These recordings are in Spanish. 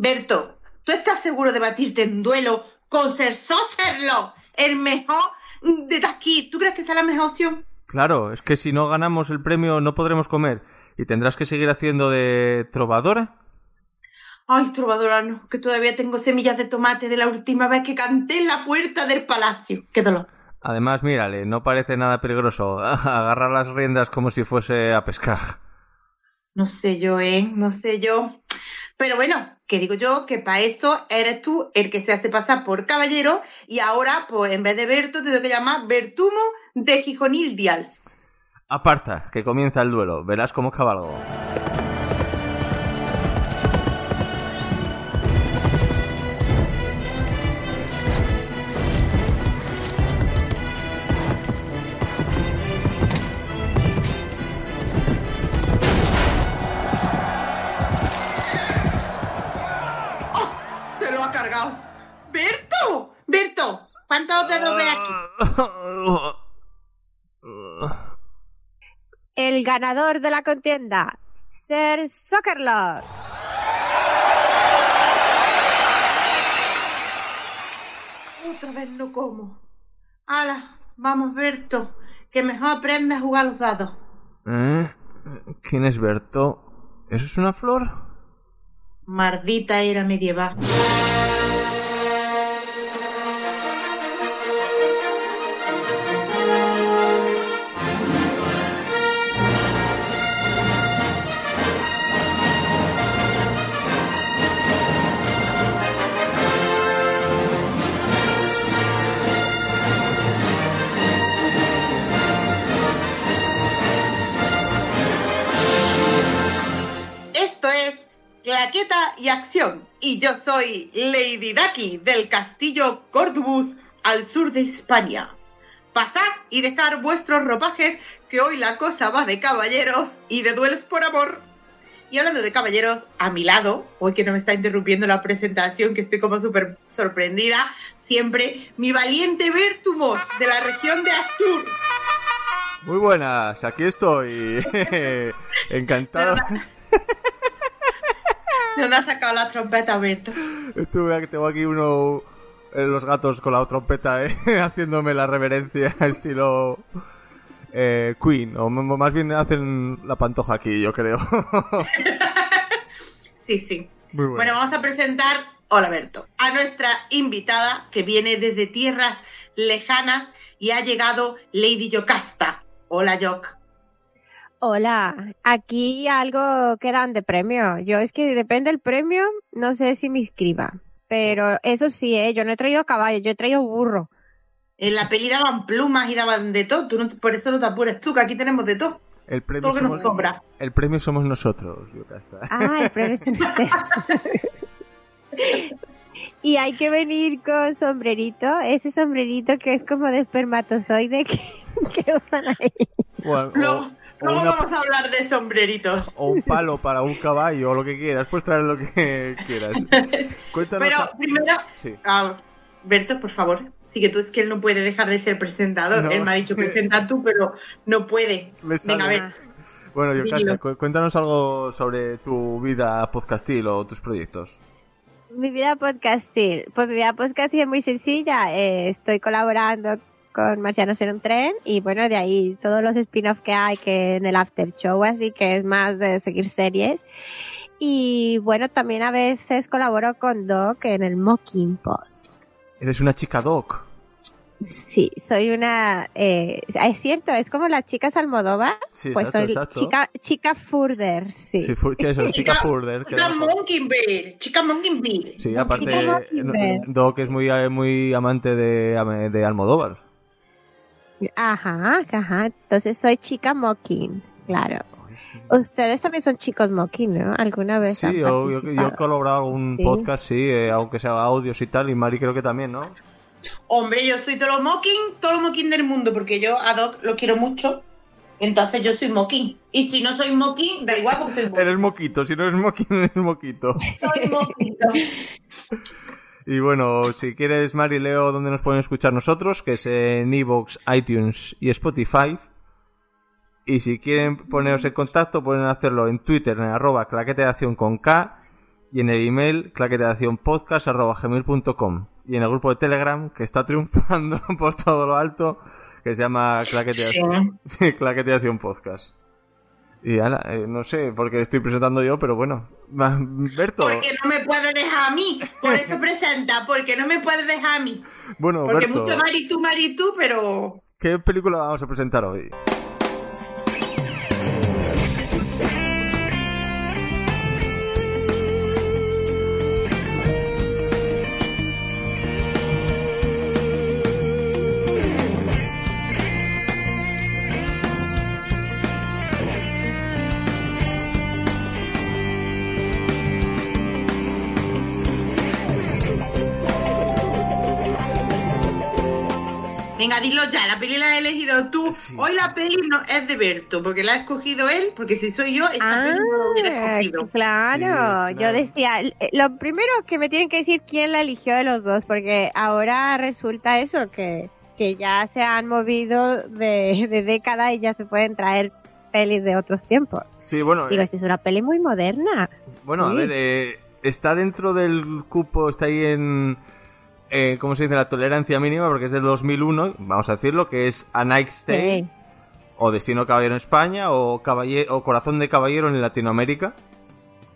Berto, ¿tú estás seguro de batirte en duelo con Ser Sócerlo, el mejor de aquí? ¿Tú crees que esa es la mejor opción? Claro, es que si no ganamos el premio no podremos comer. ¿Y tendrás que seguir haciendo de trovadora? Ay, trovadora, no, que todavía tengo semillas de tomate de la última vez que canté en la puerta del palacio. Qué dolor. Además, mírale, no parece nada peligroso. Agarrar las riendas como si fuese a pescar. No sé yo, ¿eh? No sé yo. Pero bueno, que digo yo que para eso eres tú el que se hace pasar por caballero y ahora, pues en vez de Berto, te tengo que llamar Bertumo de Gijonil Dials. Aparta, que comienza el duelo. Verás cómo cabalgo. El ganador de la contienda, Ser Soccerlord. Otra vez no como. ¡Hala! Vamos, Berto, que mejor aprende a jugar los dados. ¿Eh? ¿Quién es Berto? ¿Eso es una flor? Mardita era medieval. Y acción. Y yo soy Lady Ducky del castillo Cordubus al sur de España. Pasad y dejar vuestros ropajes, que hoy la cosa va de caballeros y de duelos por amor. Y hablando de caballeros, a mi lado, hoy que no me está interrumpiendo la presentación, que estoy como súper sorprendida, siempre mi valiente Bertumos de la región de Astur. Muy buenas, aquí estoy. Encantado. ¿De dónde has sacado la trompeta, Berto? Estuve, tengo aquí uno, eh, los gatos con la trompeta, eh, haciéndome la reverencia estilo eh, Queen, o más bien hacen la pantoja aquí, yo creo. sí, sí. bueno. bueno, vamos a presentar, hola Berto, a nuestra invitada que viene desde tierras lejanas y ha llegado Lady Yocasta. Hola, Yoc. Hola, aquí algo que dan de premio. Yo es que depende del premio, no sé si me inscriba. Pero eso sí, ¿eh? yo no he traído caballo, yo he traído burro. En la peli daban plumas y daban de todo, tú por eso no te apures tú, que aquí tenemos de todo. El premio, todo somos, sobra. el premio somos nosotros, Ah, el premio es usted. y hay que venir con sombrerito, ese sombrerito que es como de espermatozoide que, que usan ahí. Bueno, no vamos a hablar de sombreritos. O un palo para un caballo, o lo que quieras. Puedes traer lo que quieras. Cuéntanos. Pero primero, sí. Berto, por favor. Sí que tú es que él no puede dejar de ser presentador. Él me ha dicho presenta tú, pero no puede. Venga, a ver. Bueno, Yocasta, cuéntanos algo sobre tu vida podcastil o tus proyectos. Mi vida podcastil. Pues mi vida podcastil es muy sencilla. Eh, estoy colaborando con Marcianos en un tren y bueno, de ahí todos los spin-offs que hay que en el after show, así que es más de seguir series. Y bueno, también a veces colaboro con Doc en el Mocking Pod. Eres una chica Doc. Sí, soy una... Eh, es cierto, es como las chicas Almodóvar. Sí, pues soy chica chica Furder, sí. Sí, eso, chica, Furder. Chica Mockingbird, chica Mockingbird. Sí, aparte Doc es muy, muy amante de, de Almodóvar. Ajá, ajá. Entonces soy chica mocking, claro. Ustedes también son chicos mocking, ¿no? ¿Alguna vez? Sí, yo, he colaborado en un podcast, sí, eh, aunque sea audios y tal, y Mari creo que también, ¿no? Hombre, yo soy todo lo mocking, todo lo mocking del mundo, porque yo a Doc lo quiero mucho. Entonces yo soy mocking. Y si no soy mocking, da igual porque soy mocking. Eres moquito, si no eres mocking, eres moquito. Soy moquito. Y bueno, si quieres, Mari, leo dónde nos pueden escuchar nosotros, que es en Evox, iTunes y Spotify. Y si quieren poneros en contacto, pueden hacerlo en Twitter, en arroba claquete de acción con K. y en el email claqueteacionpodcast.com y en el grupo de Telegram que está triunfando por todo lo alto que se llama Claqueteación, sí, Claqueteación Podcast. Y ala, eh, no sé por qué estoy presentando yo, pero bueno. Va, Berto. Porque no me puede dejar a mí. Por eso presenta, porque no me puede dejar a mí. Bueno, Porque Berto, mucho Maritú, Maritú, pero ¿qué película vamos a presentar hoy? Venga, dilo ya, la peli la has elegido tú. Sí, Hoy la sí, peli no es de Berto, porque la ha escogido él, porque si soy yo, esta peli no la hubiera Ah, escogido. claro. Sí, Yo decía, eh, lo primero que me tienen que decir quién la eligió de los dos, porque ahora resulta eso, que, que ya se han movido de, de década y ya se pueden traer pelis de otros tiempos. Sí, bueno, Digo, eh, esta es una peli muy moderna. bueno, a ver, eh, está dentro del cupo, está ahí en, eh, ¿cómo se dice? La tolerancia mínima, porque es del 2001, vamos a decirlo, que es A Night's Tale, Sí. o Destino Caballero en España, o, Caballe- o Corazón de Caballero en Latinoamérica.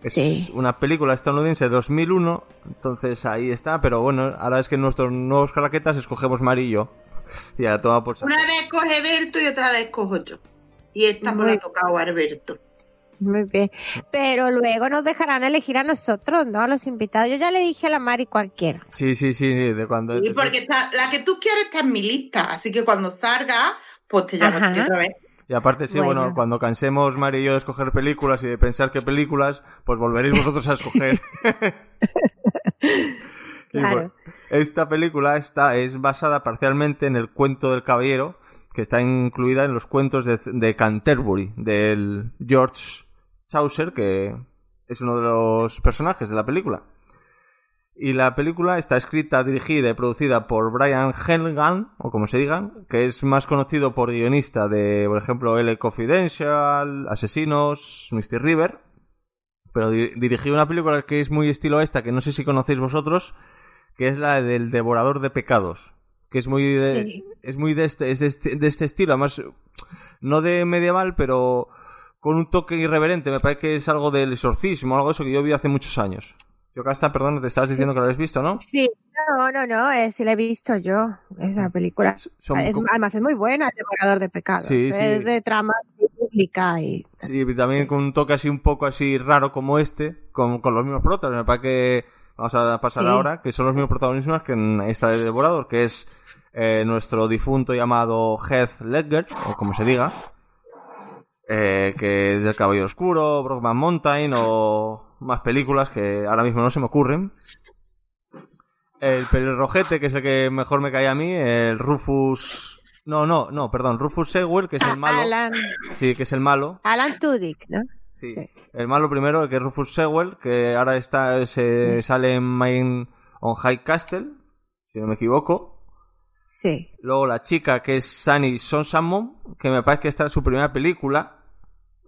Es Sí. una película estadounidense de 2001, entonces ahí está, pero bueno, ahora es que en nuestros nuevos caraquetas escogemos Marillo. Ya, toma por saco. Una vez coge Berto y otra vez cojo yo. Y esta la ha tocado a Alberto. Muy bien. Pero luego nos dejarán elegir a nosotros, ¿no? A los invitados. Yo ya le dije a la Mari cualquiera. Sí, sí, sí, de cuando... Y porque está, la que tú quieres está en mi lista, así que cuando salga, pues te llamo Ajá. a ti otra vez. Y aparte, sí, bueno. Bueno. cuando cansemos Mari y yo de escoger películas y de pensar qué películas, pues volveréis vosotros a escoger. Claro. bueno, esta película está, es basada parcialmente en el cuento del caballero, que está incluida en los cuentos de, de Canterbury, del George Chaucer, que es uno de los personajes de la película. Y la película está escrita, dirigida y producida por Brian Hennigan, o como se digan, que es más conocido por guionista de, por ejemplo, L Confidential, Asesinos, Misty River. Pero di- dirigió una película que es muy estilo esta, que no sé si conocéis vosotros, que es la del Devorador de Pecados. Que es muy de, Sí. es muy de este, es de este, de este estilo, además, no de medieval, pero con un toque irreverente. Me parece que es algo del exorcismo, algo de eso que yo vi hace muchos años. Yo, Casta, perdón, te estabas diciendo que lo habéis visto, ¿no? Sí, no, no, no, eh, sí la he visto yo, esa película. Son Es- además es muy buena, El Devorador de Pecados. Sí, sí. Es de trama pública y... Sí, y también con un toque así un poco así raro como este, con, con los mismos protas. Me parece que vamos a pasar ahora, que son los mismos protagonistas que en esta de Devorador, que es eh, nuestro difunto llamado Heath Ledger, o como se diga, eh, que es del Caballero Oscuro, Brockman Mountain o más películas que ahora mismo no se me ocurren. El pelirrojete, que es el que mejor me cae a mí, el Rufus... No, no, no, perdón, Rufus Sewell, que es el malo. Alan, Sí, que es el malo. Alan Tudyk, ¿no? Sí. Sí. El malo primero, que es Rufus Sewell, que ahora está, se sale en Main on High Castle, si no me equivoco. Sí. Luego la chica, que es Sunny Sonsamon, que me parece que esta es su primera película.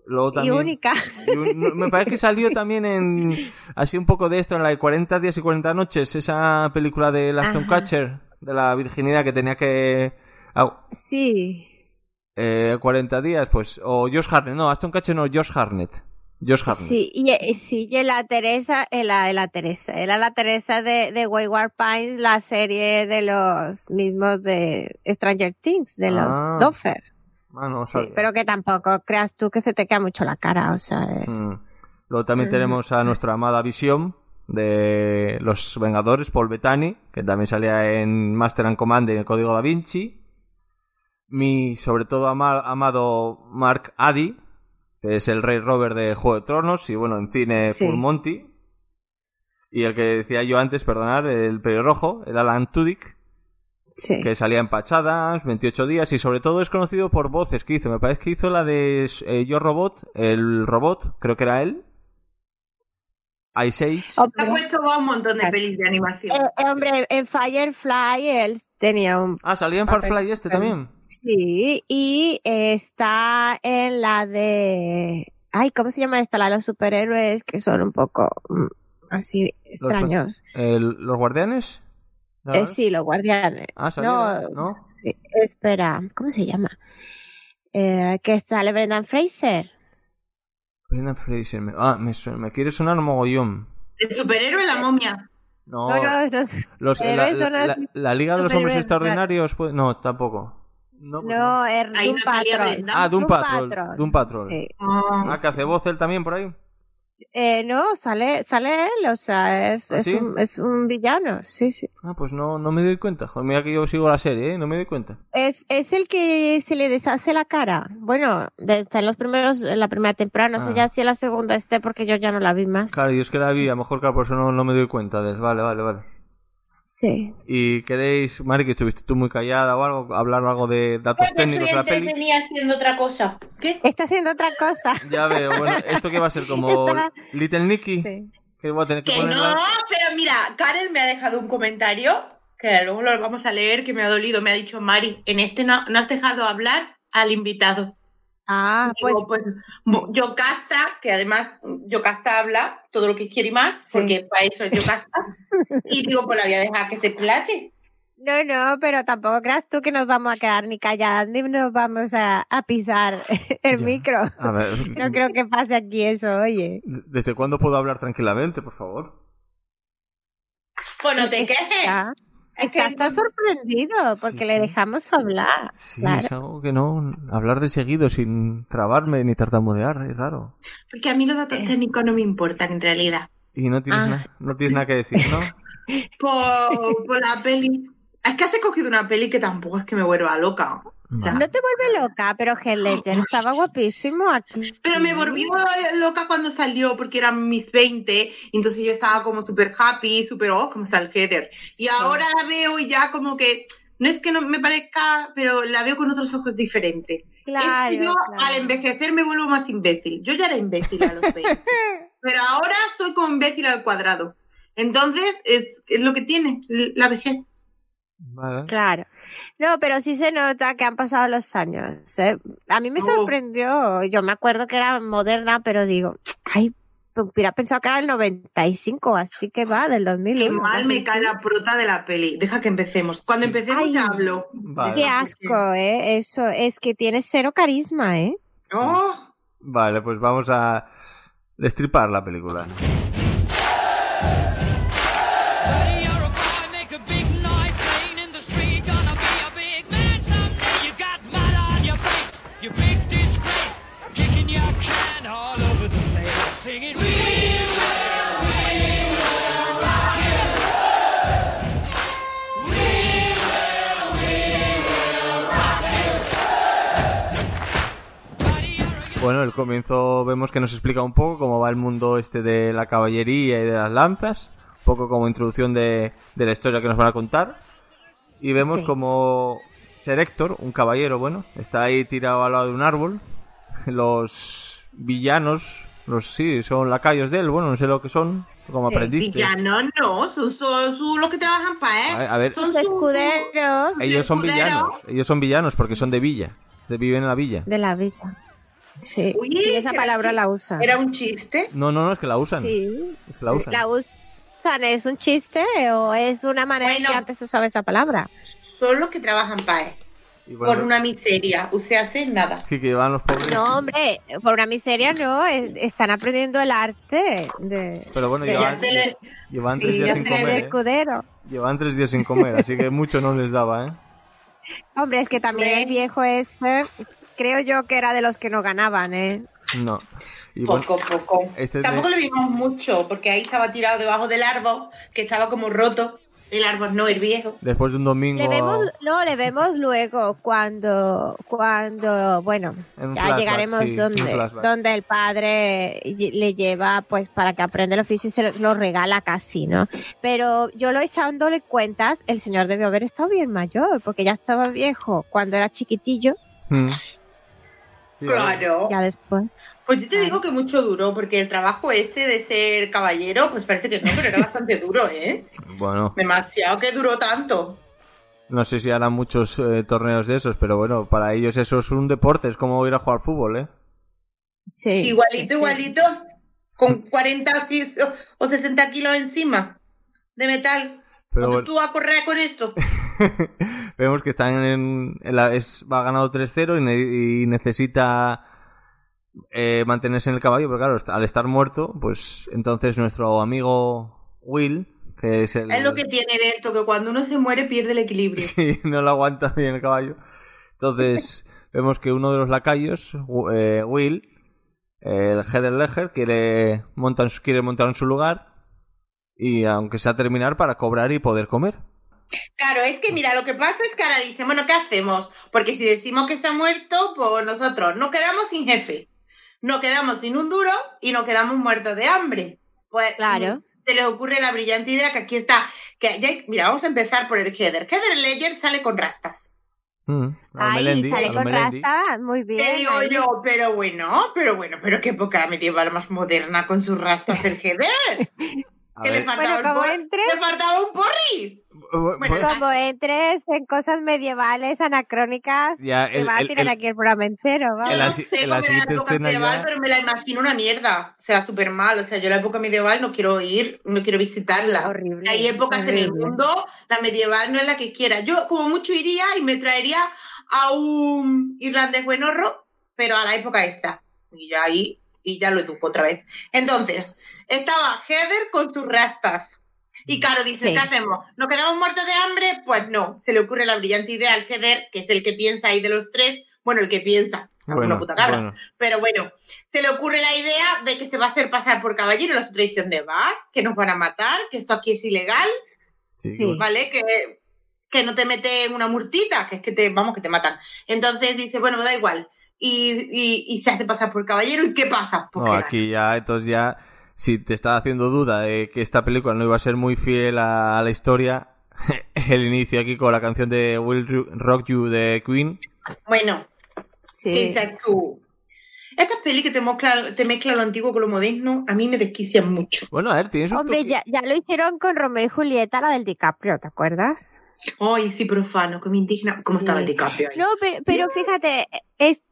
Luego Y también... única. y no, me parece que salió también en... Así un poco de esto, en la de 40 días y 40 noches, esa película de Aston. Catcher, de la virginidad que tenía que... Sí. eh, 40 días, pues... O Josh Harnett, no, Aston Catcher no, Josh Harnett. Josh Harnett. Sí, y, eh, sí, y la Teresa, eh, la, la Teresa, era la Teresa de, de Wayward Pines, la serie de los mismos de Stranger Things, de los Ah. Doffer. Ah, no Sí, sabía. pero que tampoco creas tú que se te queda mucho la cara, o sea, es... Mm. Luego también Mm. tenemos a nuestra amada Visión de los Vengadores, Paul Bettany, que también salía en Master and Command en el Código Da Vinci. Mi, sobre todo, ama- amado Mark Addy, que es el Rey Robert de Juego de Tronos, y bueno, en cine Sí. Full Monty. Y el que decía yo antes, perdonar, el pelirrojo, el Alan Tudyk, sí. que salía en Pachadas, 28 días, y sobre todo es conocido por voces que hizo. Me parece que hizo la de eh, Yo Robot, el robot, creo que era él. Ice Age. Oh, Ha puesto un montón de pelis de animación. Eh, eh, hombre, en Firefly él tenía un... Ah, salía en Farfly este también. Sí, y está en la de... Ay, ¿cómo se llama esta? La de los superhéroes que son un poco... mm, así extraños. ¿Los guardianes? ¿No? Eh, sí, los guardianes. Ah, ¿sabía? no, ¿No? sí, espera, ¿cómo se llama? Eh, que sale Brendan Fraser. Brendan Fraser. Me, ah, me, suena- me quiere sonar mogollón. El superhéroe la momia. No, No, no, los, la, Liga de los Hombres Extraordinarios, pues, no, tampoco. No, pues no, es Doom no Patrol. Ah, Doom Doom Patrol. Doom Patrol. Sí. Ah, Ah, que hace voz él también por ahí. Eh, no, sale, sale él, o sea, es, ¿Ah, es, sí? un, es un villano, sí, sí. Ah, pues no, no me doy cuenta. Joder, mira que yo sigo la serie, ¿eh? No me doy cuenta. Es, es el que se le deshace la cara. Bueno, de- está en los primeros, la primera temporada, no Ah. sé ya si en la segunda esté porque yo ya no la vi más. Claro, yo es que la vi, a lo mejor claro, por eso no, no me doy cuenta de Vale, vale, vale. Sí. ¿Y queréis, Mari, que estuviste tú muy callada o algo, hablar algo de datos Porque técnicos de la peli? entretenida haciendo otra cosa. ¿Qué? Está haciendo otra cosa. Ya veo, bueno, esto que va a ser como Está- Little Nicky, Sí. que voy a tener que Que ponerla. no, pero mira, Karen me ha dejado un comentario que luego lo vamos a leer, que me ha dolido. Me ha dicho, Mari, en este no, no has dejado hablar al invitado. Ah, pues Digo, pues mo- Yocasta, que además Yocasta habla todo lo que quiere y más, Sí. porque para eso es Yocasta. y digo, pues la voy a dejar que se plache. no, no, pero tampoco creas tú que nos vamos a quedar ni calladas ni nos vamos a, a pisar el Ya. micro. A ver, No creo que pase aquí eso, oye. ¿desde cuándo puedo hablar tranquilamente, por favor? Pues no te quejes. Está, Es que- está, sorprendido porque Sí, le dejamos hablar. Sí, Claro. es algo que no. Hablar de seguido sin trabarme ni tartamudear, es raro. Porque a mí los datos técnicos no me importan en realidad. Y no tienes, Ah. na- no tienes nada que decir, ¿no? Por, por la peli. Es que has escogido una peli que tampoco es que me vuelva loca. O sea, No te vuelve loca, pero Heath Ledger estaba guapísimo aquí. Pero me volví loca cuando salió porque eran mis 20 y entonces yo estaba como súper happy, súper, oh, como está el header. Y ahora la veo y ya como que, no es que no me parezca, pero la veo con otros ojos diferentes. Claro, es que yo claro. al envejecer me vuelvo más imbécil. Yo ya era imbécil a los 20. pero ahora soy como imbécil al cuadrado. Entonces es, es lo que tiene la vejez. Vale. Claro. No, pero sí se nota que han pasado los años. ¿eh? A mí me sorprendió. Yo me acuerdo que era moderna, pero digo, ay, hubiera pensado que era el 95, así que va, del 2001. Qué mal me cae la prota de la peli. Deja que empecemos. Cuando Sí. empecemos Ay. ya hablo. Vale. Qué asco, ¿eh? Eso, es que tiene cero carisma, ¿eh? Oh, Vale, pues vamos a destripar la película. Bueno, el comienzo vemos que nos explica un poco cómo va el mundo este de la caballería y de las lanzas, un poco como introducción de, de la historia que nos van a contar. Y vemos Sí. como Ser Héctor, un caballero, bueno, está ahí tirado al lado de un árbol. Los villanos, los sí, son lacayos de él, bueno, no sé lo que son, como aprendices. Villanos no, son, son, son los que trabajan para él. A, ver, Son escuderos ellos son escudero. villanos, ellos son villanos porque son de villa, de, viven en la villa. de la vida. Sí, Uy, sí, esa palabra la usan. Era un chiste. No, no, no, es que la usan. Sí, Es que la usan. la usan. ¿Es un chiste o es una manera en Bueno. que antes se usaba esa palabra? Son los que trabajan para él. Y bueno, Por una miseria. Usted hace nada. sí que llevan los pobres. No, hombre, por una miseria no, es- están aprendiendo el arte de, Pero bueno, De llevan, hacerle- llevan sí, tres días sin comer. ¿eh? escudero. Llevan tres días sin comer, así que mucho no les daba, ¿eh? Hombre, es que también el viejo ese, creo yo que era de los que no ganaban, ¿eh? No. Y bueno, Poco, poco. este de- Tampoco lo vimos mucho, porque ahí estaba tirado debajo del árbol, que estaba como roto. El árbol no, el viejo. después de un domingo Le vemos, no, le vemos luego cuando, cuando, bueno, ya flashback, llegaremos sí, donde, donde el padre le lleva, pues, para que aprenda el oficio y se lo, lo regala casi, ¿no? Pero yo lo echándole cuentas, el señor debió haber estado bien mayor, porque ya estaba viejo cuando era chiquitillo, Mm. Sí. Claro. ya después. Pues yo te digo que mucho duró, porque el trabajo este de ser caballero, pues parece que no, pero era bastante duro, ¿eh? Bueno, Demasiado que duró tanto. no sé si harán muchos eh, torneos de esos, pero bueno, para ellos eso es un deporte, es como ir a jugar fútbol, ¿eh? Sí. igualito, sí, sí. igualito. con 40 o si- o 60 kilos encima de metal. Pero ¿Cómo bueno. tú vas a correr con esto? Vemos que están en, en la, es, va ganado 3-0 y, ne- y necesita eh, mantenerse en el caballo, pero claro, al estar muerto, pues entonces nuestro amigo Will, que es el... Es lo que tiene de esto, que cuando uno se muere pierde el equilibrio. Sí, no lo aguanta bien el caballo. Entonces, vemos que uno de los lacayos, eh, Will, el Heather Ledger, quiere montar, quiere montar en su lugar y aunque sea terminar para cobrar y poder comer. Claro, es que mira, lo que pasa es que ahora dicen, bueno, ¿qué hacemos? Porque si decimos que se ha muerto, pues nosotros nos quedamos sin jefe, nos quedamos sin un duro y nos quedamos muertos de hambre. Pues Claro. se les ocurre la brillante idea que aquí está, que ya, mira, vamos a empezar por el Heather. Heather Ledger sale con rastas. Mm, Ay, Melendi, sale con Melendi. rasta, muy bien. ¿Qué digo ahí. yo? Pero bueno, pero bueno, pero qué época medieval más moderna con sus rastas el Heather. Que le faltaba, Bueno, un por- entre- le faltaba un porris. Bueno, Como entres en cosas medievales, anacrónicas, ya te el- va a tirar el- aquí el programa entero, Yo vamos. No sé cómo la época medieval, ya- pero me la imagino una mierda. O sea, súper mal. O sea, yo la época medieval no quiero ir, no quiero visitarla. Horrible. Hay épocas en el horrible. mundo, la medieval no es la que quiera. Yo, como mucho, iría y me traería a un irlandés buenorro, pero a la época esta. Y ya ahí, y ya lo educo otra vez. Entonces, estaba Heather con sus rastas. Y claro, dice, Sí. ¿qué hacemos? ¿Nos quedamos muertos de hambre? Pues no. Se le ocurre la brillante idea al Heather, que es el que piensa ahí de los tres. Bueno, el que piensa. Una bueno, puta cabra. bueno. Pero bueno, se le ocurre la idea de que se va a hacer pasar por caballero. Los otros dicen de vas, que nos van a matar, que esto aquí es ilegal, Sí, bueno. ¿vale? Que, que no te meten una multita, que es que te, vamos, que te matan. Entonces dice, bueno, me da igual. Y, y, y se hace pasar por caballero. ¿Y qué pasa? Pues No, aquí ya, entonces ya, si te está haciendo duda de que esta película no iba a ser muy fiel a, a la historia, el inicio aquí con la canción de Will Rock You de Queen. Bueno, Sí. ¿qué dices tú? Estas pelis que te mezclan te mezcla lo antiguo con lo moderno, a mí me desquician mucho. Bueno, a ver, tienes un Hombre, ya, ya lo hicieron con Romeo y Julieta, la del DiCaprio, ¿te acuerdas? Ay, sí, profano, que me indigna. ¿Cómo Sí. estaba el DiCaprio ahí? No, pero, pero fíjate, es,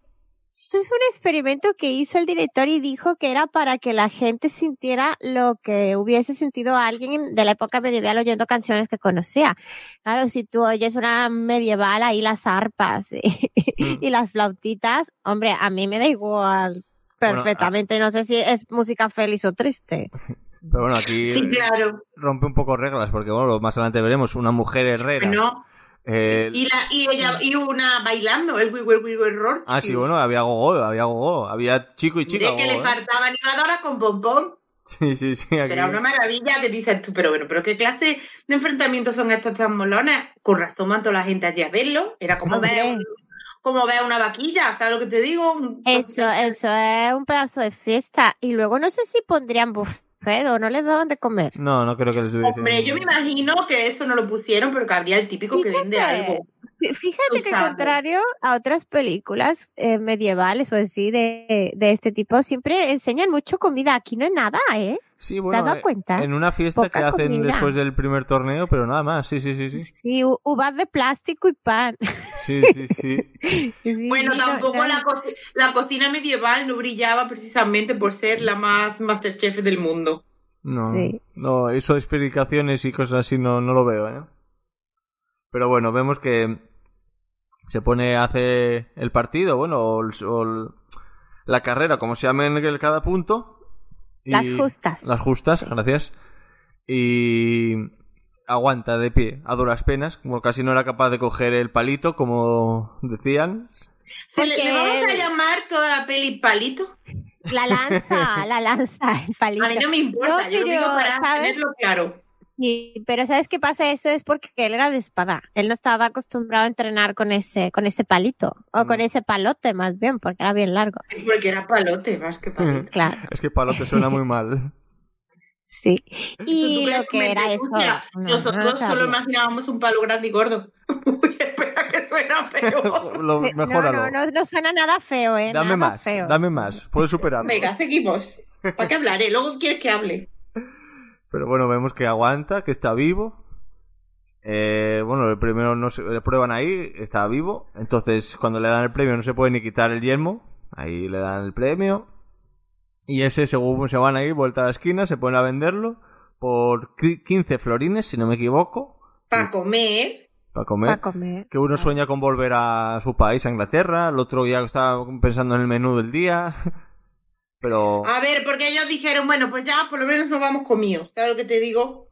esto es un experimento que hizo el director y dijo que era para que la gente sintiera lo que hubiese sentido alguien de la época medieval oyendo canciones que conocía. Claro, si tú oyes una medieval ahí las arpas y, Mm. y las flautitas, hombre, a mí me da igual Bueno, perfectamente. No sé si es música feliz o triste. Pero bueno, aquí Sí, claro. rompe un poco reglas, porque bueno, más adelante veremos una mujer herrera. No, eh, y, la, y ella y una bailando, el Wiggle Wiggle Roar. Ah, sí, bueno, había gogo, había gogo, había chico y chica. Que le gogo, ¿eh? faltaba animadora con bombón. Sí, sí, sí. Aquí... Será una maravilla que dices tú, pero bueno, pero qué clase de enfrentamientos son estos tan molones. Con razón mandó la gente allí a verlo. Era como ver, como ver una vaquilla, ¿sabes lo que te digo? Eso, eso es un pedazo de fiesta. Y luego no sé si pondrían buffet o no les daban de comer. No, no creo que les diese. Hombre, yo me imagino que eso no lo pusieron, pero que habría el típico que vende Fíjate. algo. Fí- Fíjate Tú que contrario a otras películas eh, medievales o así de, de este tipo, siempre enseñan mucho comida. Aquí no hay nada, ¿eh? Sí, ¿Te bueno, has dado eh, cuenta? En una fiesta Poca que hacen comida. después del primer torneo, pero nada más. Sí, sí, sí, sí. Sí, uvas de plástico y pan. Sí, sí, sí. Sí, Bueno, no- tampoco no- La, co- la cocina medieval no brillaba precisamente por ser la más masterchef del mundo. No, Sí. no, eso de explicaciones y cosas así no, no lo veo, ¿eh? Pero bueno, vemos que se pone, hace el partido, bueno, o, el- o el- la carrera, como se llame en el- cada punto. Y- Las justas. Las justas, gracias. Y aguanta de pie, a duras penas, como casi no era capaz de coger el palito, como decían. ¿Se le, vamos a llamar toda la peli palito? La lanza, la lanza, el palito. A mí no me importa, No, yo lo digo para ¿sabes? tenerlo claro. Sí, pero ¿sabes qué pasa? Eso es porque él era de espada. Él no estaba acostumbrado a entrenar con ese, con ese palito. O Mm. con ese palote, más bien, porque era bien largo. Porque era palote más que palito. Claro, Es que palote suena muy mal. sí. ¿Tú Y crees lo que era eso. No, Nosotros lo solo imaginábamos un palo grande y gordo. Uy, espera que suena feo. Lo, Eh, mejóralo. No, no, no, no suena nada feo, ¿eh? Dame Nada más, feo. dame más. Puedes superarlo. Venga, seguimos. ¿Para qué hablaré? Luego quieres que hable. Pero bueno, vemos que aguanta, que está vivo. Eh, bueno, el primero no se le prueban ahí, está vivo. Entonces, cuando le dan el premio no se puede ni quitar el yelmo. Ahí le dan el premio. Y ese, según se van ahí, vuelta a la esquina, se ponen a venderlo por qui- 15 florines, si no me equivoco, Para comer. para comer. Para comer. Que uno sueña con volver a su país, a Inglaterra, el otro ya está pensando en el menú del día. Pero A ver, porque ellos dijeron, bueno, pues ya por lo menos nos vamos comidos. ¿Sabes lo que te digo?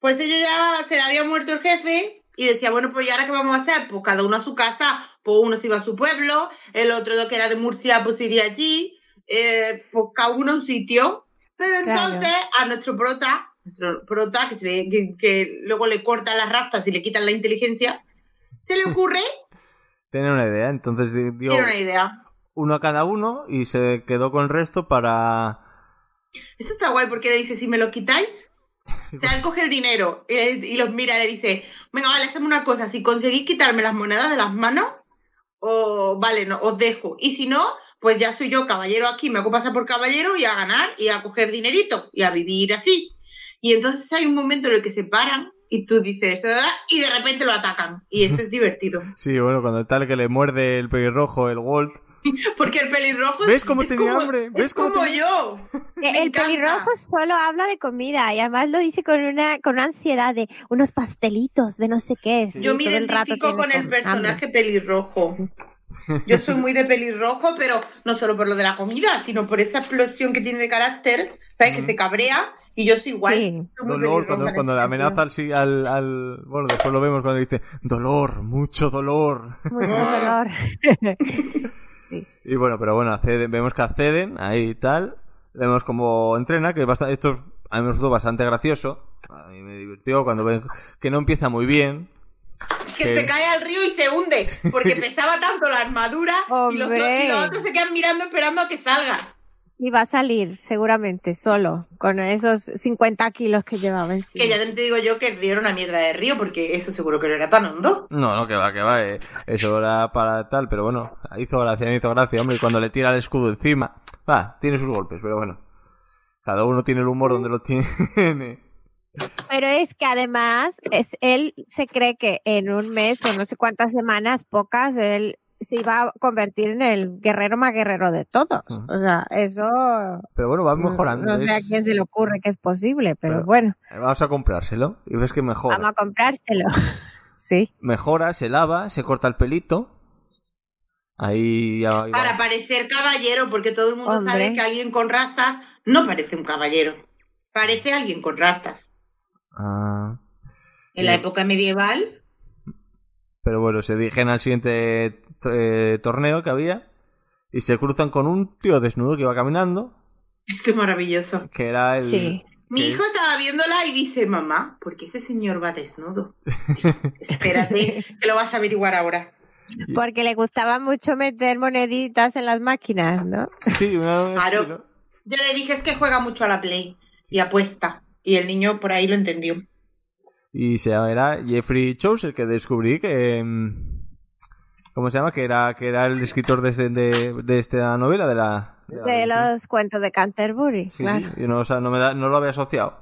Pues ellos ya se le había muerto el jefe y decía, bueno, pues ¿y ahora qué vamos a hacer? Pues cada uno a su casa, pues uno se iba a su pueblo, el otro que era de Murcia pues iría allí, eh, pues cada uno a un sitio. Pero Claro. entonces a nuestro prota, nuestro prota, que se ve que, que luego le cortan las rastas y le quitan la inteligencia, se le ocurre, tiene una idea, entonces di- dio tiene una idea. Uno a cada uno y se quedó con el resto para... Esto está guay porque le dice, si me lo quitáis, o sea, él coge el dinero y, y los mira y le dice, venga, vale, hacemos una cosa, si conseguís quitarme las monedas de las manos, o vale, no, os dejo. Y si no, pues ya soy yo caballero aquí, me hago pasar por caballero y a ganar y a coger dinerito y a vivir así. Y entonces hay un momento en el que se paran y tú dices, "Ah", y de repente lo atacan. Y eso es divertido. Sí, bueno, cuando tal que le muerde el pelirrojo, el Walt. Porque el pelirrojo ¿Ves cómo es tenía como- hambre? ¿Ves es cómo como tenía- yo. Me el encanta. pelirrojo solo habla de comida y además lo dice con una con una ansiedad de unos pastelitos de no sé qué. sí, Yo me identifico con el personaje hambre. pelirrojo. Yo soy muy de pelirrojo, pero no solo por lo de la comida, sino por esa explosión que tiene de carácter, ¿sabes? Que se cabrea y yo soy igual. Sí. Soy Dolor, cuando, cuando le amenaza al, al, al... Bueno, después lo vemos cuando dice, dolor, mucho dolor. Mucho dolor. sí. Y bueno, pero bueno, acceden- vemos que acceden ahí y tal. Vemos como entrena, que es bastante, esto es- a mí me resultó bastante gracioso. A mí me divirtió cuando ven que no empieza muy bien. Que que- se cae al río y se hunde, porque pesaba tanto la armadura y los, Hombre. y los otros se quedan mirando esperando a que salga. Y va a salir seguramente solo con esos 50 kilos que llevaba encima. Que ya te digo yo que el río era una mierda de río, porque eso seguro que no era tan hondo. No, no, que va, que va. eh, eso era para tal, pero bueno, hizo gracia, me hizo gracia, hombre. Y cuando le tira el escudo encima, va, tiene sus golpes, pero bueno. Cada uno tiene el humor donde lo tiene. Pero es que además es, él se cree que en un mes o no sé cuántas semanas, pocas, él se iba a convertir en el guerrero más guerrero de todos. O sea, eso Pero bueno, va mejorando. no sé a quién se le ocurre que es posible, pero, Pero- bueno, Vamos a comprárselo y ves que mejora. vamos a comprárselo. sí. Mejora, se lava, se corta el pelito. Ahí ya. Para parecer caballero, porque todo el mundo Hombre. sabe que alguien con rastas no parece un caballero. Parece alguien con rastas. Ah, En la época medieval, pero bueno, se dirigen al siguiente eh, torneo que había y se cruzan con un tío desnudo que iba caminando, esto es maravilloso. que era el... Sí. Mi hijo estaba viéndola y dice, mamá, ¿por qué ese señor va desnudo? Espérate, que lo vas a averiguar ahora. Porque le gustaba mucho meter moneditas en las máquinas, ¿no? Sí, una... Claro. Yo le dije, es que juega mucho a la Play y apuesta. Y el niño por ahí lo entendió. Y se era Jeffrey Chaucer, que descubrí que... ¿Cómo se llama? Que era, que era el escritor de, de, de esta novela, de la... la De los cuentos de Canterbury, Sí, claro. sí, y no, o sea, no, me da- no lo había asociado.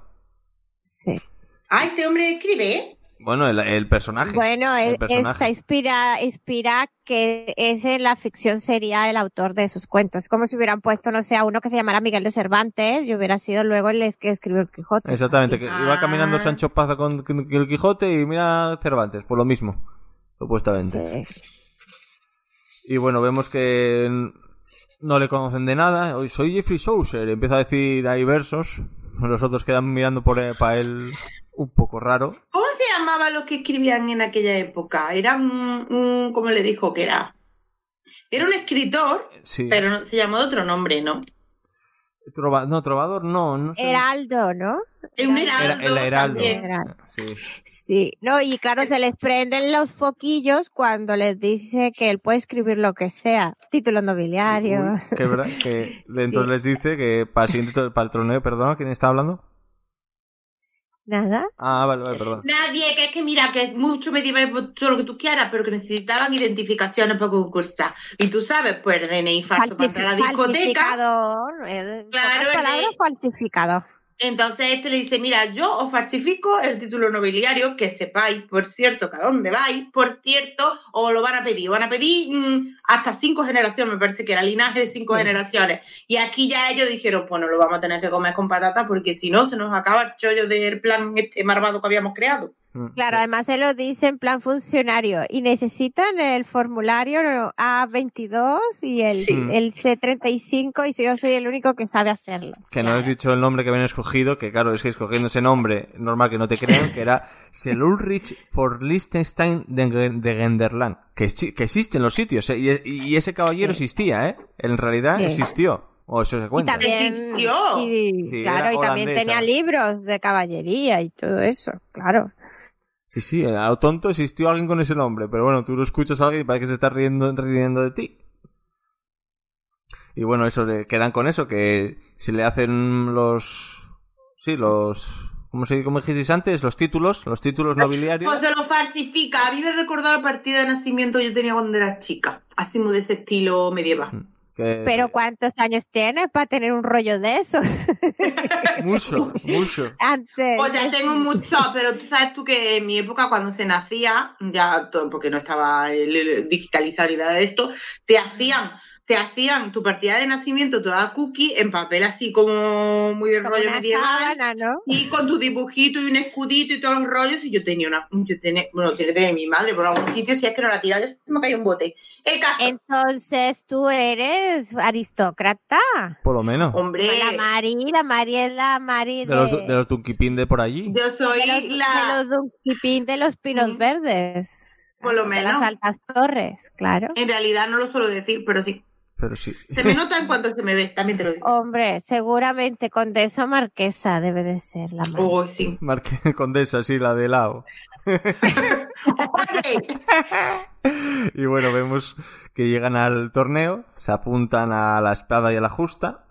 Sí. Ah, este hombre escribe, ¿eh? Bueno, el, el personaje. Bueno, el e- personaje. está inspira, inspira que ese en la ficción sería el autor de esos cuentos. Es como si hubieran puesto, no sé, a uno que se llamara Miguel de Cervantes y hubiera sido luego el que escribió el Quijote. Exactamente, Así. que iba caminando Ah. Sancho Panza con, con el Quijote y mira Cervantes, por lo mismo, supuestamente. Sí. Y bueno, vemos que no le conocen de nada. Hoy soy Jeffrey Chaucer, empieza a decir ahí versos. Los otros quedan mirando por para él un poco raro. ¿Cómo se llamaba los que escribían en aquella época? Era un, un ¿cómo le dijo que era? Era un escritor, Sí. pero no- se llamó de otro nombre, ¿no? Trova- no, trovador no. no sé. Heraldo, ¿no? Un Era- heraldo. Era el heraldo. Sí. Sí, no, y claro, se les prenden los foquillos cuando les dice que él puede escribir lo que sea, títulos nobiliarios. Que es verdad que entonces les dice que para el siguiente para el torneo, perdón, ¿quién está hablando? Nada. Ah, vale, vale, perdón. Nadie, que es que mira, que es mucho medieval, pues, todo lo que tú quieras, pero que necesitaban identificaciones para concursar. Y tú sabes, pues DNI falso para entrar a la discoteca. Falsificador. eh, Claro, el palabras, de- falsificador. Entonces este le dice, mira, yo os falsifico el título nobiliario, que sepáis, por cierto, que a dónde vais, por cierto, os lo van a pedir. Van a pedir mm, hasta cinco generaciones, me parece que era linaje de cinco Sí. generaciones. Y aquí ya ellos dijeron, pues no lo vamos a tener que comer con patata porque si no se nos acaba el chollo del plan este marvado que habíamos creado. Mm. Claro, además se lo dice en plan funcionario y necesitan el formulario A22 y el, Sí. el C35 y yo soy el único que sabe hacerlo. Que no has dicho el nombre que habían escogido, que claro, es que escogiendo ese nombre, normal que no te crean, que era Selulrich for Liechtenstein de, de Genderland. Que, que existen los sitios, ¿eh? y, y ese caballero Sí. existía, ¿eh? En realidad Sí. existió. O eso se Y cuenta. también, Existió. y, Sí, claro, y también tenía libros de caballería y todo eso, claro. Sí, sí, a lo tonto existió alguien con ese nombre, pero bueno, tú lo escuchas a alguien y parece que se está riendo, riendo de ti. Y bueno, eso, le quedan con eso, que si le hacen los... Sí, los... ¿Cómo, se, cómo dijisteis antes? Los títulos, los títulos nobiliarios. Pues se lo falsifica. A mí me recordó la partida de nacimiento que yo tenía cuando era chica. Así muy de ese estilo medieval. Que- Pero ¿cuántos años tienes para tener un rollo de esos? Mucho, mucho. Antes. Pues ya tengo mucho, pero tú sabes tú que en mi época cuando se nacía, ya todo, porque no estaba nada de esto, te hacían, te hacían tu partida de nacimiento toda cookie en papel así como muy de como rollo medieval. sábana, ¿no? Y con tu dibujito y un escudito y todos los rollos, y yo tenía una, yo tenía, bueno, tiene que tener mi madre por algún sitio, si es que no la tiraba, me cayó un bote. El caso, Entonces tú eres aristócrata. Por lo menos. hombre, La Mari, la Mari es la Mari de, De los, de los de por allí. yo soy de los, la, de los Dunkipín de los pinos Mm. verdes. Por lo De menos. las altas torres, claro. en realidad no lo suelo decir, pero sí. Pero sí. Se me nota en cuanto se me ve, también te lo digo. Hombre, seguramente condesa marquesa debe de ser la Mari. Oh, sí. Marque Condesa, sí, la de Lao. Oye, Y bueno, vemos que llegan al torneo, se apuntan a la espada y a la justa,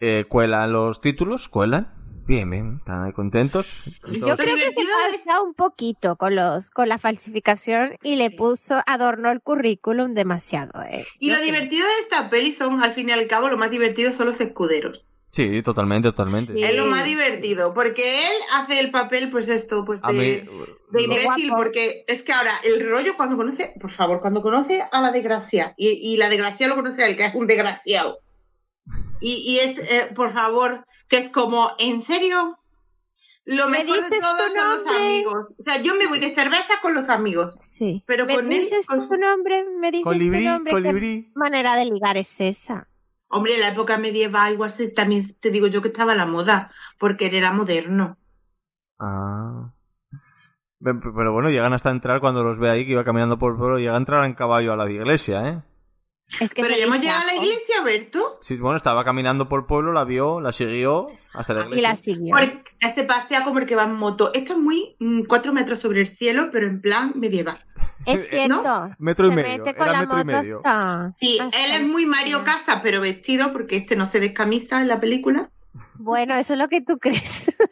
eh, cuelan los títulos, cuelan, bien, bien, están ahí contentos. Yo creo que se divertido es- pasa un poquito con los con la falsificación y le puso adornó el currículum demasiado. ¿eh? y Yo lo creo. divertido de esta peli son, al fin y al cabo, lo más divertido son los escuderos. Sí, totalmente, totalmente. Sí. Es lo más divertido, porque él hace el papel, pues esto, pues mí, de, de imbécil, guapo. porque es que ahora el rollo cuando conoce, por favor, cuando conoce a la desgracia, y, y la desgracia lo conoce a él, que es un desgraciado. Y, y es, eh, por favor, que es como, ¿en serio? Lo ¿Me mejor de dices todo tu son los amigos. O sea, yo me voy de cerveza con los amigos. Sí. Pero ¿Me con él- con- tu nombre? ¿Me dices colibrí, tu nombre? ¿Qué manera de ligar es esa? Hombre, en la época medieval igual también te digo yo que estaba la moda, porque él era moderno. Ah. Pero bueno, llegan hasta entrar cuando los ve ahí que iba caminando por el pueblo, llega a entrar en caballo a la iglesia, ¿eh? Es que Pero ya hemos llegado a la iglesia, Berto. Sí, bueno, estaba caminando por el pueblo, la vio, la siguió hasta la Y iglesia. la siguió. Porque se pasea como el que va en moto. Esto es muy mm, cuatro metros sobre el cielo, pero en plan medieval. Es cierto. Metro y se medio, mete con era la metro y medio. hasta- Sí, hasta- él es muy Mario Casas, pero vestido, porque este no se descamisa en la película. Bueno, eso es lo que tú crees.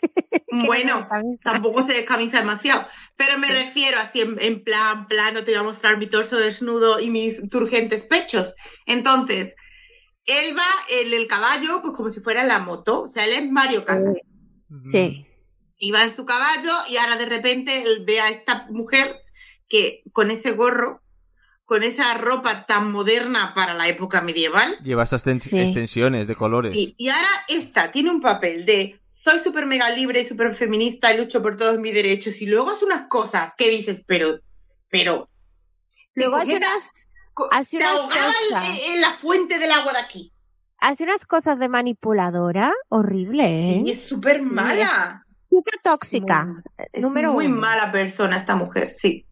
No Bueno, tampoco se descamisa demasiado. Pero me refiero así en, en plan, plano, te voy a mostrar mi torso desnudo y mis turgentes pechos. Entonces, él va en el caballo, pues como si fuera la moto. O sea, él es Mario Casas. Sí. y va en su caballo y ahora de repente él ve a esta mujer que con ese gorro, con esa ropa tan moderna para la época medieval, Lleva estas ten- Sí. extensiones de colores. y, y ahora esta tiene un papel de soy súper mega libre y súper feminista y lucho por todos mis derechos y luego hace unas cosas que dices, pero, pero... Luego ¿te hace unas, hace unas en- cosas. en, la fuente del agua de aquí. hace unas cosas de manipuladora horrible, ¿eh? Y es súper Sí, mala. Súper tóxica. Muy- Es número muy uno. mala persona esta mujer, sí.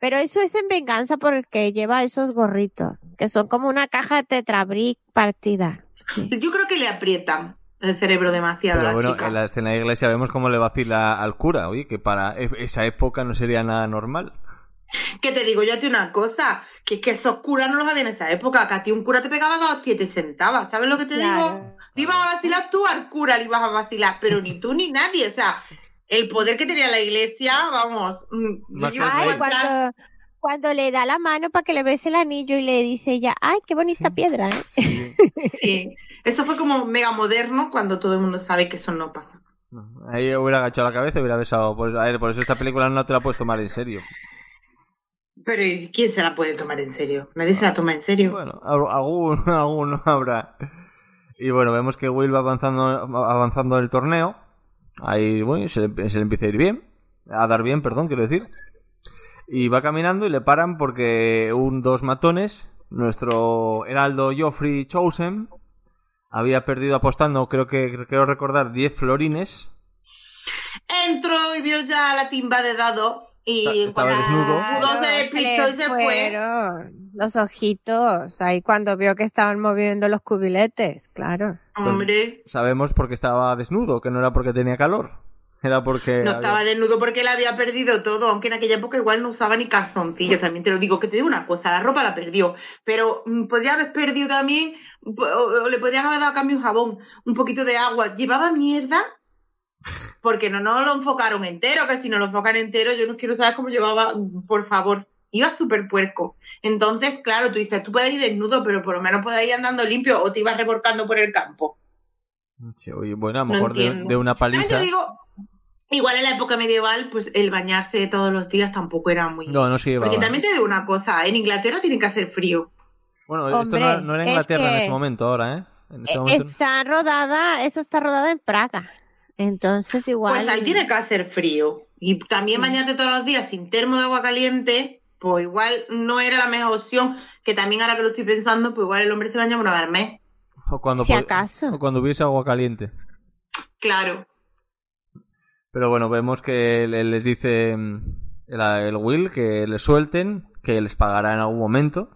Pero eso es en venganza porque lleva esos gorritos, que son como una caja de tetrabric partida. Sí. Yo creo que le aprietan el cerebro demasiado Pero a la bueno, chica. en la escena de iglesia vemos cómo le vacila al cura, oye, que para e- esa época no sería nada normal. Que te digo yo a ti una cosa, que es que esos curas no los había en esa época, que a ti un cura te pegaba dos hostias y te sentaba, ¿sabes lo que te digo? Le ibas a vacilar tú al cura, le ibas a vacilar, pero ni tú ni nadie, o sea, el poder que tenía la iglesia, vamos, mm, Ay, cuando, Cuando le da la mano para que le bese el anillo y le dice ella, ay, qué bonita Sí. piedra, ¿eh? Sí. Sí. Eso fue como mega moderno cuando todo el mundo sabe que eso no pasa. No, Ahí hubiera agachado la cabeza y hubiera besado. Pues, a ver, por eso esta película no te la puedes tomar en serio. Pero ¿y ¿quién se la puede tomar en serio? Nadie se la toma en serio. Bueno, al- algún, alguno habrá. Y bueno, vemos que Will va avanzando, avanzando en el torneo. Ahí, bueno, se le, se le empieza a ir bien. A dar bien, perdón, quiero decir. Y va caminando y le paran porque un dos matones, nuestro heraldo Joffrey Chosen, había perdido apostando, creo que creo recordar, 10 florines. Entró y vio ya la timba de dado y estaba desnudo. se despistó y se fue. Los ojitos ahí cuando vio que estaban moviendo los cubiletes, claro. Hombre, Sabemos porque estaba desnudo, que no era porque tenía calor. Era porque... no había- estaba desnudo porque él había perdido todo, aunque en aquella época igual no usaba ni calzoncillos, también te lo digo, que te digo una cosa, la ropa la perdió, pero mm, podría haber perdido también, o, o le podrían haber dado a cambio un jabón, un poquito de agua, llevaba mierda, porque no nos lo enfocaron entero, que si no lo enfocan entero yo no quiero saber cómo llevaba, por favor. Iba súper puerco. Entonces, claro, tú dices, tú puedes ir desnudo, pero por lo menos puedes ir andando limpio o te ibas reborcando por el campo. Sí, oye, bueno, a lo No mejor de, una También paliza... te digo, igual en la época medieval, pues el bañarse todos los días tampoco era muy... No, no se llevaba. Porque también te digo una cosa, en Inglaterra tiene que hacer frío. Bueno, esto no, no era es Inglaterra en ese momento ahora, ¿eh? En ese momento... Está rodada, eso está rodada en Praga. Entonces igual. Pues ahí tiene que hacer frío. Y también Sí. bañarte todos los días sin termo de agua caliente, pues igual no era la mejor opción. Que también ahora que lo estoy pensando, pues igual el hombre se baña una vez al mes. O cuando, Si acaso. o cuando hubiese agua caliente. Claro. Pero bueno, vemos que le- les dice mm, el, Will que les suelten, que les pagará en algún momento.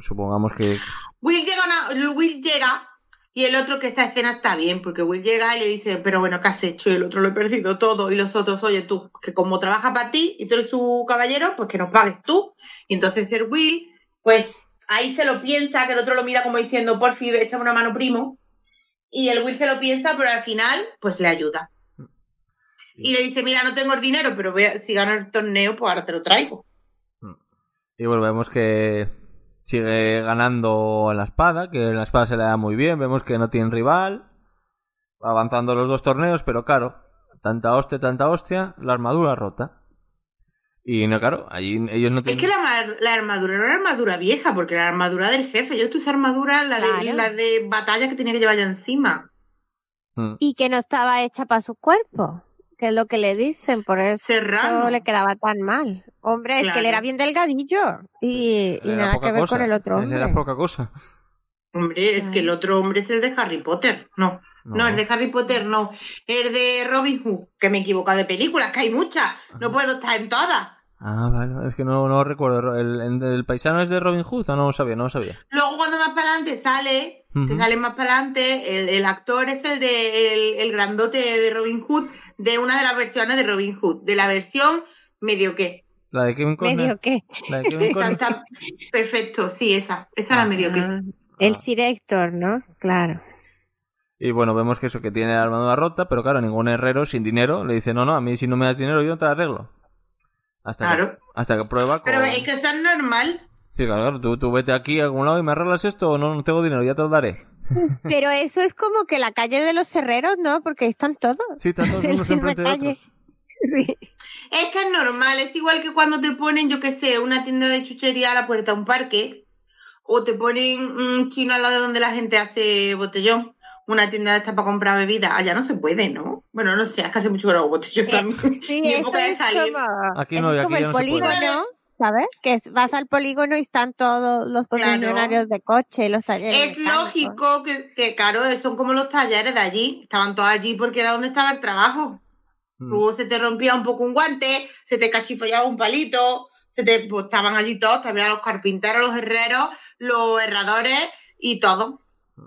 Supongamos que... Will llega, una- Will llega y el otro que esta escena está bien, porque Will llega y le dice, pero bueno, ¿qué has hecho? Y el otro lo he perdido todo. Y los otros, oye, tú, que como trabaja para ti y tú eres su caballero, pues que nos pagues tú. Y entonces el Will, pues ahí se lo piensa, que el otro lo mira como diciendo, por fin, échame una mano, primo. Y el Will se lo piensa, pero al final, pues le ayuda. Y le dice, mira, no tengo el dinero, pero voy a- si gano el torneo, pues ahora te lo traigo. Y bueno, vemos que sigue ganando en la espada, que en la espada se le da muy bien, vemos que no tiene rival, va avanzando los dos torneos, pero claro, tanta hostia, tanta hostia, la armadura rota. Y no, claro, allí ellos no Es tienen... que la, armadura era armadura vieja, porque era la armadura del jefe. Yo esa armadura, la de, la de batalla que tenía que llevar ya encima. Mm. Y que no estaba hecha para su cuerpo, que es lo que le dicen, por eso Serrano. le quedaba tan mal. Hombre, es que él era bien delgadillo y, y nada que ver cosa, con el otro hombre. Era poca cosa. Hombre, es que el otro hombre es el de Harry Potter. No, no, el de Harry Potter no. El de Robin Hood, que me he equivocado de películas, que hay muchas. No puedo estar en todas. Ah, vale, es que no, no recuerdo. ¿El, el, el paisano es de Robin Hood? No, no lo sabía, no lo sabía. Para adelante sale, que sale más para adelante, el, el actor es el de el, el grandote de Robin Hood, de una de las versiones de Robin Hood, de la versión medio que. La de Kevin Costner. Medio que. La de Kevin Esa Costner. está- perfecto, sí, esa. Esa la medio que. Ah, el director, ¿no? Claro. Y bueno, vemos que eso, que tiene la armadura rota, pero claro, ningún herrero sin dinero le dice, no, no, a mí si no me das dinero yo no te la arreglo. Hasta, Claro. que, hasta que prueba con... Pero es que eso es normal. Sí, claro, tú, tú vete aquí a algún lado y me arreglas esto o no, no tengo dinero, ya te lo daré. Pero eso es como que la calle de los herreros, ¿no? Porque están todos. Sí, están todos En unos enfrente de otros. Sí. Es que es normal, es igual que cuando te ponen, yo qué sé, una tienda de chuchería a la puerta de un parque, o te ponen un chino al lado de donde la gente hace botellón, una tienda de esta para comprar bebida. Allá no se puede, ¿no? Bueno, no sé, es que hace mucho que no hago botellón también. Sí, eso es salir. como, Aquí no, y es aquí como ya el no se puede. ¿Sabes? Que vas al polígono y están todos los Claro. concesionarios de coche, los talleres Es lógico que, que, claro, son como los talleres de allí. Estaban todos allí porque era donde estaba el trabajo. Mm. Tú se te rompía un poco un guante, se te cachifollaba un palito, se te, pues, estaban allí todos, también los carpinteros, los herreros, los herradores y todo.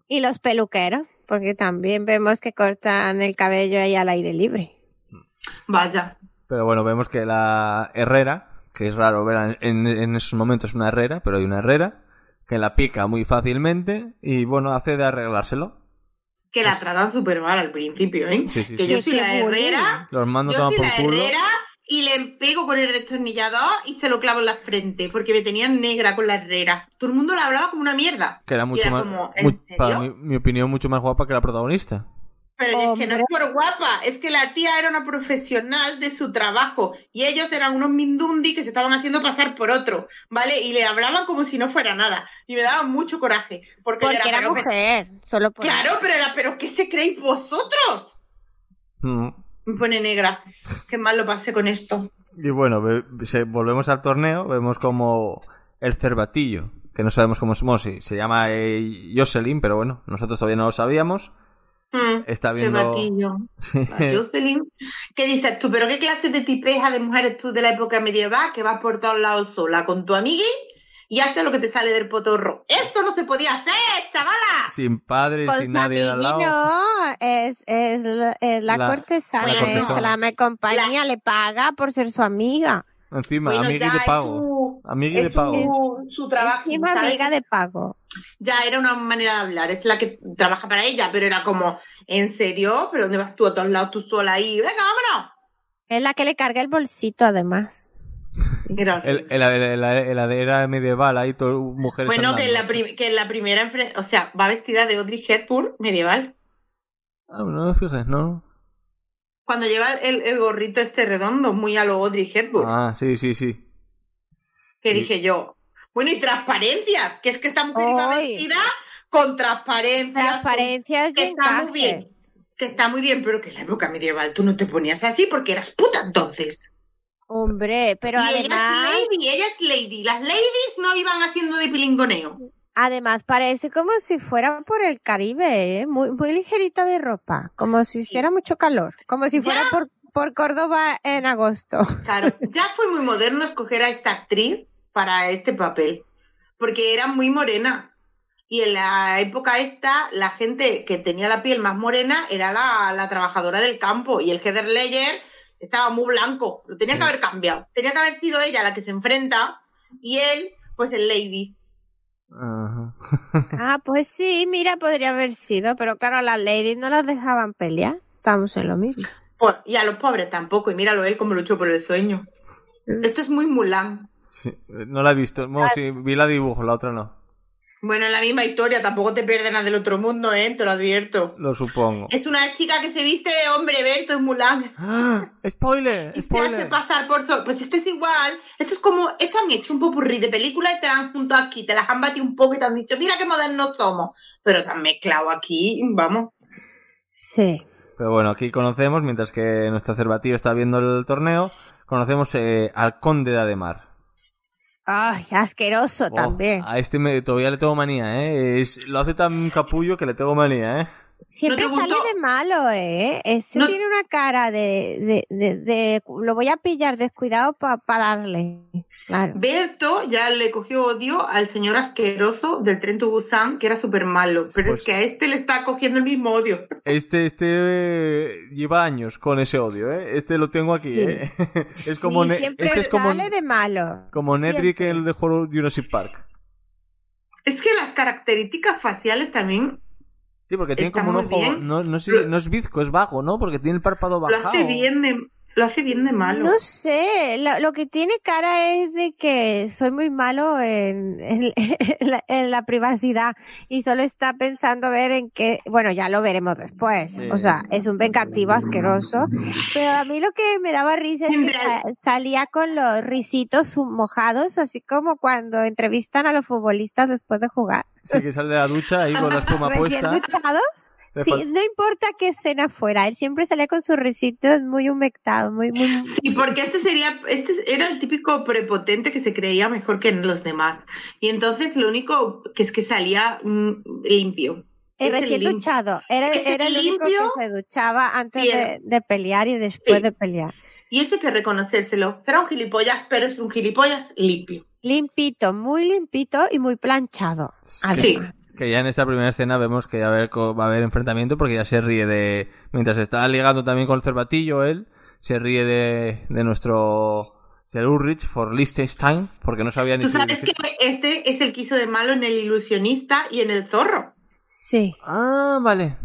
Y los peluqueros, porque también vemos que cortan el cabello ahí al aire libre. Vaya. Pero bueno, vemos que la herrera, que es raro ver en, en esos momentos una herrera, pero hay una herrera, que la pica muy fácilmente y bueno, hace de arreglárselo. Que la tratan súper mal al principio, ¿eh? Sí, sí, que sí. yo soy qué la herrera, Los mando yo toman soy por la culo. herrera y le pego con el destornillador y se lo clavo en la frente, porque me tenían negra con la herrera. Todo el mundo la hablaba como una mierda. Que era Y mucho era más. como, ¿en mu- serio? para mi, mi opinión, mucho más guapa que la protagonista. Pero es que no es por guapa, es que la tía era una profesional de su trabajo y ellos eran unos mindundi que se estaban haciendo pasar por otro, ¿vale? Y le hablaban como si no fuera nada. Y me daba mucho coraje. Porque, era pero- mujer, solo por Claro, pero era, pero ¿qué se creéis vosotros? Mm. Me pone negra. Qué mal lo pasé con esto. Y bueno, ve- se- volvemos al torneo, vemos como el cervatillo, que no sabemos cómo es, bueno, sí, se llama eh, Jocelyn, pero bueno, nosotros todavía no lo sabíamos. Mm, Está qué viendo... La Jocelyn. ¿Qué dices tú? ¿Pero qué clase de tipeja de mujeres tú de la época medieval que vas por todos lados sola con tu amigui y haces lo que te sale del potorro? ¡Esto no se podía hacer, chavala! sin padre, Pues sin nadie al lado. no, es, es, la- es la, La- cortesana, la es cortesana. la me compañía, le paga por ser su amiga. Encima, Bueno, amigui ya de pago. su- Amigui de es pago. su, su trabajo. Encima amiga de pago. Ya era una manera de hablar, es la que trabaja para ella, pero era como, ¿en serio? ¿Pero dónde vas tú a todos lados tú sola ahí? ¡Venga, vámonos! Es la que le carga el bolsito además. Era El, el, el- el- la era medieval, ahí todo, mujeres Bueno, que en, la prim- que la primera, o sea, va vestida de Audrey Hepburn medieval. Ah, no me fijes, ¿no? Cuando lleva el, el gorrito este redondo, muy a lo Audrey Hepburn. Ah, sí, sí, sí. que dije yo, bueno, y transparencias, que es que esta mujer iba vestida con transparencias. Transparencias que y está muy bien. con- que está muy bien, pero que en la época medieval tú no te ponías así porque eras puta entonces. Hombre, pero y además, ella es lady, ella es lady. Las ladies no iban haciendo de pilingoneo. además parece como si fuera por el Caribe, ¿eh? muy, muy ligerita de ropa, como si hiciera mucho calor, como si fuera por, por Córdoba en agosto. Claro, ya fue muy moderno escoger a esta actriz para este papel, porque era muy morena. Y en la época esta, la gente que tenía la piel más morena era la, la trabajadora del campo. Y el Heather Ledger estaba muy blanco. Lo tenía Sí. que haber cambiado. Tenía que haber sido ella la que se enfrenta y él, pues el Lady. Ah, pues sí, mira, podría haber sido, pero claro, a las ladies no las dejaban pelear. Estamos en lo mismo. Pues, y a los pobres tampoco. Y míralo él como luchó por el sueño. Esto es muy Mulan. Sí, no la he visto. Bueno, sí, vi la dibujo, la otra no. Bueno, en la misma historia, tampoco te pierdes nada del otro mundo, ¿eh? Te lo advierto. Lo supongo. Es una chica que se viste de hombre Berto en Mulan. ¡Ah! ¡Spoiler! Y se hace ¡Spoiler! pasar por sol. Pues esto es igual. Esto es como, esto han hecho un popurrí de películas y te las han juntado aquí, te las han batido un poco y te han dicho, mira qué modernos somos. Pero te han mezclado aquí, vamos. Sí. Pero bueno, aquí conocemos, mientras que nuestro cervatillo está viendo el torneo, conocemos eh, al conde de Ademar. Ay, asqueroso Oh, también. A este me- todavía le tengo manía, ¿eh? Es- lo hace tan capullo que le tengo manía, ¿eh? Siempre ¿No te sale de malo, ¿eh? Ese No- tiene una cara de, de, de, de- Lo voy a pillar descuidado para darle. Claro. Berto ya le cogió odio al señor asqueroso del tren to Busan, que era súper malo. Pero Pues- es que a este le está cogiendo el mismo odio. Este, este eh, lleva años con ese odio, ¿eh? Este lo tengo aquí, Sí. ¿eh? es como, Sí, siempre este es como, sale de malo. como Siempre. el de Jurassic Park. Es que las características faciales también Sí, porque tiene Está como un ojo, no, no, Lo- no es bizco, es vago, ¿no? Porque tiene el párpado lo bajado. hace bien de, lo hace bien de malo. No sé, lo, lo que tiene cara es de que soy muy malo en, en, en la, en la privacidad y solo está pensando ver en qué, bueno, ya lo veremos después, Sí. o sea, es un vengativo asqueroso, pero a mí lo que me daba risa es que salía con los risitos mojados, así como cuando entrevistan a los futbolistas después de jugar. Sí, que sale de la ducha ahí con la espuma Recién puesta. duchados. Sí, no importa qué escena fuera, él siempre salía con sus risitos muy humectados, muy, muy, Sí, porque este sería, este era el típico prepotente que se creía mejor que los demás. Y entonces lo único que es que salía mm, limpio. El el recién lim- duchado. Era, era el único limpio, que se duchaba antes sí, de, de pelear y después Sí. de pelear. Y eso hay que reconocérselo. Será un gilipollas, pero es un gilipollas limpio. Limpito, muy limpito y muy planchado. Sí. Que ya en esta primera escena vemos que va a haber, co- va a haber enfrentamiento porque ya se ríe de... Mientras está ligando también con el cervatillo, él se ríe de, de nuestro... Ser Ulrich for Liechtenstein, porque no sabía ni Tú sabes que este es el que hizo de malo en el ilusionista y en el zorro. Sí. Ah, vale.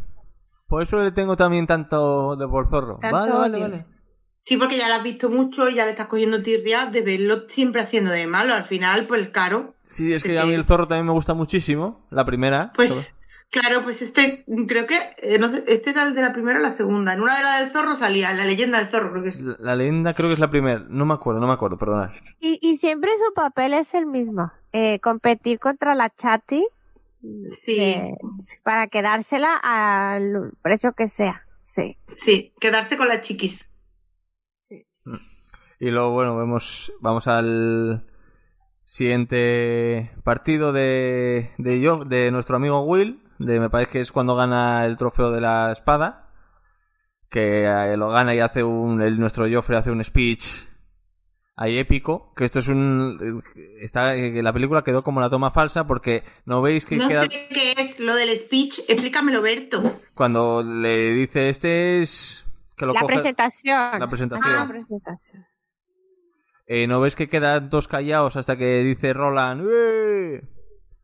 Por eso le tengo también tanto de por zorro. Tanto vale, vale, vale. Sí, porque ya lo has visto mucho y ya le estás cogiendo tirria de verlo siempre haciendo de malo. Al final, pues claro. Sí, es que a mí el zorro también me gusta muchísimo. La primera. Pues claro, pues este, creo que, eh, no sé, este era el de la primera o la segunda. En una de las del zorro salía, la leyenda del zorro, creo que es. La, la leyenda creo que es la primera. No me acuerdo, no me acuerdo, perdonad. Y, y siempre su papel es el mismo. Eh, competir contra la chati Sí, eh, para quedársela al precio que sea. Sí. sí, quedarse con las chiquis. Y luego, bueno, vemos, vamos al siguiente partido de, de, yo, de nuestro amigo Will. De, me parece que es cuando gana el trofeo de la espada. Que eh, lo gana y hace un, el, nuestro Joffrey hace un speech ahí épico. Que esto es un, está, la película quedó como la toma falsa porque no veis que No queda, sé qué es lo del speech, explícamelo, Berto. cuando le dice este es, que lo La coge- presentación. La presentación. Ah, la presentación. Eh, ¿No ves que quedan dos callados hasta que dice Roland? "¡Eh!"?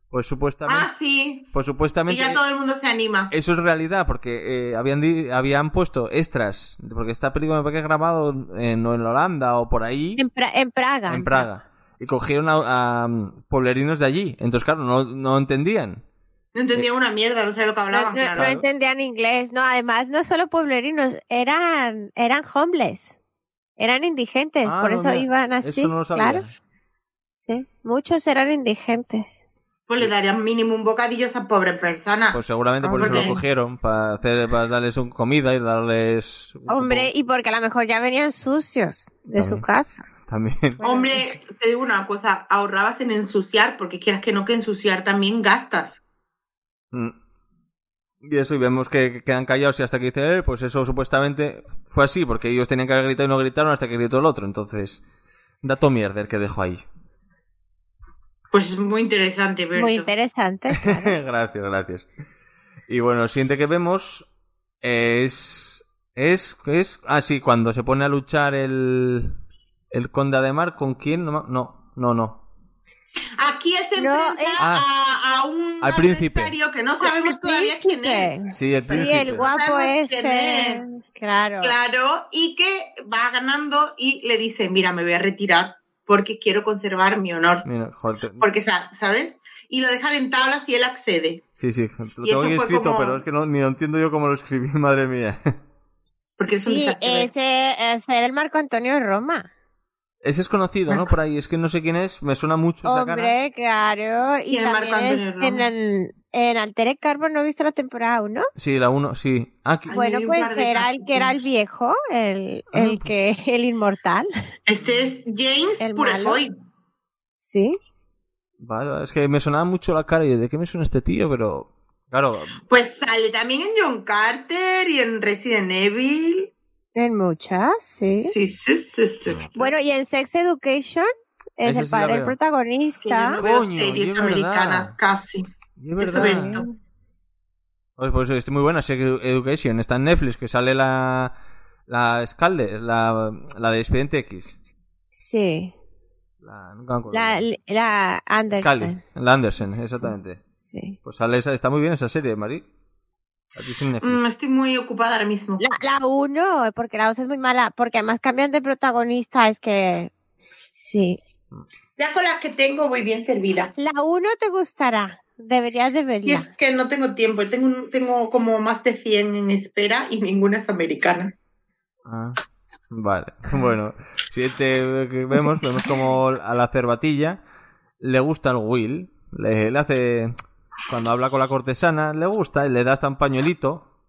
Pues supuestamente, Ah, sí. pues Y supuestamente ya todo el mundo se anima. eso es realidad porque eh, habían di- habían puesto extras porque esta película me parece que grabado en, no en Holanda o por ahí En, Pra- en Praga. en Praga y cogieron a, a, mm, pueblerinos de allí. Entonces claro no, no entendían. No entendía una mierda, no sé lo que No, hablaban, no- claro. no entendían inglés, no, además no solo pueblerinos, eran, eran homeless, eran indigentes, Ah, por no, eso mira, iban así, Eso no lo sabía. claro, sí, muchos eran indigentes. Pues le darían mínimo un bocadillo a esa pobre persona. Pues seguramente por eso lo cogieron para hacer para darles un comida y darles un Hombre, poco- y porque a lo mejor ya venían sucios de su casa. también. Hombre, te digo una cosa, ahorrabas en ensuciar, porque quieras que no que ensuciar también gastas. Mm. Y eso, y vemos que que quedan callados y hasta que dice él, pues eso supuestamente fue así, porque ellos tenían que haber gritado y no gritaron hasta que gritó el otro. Entonces, dato mierda el que dejo ahí. Pues es muy interesante, Berto. Muy interesante. claro. gracias, gracias. Y bueno, el siguiente que vemos es. Es. es ah, sí, cuando se pone a luchar el. El conde Ademar, ¿con quién? No, no, no. No. Aquí se No, enfrenta es- a, a un Al príncipe. adversario que no sabemos El todavía quién es. Sí, el Sí, príncipe. el guapo quién este. Claro. Claro, y que va ganando y le dice, mira, me voy a retirar porque quiero conservar mi honor. Mira, joder, Porque, sa- ¿sabes? Y lo dejan en tablas y él accede. Sí, sí, lo tengo aquí escrito, como- pero es que no, ni lo entiendo yo cómo lo escribí, madre mía. Porque es un Sí, desastre. ese, ese era el Marco Antonio de Roma. Ese es conocido, ¿no? Por ahí, es que no sé quién es, me suena mucho esa cara. Hombre, claro. Y Y el Marco también Antonio en, el, en Altered Carbon, ¿no viste la temporada 1? Sí, la uno, sí. Ah, Bueno, pues era el que era el viejo, el, Ah, el pues. que, el inmortal. Este es James El Purefoy. Sí. Vale, es que me sonaba mucho la cara y de qué me suena este tío, pero. Claro, Pues sale también en John Carter y en Resident Evil. En muchas, sí. Sí, sí, sí, sí. Bueno, y en Sex Education es Ese el sí la padre del veo. Que yo protagonista. no veo Coño, y series es verdad. americanas casi. y es verdad. Berto. Pues, pues estoy muy buena, Sex Education. Está en Netflix, que sale la. La Scalde, la, la de Expediente X. Sí. La, nunca me acuerdo. La, la Anderson. Scalde, la Anderson, exactamente. Sí. Pues sale esa, está muy bien esa serie, Mari. Mm, estoy muy ocupada ahora mismo. La, la uno, porque la 2 es muy mala, porque además cambian de protagonista, es que... Sí. Ya con las que tengo voy bien servida. La 1 te gustará, deberías de Y verla. es que no tengo tiempo. Tengo, tengo como más de 100 en espera y ninguna es americana. Ah, vale. Bueno, siguiente que vemos, vemos como a la cervatilla le gusta el Will. Le, le hace. Cuando habla con la cortesana, le gusta y le da hasta un pañuelito.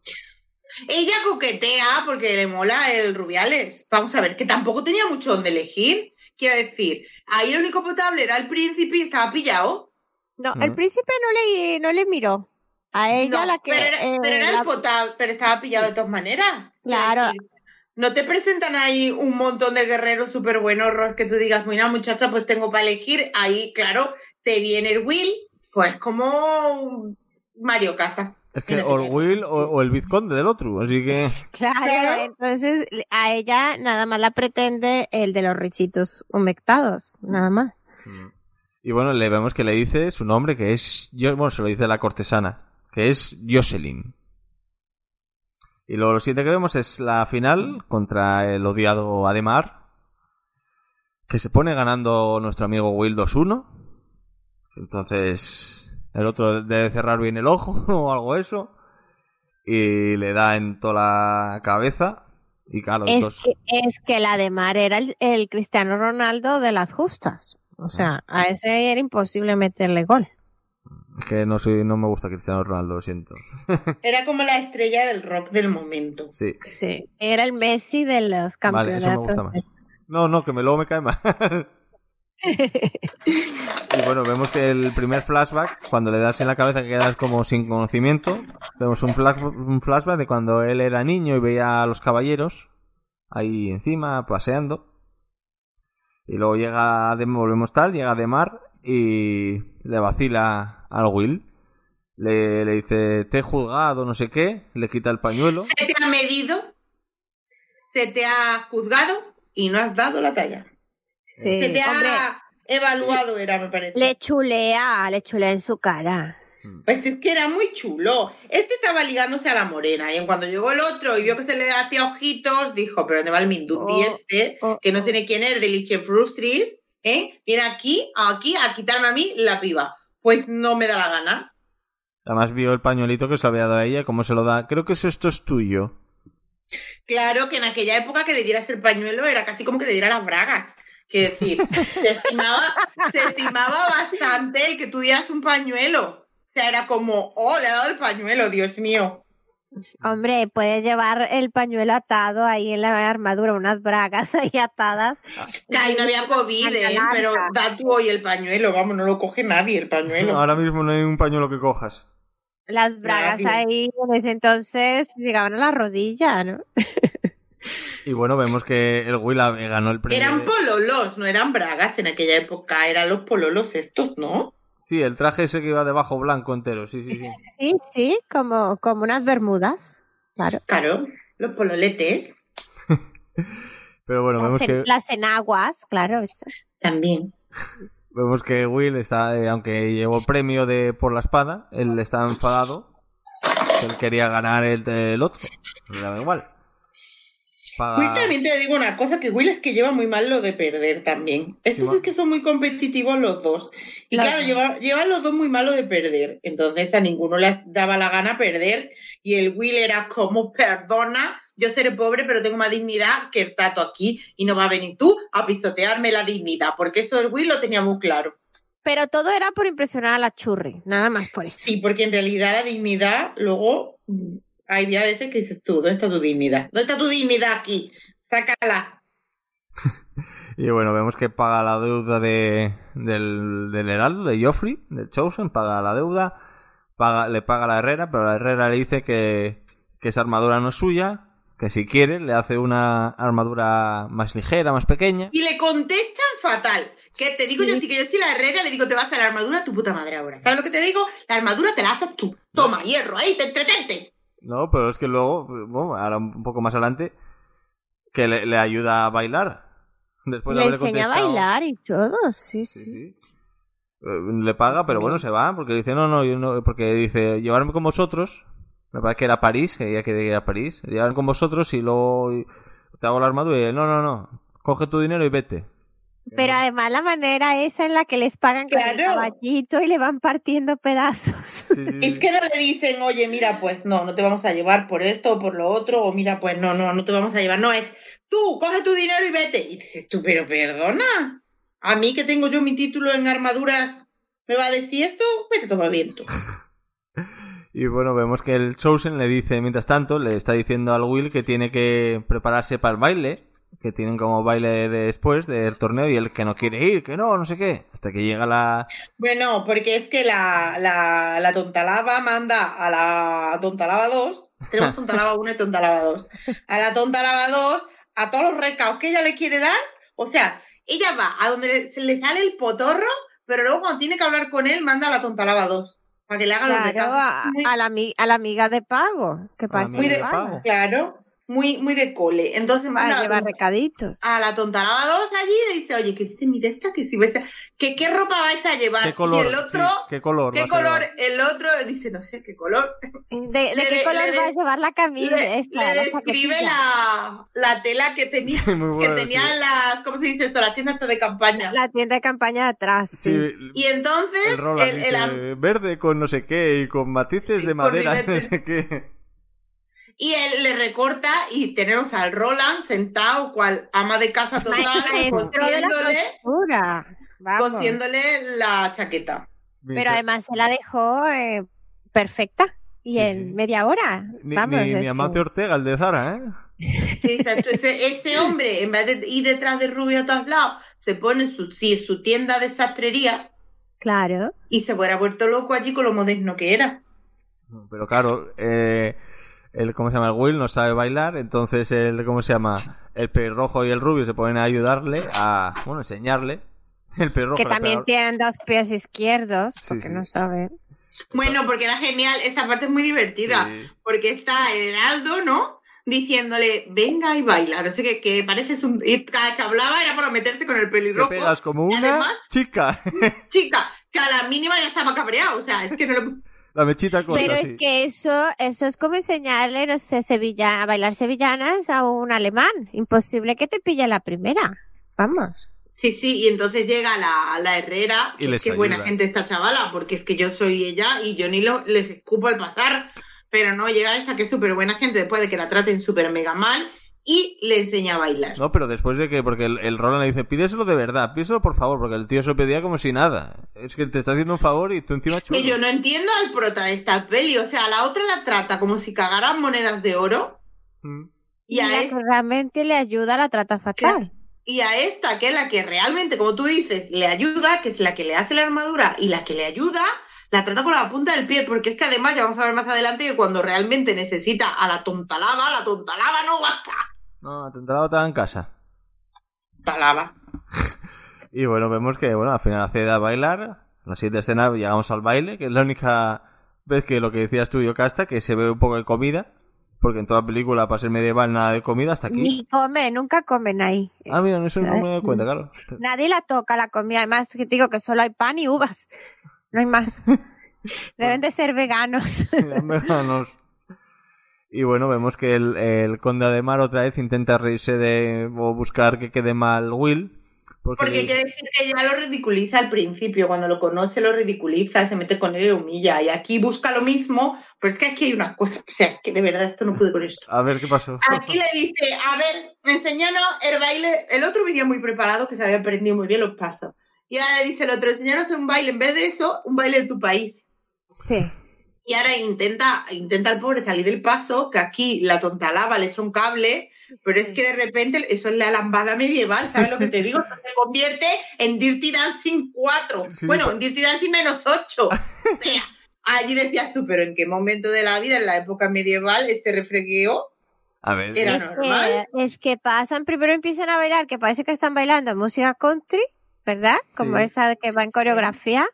Ella coquetea porque le mola el Rubiales. Vamos a ver, que tampoco tenía mucho donde elegir. Quiero decir, ahí el único potable era el príncipe y estaba pillado. No, Mm. el príncipe no le, no le miró. A ella No, la que... pero era, eh, pero era la- el potable, pero estaba pillado de todas maneras. Claro. No te presentan ahí un montón de guerreros súper buenos, Ros, que tú digas, mira, muchacha, pues tengo para elegir. Ahí, claro, te viene el Will, pues como Mario Casas. Es que Mira, o el mira. Will o, o el vizconde del otro. Así que. Claro, entonces a ella nada más la pretende el de los richitos humectados, nada más. Y bueno, le vemos que le dice su nombre, que es. Bueno, se lo dice la cortesana, que es Jocelyn. Y luego lo siguiente que vemos es la final contra el odiado Ademar, que se pone ganando nuestro amigo Will 2-1. Entonces, el otro debe cerrar bien el ojo o algo eso. Y le da en toda la cabeza. Y claro, los Es dos- que, es que la de Mar era el, el Cristiano Ronaldo de las justas. O sea, a ese era imposible meterle gol. es que no, soy, no me gusta Cristiano Ronaldo, lo siento. Era como la estrella del rock del momento. Sí. Sí. Era el Messi de los Vale, eso me campeonatos. gusta más. No, no, que me, luego me cae mal. y bueno, vemos que el primer flashback, cuando le das en la cabeza que quedas como sin conocimiento, vemos un, flash- un flashback de cuando él era niño y veía a los caballeros ahí encima, paseando. Y luego llega, de, volvemos tal, llega de mar y le vacila al Will. Le, le dice, te he juzgado, no sé qué, le quita el pañuelo. Se te ha medido, se te ha juzgado y no has dado la talla. Sí, se te hombre, ha evaluado, era, me parece. le chulea, le chulea en su cara. Pues es que era muy chulo. Este estaba ligándose a la morena y en cuando llegó el otro y vio que se le hacía ojitos, dijo, pero ¿dónde va el Mindundi Oh, este? oh, que no oh. sé ni quién es, de Liche Frustris, ¿eh? Viene aquí, aquí, a quitarme a mí la piba. Pues no me da la gana. Además vio el pañuelito que se había dado a ella, cómo se lo da. Creo que eso esto es tuyo. Claro que en aquella época que le dieras el pañuelo era casi como que le diera las bragas. Quiero decir, se estimaba, se estimaba bastante el que tú dieras un pañuelo. O sea, era como, oh, le ha dado el pañuelo, Dios mío. Hombre, puedes llevar el pañuelo atado ahí en la armadura, unas bragas ahí atadas. Que ahí no había COVID, ¿eh? pero da tú hoy el pañuelo, vamos, no lo coge nadie el pañuelo. Ahora mismo no hay un pañuelo que cojas. Las bragas ahí en ese entonces llegaban a la rodilla, ¿no? Y bueno, vemos que el Will ha- ganó el premio. Eran de- pololos, no eran bragas en aquella época, eran los pololos estos, ¿no? Sí, el traje ese que iba debajo blanco entero, sí, sí, sí. Sí, sí, como, como unas bermudas. Claro. Claro, los pololetes Pero bueno, vemos Las, en- que, las enaguas, claro. también. vemos que Will está, eh, aunque llevó premio de por la espada, él está enfadado. Él quería ganar el, el otro. Le daba igual. Paga- Will también te digo una cosa, que Will es que lleva muy mal lo de perder también. Estos es que son muy competitivos los dos. Y claro, lleva- llevan los dos muy malo de perder. Entonces a ninguno le daba la gana perder. Y el Will era como, perdona, yo seré pobre, pero tengo más dignidad que el tato aquí. Y no va a venir tú a pisotearme la dignidad. Porque eso el Will lo tenía muy claro. Pero todo era por impresionar a la churri, nada más por eso. Sí, porque en realidad la dignidad, luego, mm, hay a veces que dices tú, ¿dónde está tu dignidad? ¿Dónde está tu dignidad aquí? Sácala. Y bueno, vemos que paga la deuda de, del, del Heraldo, de Joffrey, del Chosen, paga la deuda, paga, le paga la Herrera, pero la Herrera le dice que, que esa armadura no es suya, que si quiere le hace una armadura más ligera, más pequeña. Y le contestan fatal. Que te digo Sí. yo, que yo soy la herrera, le digo, te vas a la armadura a tu puta madre ahora. ¿Sabes lo que te digo? La armadura te la haces tú. Toma, hierro, ahí, te entretente. No, pero es que luego, bueno, ahora un poco más adelante, que le, le ayuda a bailar. Después de Le haberle enseña a bailar y todo, sí, Sí, sí. sí. Eh, Le paga, pero bueno, se va, porque dice, no, no, yo no, porque dice, llevarme con vosotros, me parece que era París, que ella quería ir a París, llevarme con vosotros y luego te hago la armadura y él, no, no, no, coge tu dinero y vete. Pero además la manera esa en la que les pagan con el Claro. caballito y le van partiendo pedazos. Sí, sí, Es que no le dicen, oye, mira, pues no, no te vamos a llevar por esto o por lo otro, o mira, pues no, no, no te vamos a llevar. No, es tú, coge tu dinero y vete. Y dices tú, pero perdona. A mí que tengo yo mi título en armaduras, ¿me va a decir eso? Vete, toma viento. Y bueno, vemos que el Chosen le dice, mientras tanto, le está diciendo al Will que tiene que prepararse para el baile, que tienen como baile de- después del torneo y él que no quiere ir, que no, no sé qué, hasta que llega la... Bueno, porque es que la, la, la tontalaba manda a la tontalaba 2, tenemos tontalaba 1 y tontalaba 2, a la tontalaba 2, a todos los recaos que ella le quiere dar, o sea, ella va a donde le, se le sale el potorro, pero luego cuando tiene que hablar con él, manda a la tontalaba 2, para que le haga los Claro, recaos. a, la, a la amiga de pago. ¿Qué pasa? de pago. Claro, muy, muy de cole. Entonces manda Para a la llevar recaditos. a la tontalaba 2 allí y le dice, oye, que dice, mira esta, que si a... que qué ropa vais a llevar. ¿Qué color? Y el otro, Sí, ¿Qué color? ¿qué color? El otro dice, no sé, ¿qué color? ¿De, de Le- qué color va a llevar la camisa? Le, esta, le la describe la, la tela que tenía, Muy que bueno, tenía sí. las, ¿cómo se dice esto? Las tiendas estas de campaña. La tienda de campaña de atrás. Sí, Sí. Y entonces, el verde con no sé qué y con matices Sí, de madera, no sé qué. Y él le recorta y tenemos al Roland sentado, cual ama de casa total, la cosiéndole, cosiéndole la chaqueta. Pero además se la dejó eh, perfecta. Y Sí, en sí. media hora. Ni, Vamos, ni, ni Amancio Ortega, el de Zara, ¿eh? Exacto. Ese, ese hombre, en vez de ir detrás de Rubio a todos lados, se pone su, sí, su tienda de sastrería Claro. y se hubiera vuelto loco allí con lo moderno que era. Pero claro, eh, el, ¿cómo se llama? El Will no sabe bailar, entonces el, ¿cómo se llama? El pelirrojo y el rubio se ponen a ayudarle, a, bueno, enseñarle. El pelirrojo Que también tienen dos pies izquierdos, Sí, porque sí. no saben. Bueno, porque era genial. Esta parte es muy divertida. Sí. Porque está Heraldo, ¿no? Diciéndole, venga y baila. No sé qué, que pareces un. Y cada vez que hablaba era para meterse con el pelirrojo. pegas como Y una además- chica. Chica, que a la mínima ya estaba cabreado. O sea, es que no lo. La mechita corta, Pero sí. es que eso, eso es como enseñarle, no sé, sevilla, a bailar sevillanas a un alemán. Imposible que te pille la primera. Vamos. Sí, sí, y entonces llega la, la Herrera, Y que les qué buena gente esta chavala, porque es que yo soy ella y yo ni lo, les escupo al pasar, pero no, llega esta que es súper buena gente después de que la traten súper mega mal y le enseña a bailar. No, pero después de que, porque el, el Roland le dice, pídeselo de verdad, pídeselo por favor, porque el tío se lo pedía como si nada. Es que te está haciendo un favor y tú encima chulo. Que yo no entiendo al prota de esta peli, o sea, la otra la trata como si cagaran monedas de oro Mm. y a, es- que realmente le ayuda la trata fatal. y a esta, que es la que realmente, como tú dices, le ayuda, que es la que le hace la armadura y la que le ayuda, la trata con la punta del pie, porque es que además ya vamos a ver más adelante que cuando realmente necesita a la tonta lava, la tonta lava no basta. No, tendrá otra en casa. Lava. Y bueno, vemos que, bueno, al final accede a bailar. En la siguiente escena llegamos al baile, que es la única vez que lo que decías tú, Yocasta, que se ve un poco de comida. Porque en toda película, para ser medieval, nada de comida hasta aquí. Ni come, nunca comen ahí. Ah, mira, eso no me doy cuenta, claro. Nadie la toca la comida. Además, que te digo que solo hay pan y uvas. No hay más. Deben de ser veganos. Veganos. Y bueno, vemos que el, el conde Ademar otra vez intenta reírse de o buscar que quede mal Will. Porque, Porque le- hay que decir que ya lo ridiculiza al principio, cuando lo conoce lo ridiculiza, se mete con él y lo humilla. Y aquí busca lo mismo, pero es que aquí hay una cosa, o sea, es que de verdad esto no pude con esto. A ver qué pasó. Aquí le dice, a ver, enséñanos el baile. El otro venía muy preparado, que se había aprendido muy bien los pasos. Y ahora le dice el otro, enséñanos un baile, en vez de eso, un baile de tu país. Sí. Y ahora intenta, intenta el pobre salir del paso, que aquí la tonta lava le echa un cable, pero es que de repente eso es la lambada medieval, ¿sabes lo que te digo? Se convierte en Dirty Dancing 4. Sí, bueno, en Dirty Dancing menos 8. O sea, allí decías tú, pero ¿en qué momento de la vida, en la época medieval, este refregueo? A ver. Era es, normal. que, es que pasan, primero empiezan a bailar, que parece que están bailando música country, ¿verdad? Como Sí. esa que va en coreografía,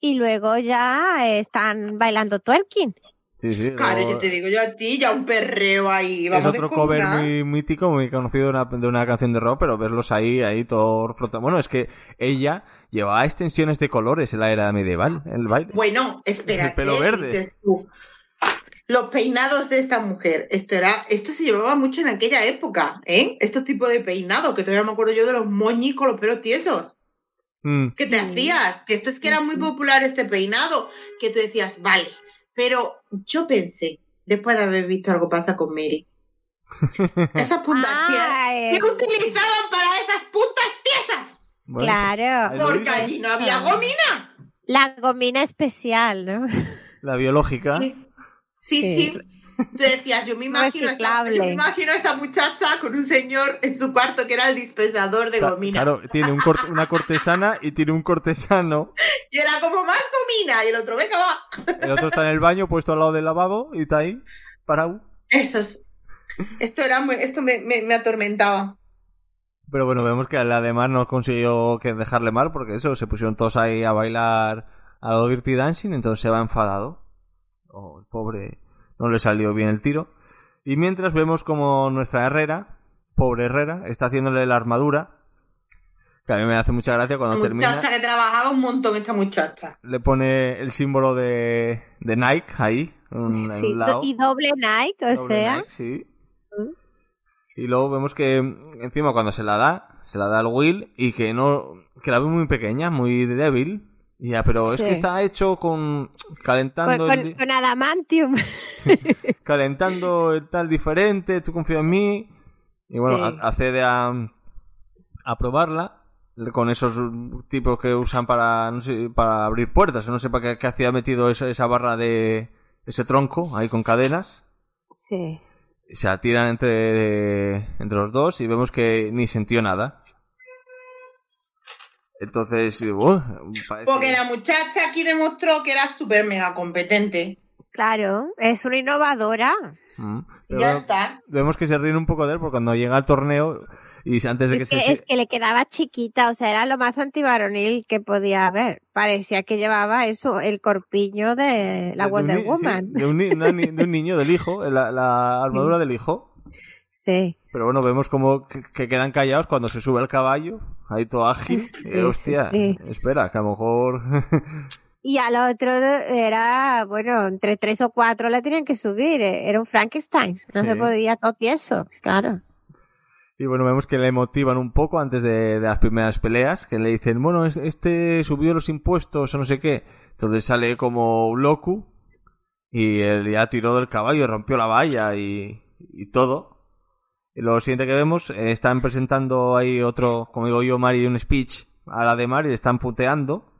y luego ya eh, están bailando twerking. Sí, sí. Claro, luego- yo te digo yo a ti, ya un perreo ahí. es otro cover muy mítico, muy conocido de una, de una canción de rock, pero verlos ahí, ahí todo flotando. Bueno, es que ella llevaba extensiones de colores en la era medieval, el baile. Bueno, espera. El pelo verde. Los peinados de esta mujer, esto era, esto se llevaba mucho en aquella época, ¿eh? Estos tipos de peinados, que todavía me acuerdo yo de los moñis con los pelos tiesos. Mm. que te Sí. hacías, que esto es que Sí, era muy sí. popular este peinado, que tú decías, vale, pero yo pensé, después de haber visto algo pasa con Mary, esas puntas Ah, eh, tiesas, ¿qué utilizaban para esas puntas tiesas? Bueno, claro. lo Porque allí no había gomina. La gomina especial, ¿no? La biológica. Sí, sí, Sí. Tú decías, yo me imagino, esta, yo me imagino a esta muchacha con un señor en su cuarto que era el dispensador de gomina. Claro, tiene un una cortesana y tiene un cortesano. Y era como más gomina. Y el otro, venga, va. El otro está en el baño, puesto al lado del lavabo, y está ahí, parado. Eso es- Esto era muy, esto me, me, me atormentaba. Pero bueno, vemos que además no consiguió que dejarle mal, porque eso, se pusieron todos ahí a bailar a lo Dirty Dancing, entonces se va enfadado. Oh, el pobre, no le salió bien el tiro. Y mientras vemos como nuestra Herrera, pobre Herrera, está haciéndole la armadura. Que a mí me hace mucha gracia cuando termina. Muchacha que trabajaba un montón esta muchacha. Le pone el símbolo de, de Nike ahí, un- en Sí, un lado. y doble Nike, o Doble sea. Nike, sí. Mm. Y luego vemos que encima cuando se la da, se la da al Will y que no que la ve muy pequeña, muy débil. Ya, pero es que está hecho con calentando con- el, con adamantium. calentando el tal diferente, tú confías en mí. Y bueno, Sí. accede a, a probarla con esos tipos que usan para no sé, para abrir puertas, no sé para qué, qué hacía metido esa, esa barra de ese tronco ahí con cadenas. Sí. se la tiran entre, entre los dos y vemos que ni sintió nada. Entonces, uh, parece- Porque la muchacha aquí demostró que era súper mega competente. Claro, es una innovadora. Mm. Pero Ya está. Vemos que se ríen un poco de él porque cuando llega al torneo y antes de que Es se... que, es que le quedaba chiquita, o sea, era lo más antivaronil que podía haber. Parecía que llevaba eso, el corpiño de la de un Wonder ni- sí, Woman. de, un una de un niño, del hijo, la, la armadura del hijo. Sí. Pero bueno, vemos como que, que quedan callados cuando se sube al caballo, ahí todo ágil. Sí, Eh, hostia, sí, espera, que a lo mejor... Y al otro era, bueno, entre tres o cuatro le tenían que subir. eh, Era un Frankenstein. No se podía todo tieso, claro. Y bueno, vemos que le motivan un poco antes de, de las primeras peleas, que le dicen, bueno, es- este subió los impuestos o no sé qué. Entonces sale como un loco y él ya tiró del caballo, rompió la valla y, y todo. Y lo siguiente que vemos, eh, están presentando ahí otro, como digo yo, Mari, un speech a la de Mari, le están puteando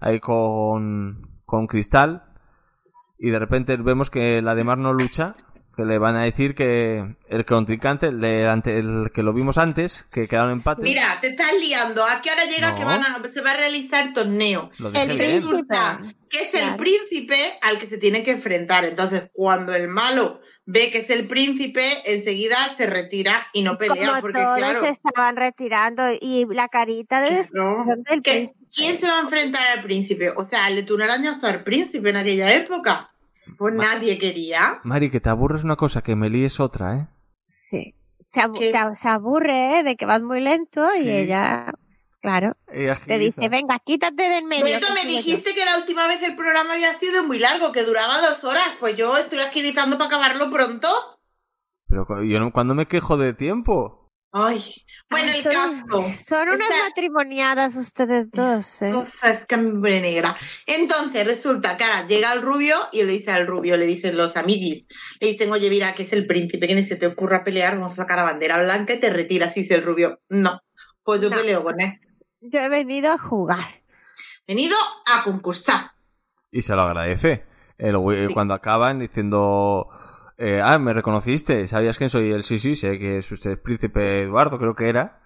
ahí con, con Cristal. Y de repente vemos que la de Mar no lucha, que le van a decir que el contrincante, el, de ante- el que lo vimos antes, que quedaron empates. Mira, te estás liando. Aquí ahora llega No. que van a, se va a realizar el torneo. El. Resulta que es el Claro. príncipe al que se tiene que enfrentar. Entonces, cuando el malo ve que es el príncipe, enseguida se retira y no pelea. Como porque, todos claro, se estaban retirando y la carita de claro, decepción del que- príncipe. ¿quién se va a enfrentar al príncipe? O sea, le un arañazo al príncipe en aquella época. Pues nadie quería. Mari, que te aburres una cosa, que me líes otra, ¿eh? Sí. Se, abu- ¿Qué? te- se aburre ¿eh? de que vas muy lento Sí. y ella, claro, te dice, venga, quítate del medio. Beto, me sigo yo". dijiste que la última vez el programa había sido muy largo, que duraba dos horas. Pues yo estoy agilizando para acabarlo pronto. Pero yo no, cuando me quejo de tiempo. Ay, bueno, Ay, el son, caso. Son unas Esta- matrimoniadas ustedes dos, ¿eh? Cosa es que hambre negra. Entonces resulta que ahora llega el rubio y le dice al rubio, le dicen los amiguis, le dicen, oye, mira, que es el príncipe, que ni se te ocurra pelear, vamos a sacar la bandera blanca y te retiras. Y dice el rubio, no, pues yo No. peleo con él. Yo he venido a jugar. Venido a concursar. Y se lo agradece. El güey- Sí. Cuando acaban diciendo... eh, ah, me reconociste, ¿sabías quién soy? El sí, sí, sé que es usted príncipe Eduardo, creo que era.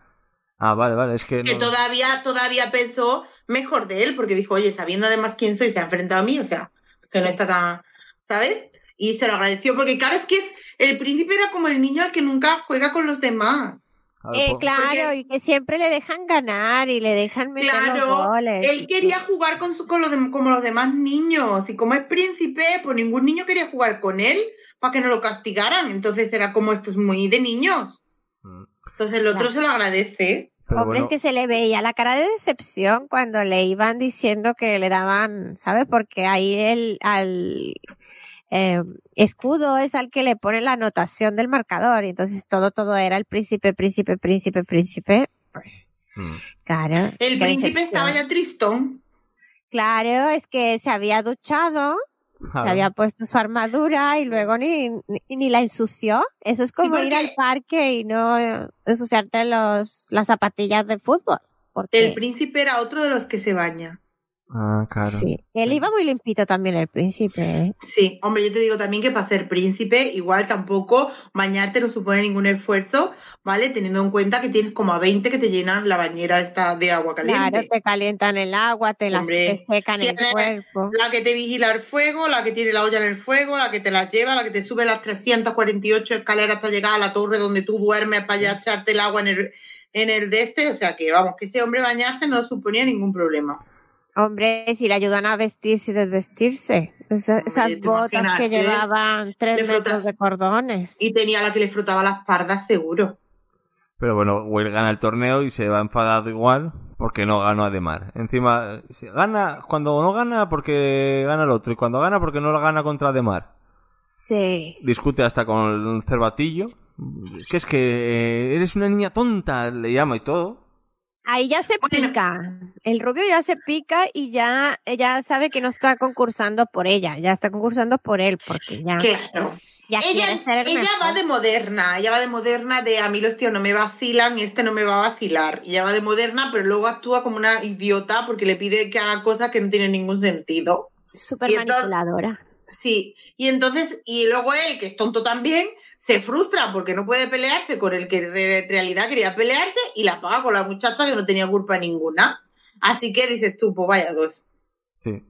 Ah, vale, vale, es que... Que no- todavía, todavía pensó mejor de él, porque dijo, oye, sabiendo además quién soy, se ha enfrentado a mí, o sea, que no está tan, ¿sabes? Y se lo agradeció, porque claro, es que el príncipe era como el niño al que nunca juega con los demás. Eh, claro, porque- y que siempre le dejan ganar y le dejan meter los Claro, goles. él quería jugar con, su, con los dem- como los demás niños, y como es príncipe, pues ningún niño quería jugar con él para que no lo castigaran. Entonces era como esto es muy de niños. Mm. Entonces el otro Claro. se lo agradece. Pero Hombre, bueno, es que se le veía la cara de decepción cuando le iban diciendo que le daban, ¿sabes? Porque ahí el al eh, escudo es al que le pone la anotación del marcador y entonces todo todo era el príncipe, príncipe, príncipe, príncipe. mm. Claro. El príncipe decepción. estaba ya tristón. Claro, es que se había duchado, se había puesto su armadura y luego ni, ni, ni la ensució. Eso es como ir porque- al parque y no ensuciarte los, las zapatillas de fútbol. Porque, El príncipe era otro de los que se baña. Ah, claro. Sí, él iba muy limpito también el príncipe. ¿eh? Sí, hombre, yo te digo también que para ser príncipe, igual tampoco bañarte no supone ningún esfuerzo, ¿vale? Teniendo en cuenta que tienes como a 20 que te llenan la bañera esta de agua caliente. Claro, te calientan el agua, te, te secan el cuerpo. La que te vigila el fuego, la que tiene la olla en el fuego, la que te las lleva, la que te sube las 348 escaleras hasta llegar a la torre donde tú duermes para ya echarte el agua en el, en el de este. O sea que, vamos, que ese hombre bañarse no suponía ningún problema. Hombre, si le ayudan a vestirse y desvestirse. Esa- Hombre, esas ¿te botas que llevaban tres metros de cordones. Y tenía la que le frotaba las pardas, seguro. Pero bueno, Will gana el torneo y se va enfadado igual porque no ganó a Demar. Encima, si gana, cuando no gana porque gana el otro y cuando gana porque no lo gana contra Demar. Sí. Discute hasta con el cervatillo. Que es que eh, eres una niña tonta, le llama y todo. Ahí ya se Bueno. pica. El rubio ya se pica y ya ella sabe que no está concursando por ella, ya está concursando por él, porque ya, Claro. ya Ella, ella va de moderna, ella va de moderna de a mí los tíos no me vacilan y este no me va a vacilar. Y ella va de moderna, pero luego actúa como una idiota porque le pide que haga cosas que no tienen ningún sentido. Súper entonces- manipuladora. Sí, y entonces, y luego él, que es tonto también, se frustra porque no puede pelearse con el que en realidad quería pelearse y la paga con la muchacha que no tenía culpa ninguna. Así que dices tú, pues vaya dos. Sí.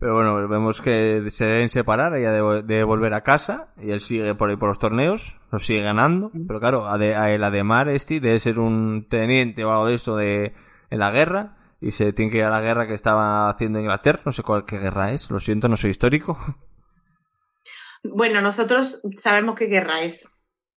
Pero bueno, vemos que se deben separar, ella debe, debe volver a casa y él sigue por ahí por los torneos, los sigue ganando. Pero claro, a, de, a el Ademar este debe ser un teniente o algo de esto de, en la guerra y se tiene que ir a la guerra que estaba haciendo Inglaterra. No sé cuál qué guerra es, lo siento, no soy histórico. Bueno, nosotros sabemos qué guerra es.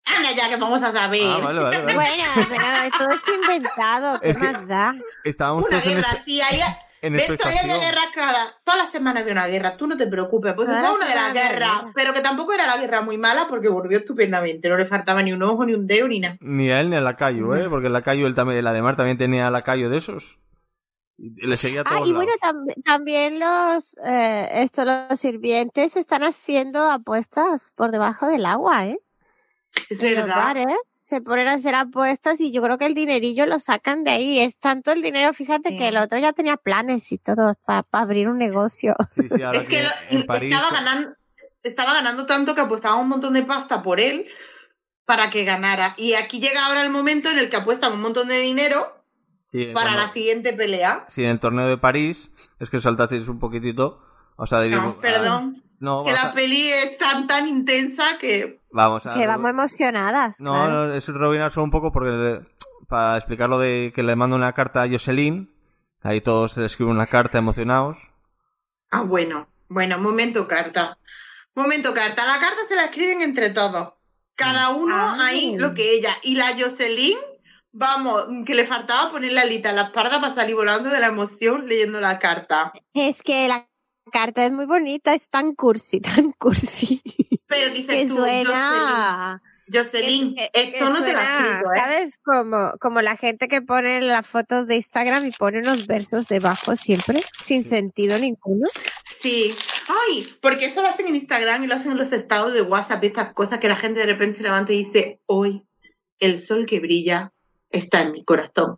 Anda ya que vamos a saber. Ah, vale, vale, vale. Bueno, pero todo está inventado, ¿qué Es que- más da? Estábamos Una todos en, guerra, espe- sí, hay, en ves, todavía había guerra cada... Todas las semanas había una guerra, tú no te preocupes, pues es una de las guerras, guerra. pero que tampoco era la guerra muy mala porque volvió estupendamente, no le faltaba ni un ojo, ni un dedo, ni nada. Ni a él ni a Lacayo, ¿eh? Porque el Lacayo, él también, el Ademar también tenía Lacayo de esos. Y le seguía a todos Ah, y bueno, tam- también los, eh, esto, los sirvientes están haciendo apuestas por debajo del agua, ¿eh? Es En verdad. bares se ponen a hacer apuestas y yo creo que el dinerillo lo sacan de ahí. Es tanto el dinero, fíjate Sí. que el otro ya tenía planes y todo para abrir un negocio. Sí, sí, ahora Es que lo- en París. estaba, ganando, estaba ganando tanto que apostaba un montón de pasta por él para que ganara. Y aquí llega ahora el momento en el que apuestan un montón de dinero Sí, para cuando- la siguiente pelea. Sí, en el torneo de París, es que saltasteis un poquitito. O sea, diríamos, No, perdón. No, que vamos la a, peli es tan, tan intensa que... vamos a- que vamos emocionadas. No, claro. no, es rebobinar solo un poco porque le- para explicar lo de que le mando una carta a Jocelyn. Ahí todos le escriben una carta emocionados. Ah, bueno. Bueno, momento carta. Momento carta. La carta se la escriben entre todos. Cada uno Ah. ahí lo que ella. Y la Jocelyn, vamos, que le faltaba poner la alita a la espalda para salir volando de la emoción leyendo la carta. Es que la carta es muy bonita, es tan cursi, tan cursi. Pero dices que tú, suena... Jocelyn, Jocelyn, que- esto que no te lo escrito, ¿eh? ¿Sabes? Como, como la gente que pone las fotos de Instagram y pone unos versos debajo siempre, sin Sí. sentido ninguno. Sí. Ay, porque eso lo hacen en Instagram y lo hacen en los estados de WhatsApp, estas cosas que la gente de repente se levanta y dice, hoy el sol que brilla está en mi corazón.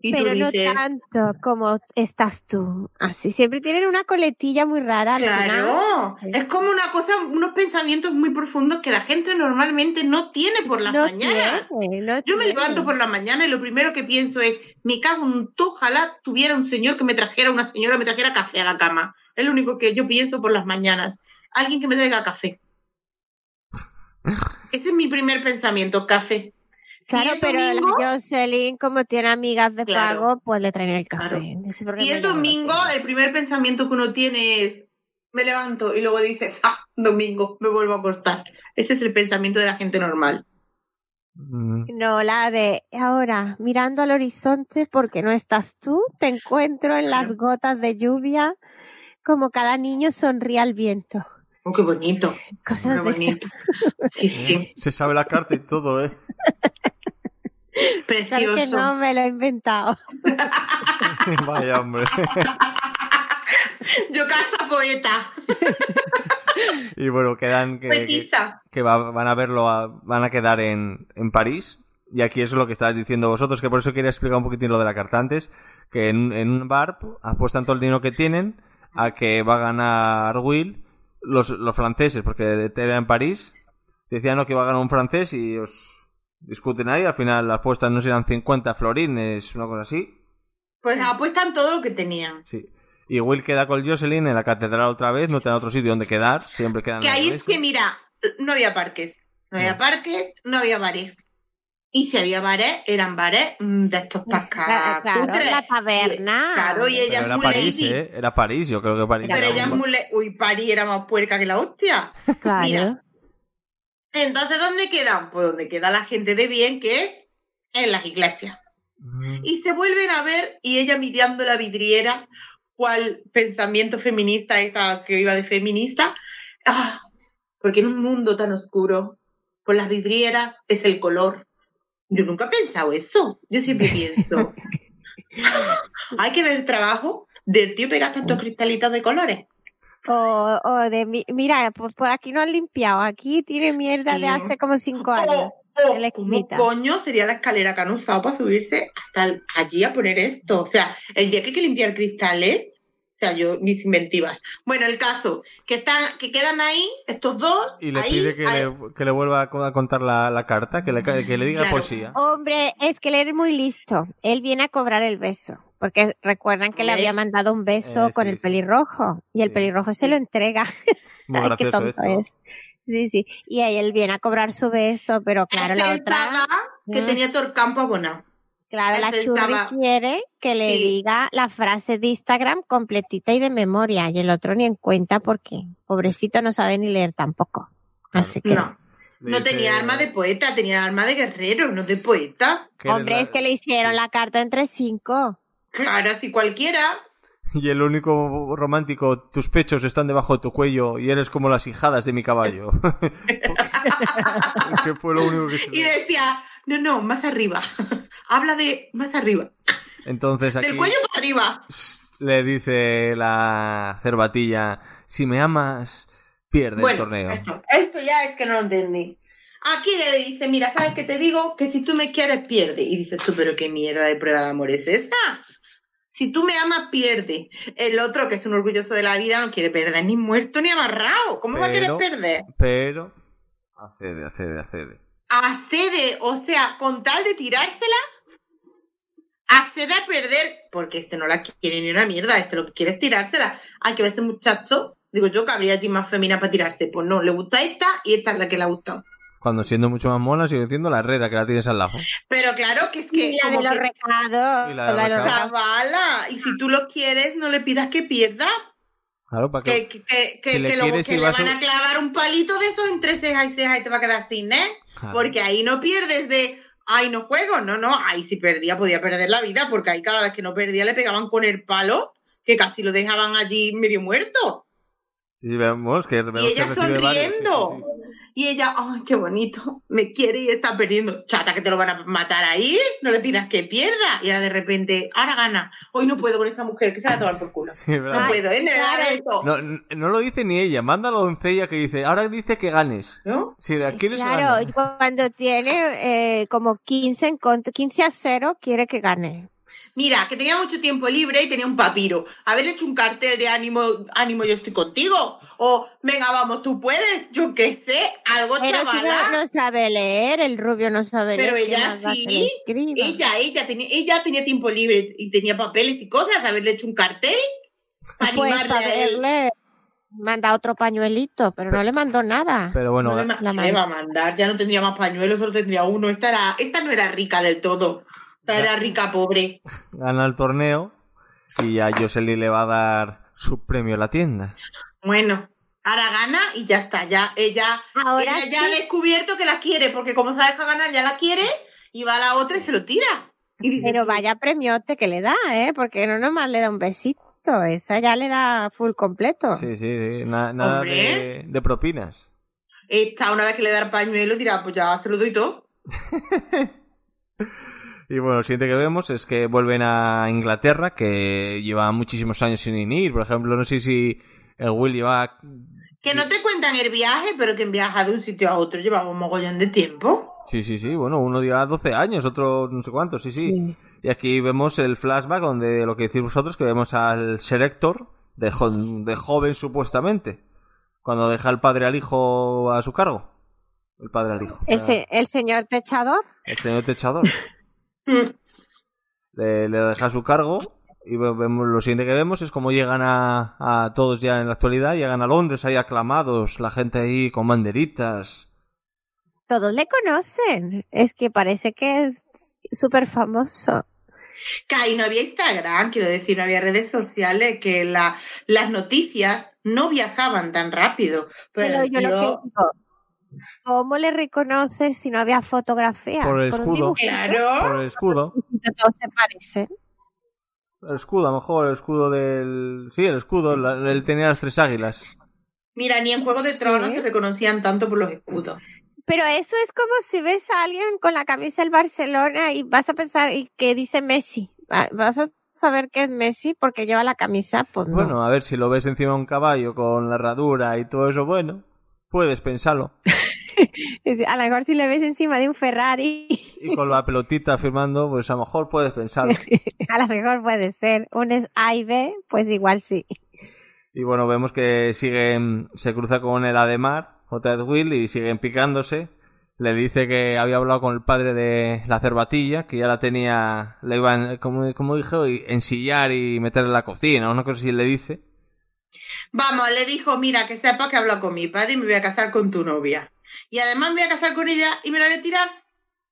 Y pero tú no dices, tanto como estás tú. Así, siempre tienen una coletilla muy rara Claro, final. Es como una cosa, unos pensamientos muy profundos que la gente normalmente no tiene por las no mañanas. tiene, no Yo me levanto por la mañana y lo primero que pienso es, me cago en tú, ojalá tuviera un señor que me trajera, una señora me trajera café a la cama. Es lo único que yo pienso por las mañanas. Alguien que me traiga café. Ese es mi primer pensamiento, café. Claro, pero domingo- la Jocelyn, como tiene amigas de Claro. pago, pues le traen el café. Claro. No lo domingo, el primer pensamiento que uno tiene es, me levanto y luego dices, ah, domingo, me vuelvo a acostar. Ese es el pensamiento de la gente normal. Mm, No, la de ahora, mirando al horizonte porque no estás tú, te encuentro en las gotas de lluvia, como cada niño sonríe al viento. Oh, qué bonito. Cosas Qué bonito. Sí, sí. Se sabe la carta y todo, ¿eh? Claro que Precioso. no, me lo he inventado. Vaya, hombre. Yo casta poeta. y bueno, quedan que, que, va- van a verlo, a- van a quedar en, en París. Y aquí eso es lo que estabas diciendo vosotros, que por eso quería explicar un poquitín lo de la carta antes, que en, en un bar apuestan todo el dinero que tienen a que va a ganar Will los, los franceses, porque era en París, decían no, que va a ganar un francés y os discuten ahí, al final las apuestas no serán 50 florines, una cosa así. Pues apuestan todo lo que tenían. Sí. Y Will queda con Jocelyn en la catedral otra vez, no tiene otro sitio donde quedar, siempre quedan Que ahí es que, mira, no había parques. No había No. parques, no había bares. Y si había bares, eran bares mm, de estos tascas Claro, la taberna. Y- Claro, y ella Pero es era muy París, lady. ¿eh? Era París, yo creo que París. Pero era ella es muy... Uy, París era más puerca que la hostia. Claro. Mira. Entonces, ¿dónde quedan? Pues donde queda la gente de bien, que es en las iglesias. Mm. Y se vuelven a ver y ella mirando la vidriera, cual pensamiento feminista, esa que iba de feminista. Ah, porque en un mundo tan oscuro, con las vidrieras es el color. Yo nunca he pensado eso. Yo siempre pienso. Hay que ver el trabajo del tío pegar tantos cristalitos de colores. O, o de, mi- mira, por, por aquí no han limpiado, aquí tiene mierda Sí. de hace como cinco años. O, de la o ¿cómo coño sería la escalera que han usado para subirse hasta allí a poner esto? O sea, el día que hay que limpiar cristales, o sea, yo, mis inventivas. Bueno, el caso, que están, que quedan ahí, estos dos, Y le ahí, pide que, ahí. le, que le vuelva a co- a contar la, la carta, que le, que le diga Claro. poesía. Hombre, es que él es muy listo. Él viene a cobrar el beso. Porque recuerdan que le había mandado un beso Eh, con sí, el sí. pelirrojo. Y el Sí. pelirrojo se lo entrega. Muy Ay, qué gracioso tonto esto. es. Sí, sí. Y ahí él viene a cobrar su beso, pero claro, Él la otra. que Mm. tenía todo el campo abonado. Claro, él la pensaba- churri quiere que le Sí. diga la frase de Instagram completita y de memoria. Y el otro ni en cuenta porque pobrecito no sabe ni leer tampoco. Así que. No, no dice tenía arma de poeta, tenía arma de guerrero, no de poeta. Hombre, la- es que le hicieron la carta entre cinco. Claro, así cualquiera. Y el único romántico, tus pechos están debajo de tu cuello y eres como las hijadas de mi caballo. es que fue lo único que se Y decía, no, no, más arriba. Habla de más arriba. Entonces aquí Del cuello para arriba. le dice la cervatilla, si me amas, pierde el torneo. Esto, esto ya es que no lo entendí. Aquí le dice, mira, ¿sabes qué te digo? Que si tú me quieres, pierde. Y dices tú, pero qué mierda de prueba de amor es esa. Si tú me amas, pierde. El otro, que es un orgulloso de la vida, no quiere perder ni muerto ni amarrado. ¿Cómo va a querer perder? Pero accede, accede, accede. Accede, o sea, con tal de tirársela, accede a perder, porque este no la quiere ni una mierda, este lo que quiere es tirársela. Hay que ver este muchacho, digo yo que habría allí más femina para tirarse. Pues no, le gusta esta y esta es la que le ha gustado. Cuando siendo mucho más mona sigue siendo la herrera que la tienes al lado. Pero claro que es que. Y la de los que- recados. Y la de los recados. Chavala, y si tú lo quieres, no le pidas que pierda. Claro, para Que, que... que, que, que, si le que quieres que van a- a clavar un palito de esos entre ceja y ceja y te va a quedar sin, ¿eh? Claro. Porque ahí no pierdes de, ay, no juego. No, no, ahí si perdía podía perder la vida, porque ahí cada vez que no perdía le pegaban con el palo, que casi lo dejaban allí medio muerto. Sí, vemos que, vemos Y que ella recibe varios, sí, sonriendo. sí, sí. Y ella, ay, qué bonito, me quiere y está perdiendo. Chata, que te lo van a matar ahí, no le pidas que pierda. Y ahora de repente, ahora gana. Hoy no puedo con esta mujer, que se va a tomar por culo. No Ay, puedo, ¿eh? Claro. No, no lo dice ni ella, manda a la doncella que dice, ahora dice que ganes. ¿No? Si la quieres Claro, gana. cuando tiene eh, como 15 en contra, 15 a 0, quiere que gane. Mira, que tenía mucho tiempo libre y tenía un papiro. Haberle hecho un cartel de ánimo, ánimo, yo estoy contigo. O, venga, vamos, tú puedes. Yo qué sé, algo Pero si chavala. no, no sabe leer, el rubio no sabe Pero leer. ¿qué ella sí? Ella, ella tenía, ella tenía tiempo libre y tenía papeles y cosas. Haberle hecho un cartel para Pues animarle a él. haberle manda otro pañuelito, pero no le mandó nada. Pero bueno, no le, la le va a mandar, ya no tendría más pañuelos, solo tendría uno. Esta, era, esta no era rica del todo. Era rica pobre. gana el torneo y ya Jocelyn le va a dar su premio a la tienda. Bueno, ahora gana y ya está. Ya ella, Ahora ella ya ha descubierto que la quiere, porque como se deja ganar, ya la quiere y va a la otra y se lo tira. Pero vaya premiote que le da, ¿eh? Porque no nomás le da un besito, esa ya le da full completo. Sí, sí, sí, na- nada de, de propinas. esta una vez que le da el pañuelo dirá, pues ya se lo doy todo. Y bueno, lo siguiente que vemos es que vuelven a Inglaterra, que lleva muchísimos años sin ir. Por ejemplo, no sé si el Will lleva... Que no te cuentan el viaje, pero que en viaja de un sitio a otro llevaba un mogollón de tiempo. Sí, sí, sí, bueno, uno lleva 12 años, otro no sé cuántos, sí, sí. Y aquí vemos el flashback donde lo que decís vosotros, que vemos al Ser Héctor, de, jo- de joven supuestamente, cuando deja el padre al hijo a su cargo. El padre al hijo. El, se- el señor techador. El señor techador. Le, le deja a su cargo y ve- vemos lo siguiente que vemos es como llegan a, a todos ya en la actualidad llegan a Londres ahí aclamados la gente ahí con banderitas todos le conocen. Es que parece que es súper famoso. Que ahí no había Instagram, quiero decir, no había redes sociales, que la, las noticias no viajaban tan rápido. Pero, Pero yo lo yo- que digo, ¿cómo le reconoces si no había fotografía? Por el escudo. Claro. Por el escudo. todos se parecen. El escudo, a lo mejor, el escudo del... Sí, el escudo, la- él tenía las tres águilas. Mira, ni en Juego de Sí. Tronos se reconocían tanto por los escudos. Pero eso es como si ves a alguien con la camisa del Barcelona y vas a pensar y que dice Messi. Va- Vas a saber que es Messi porque lleva la camisa, pues no. Bueno, a ver, si lo ves encima de un caballo con la herradura y todo eso, bueno, puedes pensarlo. A lo mejor si le ves encima de un Ferrari, Y con la pelotita firmando, pues a lo mejor puedes pensarlo. a lo mejor puede ser. Un es A y B, pues igual sí. Y bueno, vemos que siguen, se cruza con el Ademar, otra vez Will, y siguen picándose. Le dice que había hablado con el padre de la cervatilla, que ya la tenía, le iban, como, como dijo, ensillar y meter en la cocina, una cosa así le dice. Vamos, le dijo, mira, que sepa que he hablado con mi padre y me voy a casar con tu novia. Y además me voy a casar con ella y me la voy a tirar.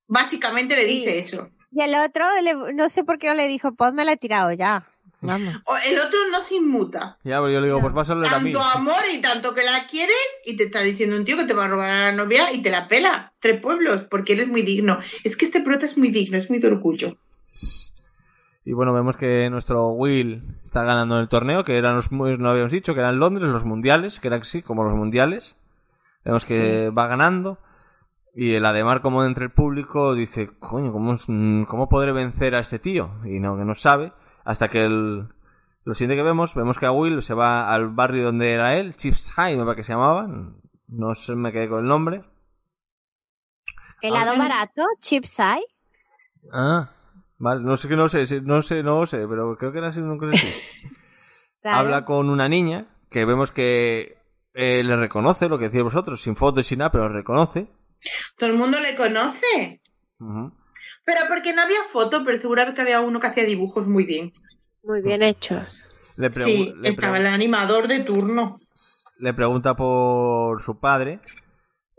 Básicamente le dice eso. Y el otro, le- no sé por qué no le dijo, pues me la he tirado ya. Vamos. O el otro no se inmuta. Ya, pero yo le digo, pues vas a hablar a mí. Tanto amor y tanto que la quieres y te está diciendo un tío que te va a robar a la novia y te la pela. Tres pueblos, porque eres muy digno. Es que este prota es muy digno, es muy de orgullo. Y bueno, vemos que nuestro Will está ganando en el torneo, que eran los, no habíamos dicho, que eran Londres, los mundiales, que eran así, como los mundiales. Vemos que va ganando. Y el Ademar, como entre el público, dice, coño, ¿cómo, es- ¿cómo podré vencer a este tío? Y no, que no sabe. Hasta que el, lo siguiente que vemos, vemos que a Will se va al barrio donde era él, Chips High, me parece que se llamaba. No sé, me quedé con el nombre. Helado Ah. barato, chips hay. Ah, vale, no sé que no sé, no sé, no sé, pero creo que era así, una cosa así. Habla con una niña que vemos que eh, le reconoce lo que decís vosotros, sin fotos y sin nada, pero le reconoce. Todo el mundo le conoce. Pero porque no había foto, pero seguramente que había uno que hacía dibujos muy bien. Muy bien hechos. Le, Sí, le, estaba el animador de turno. le pregunta por su padre.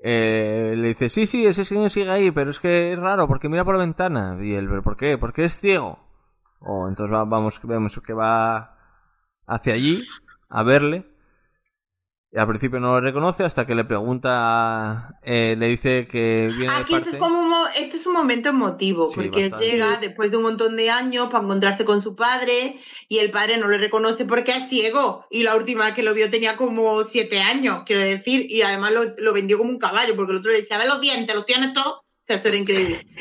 Eh, le dice, sí, sí, ese señor sigue ahí, pero es que es raro, porque mira por la ventana. Y él, ¿pero por qué? ¿Por qué es ciego? O entonces va- vamos, vemos que va hacia allí a verle. Y al principio no lo reconoce hasta que le pregunta, eh, le dice que viene de Aquí esto parte... es como un, mo- esto es un momento emotivo, Sí, porque bastante. llega después de un montón de años para encontrarse con su padre y el padre no le reconoce porque es ciego y la última vez que lo vio tenía como siete años, quiero decir, y además lo, lo vendió como un caballo porque el otro le decía, a ver los dientes, los tienes todos, o sea, esto era increíble.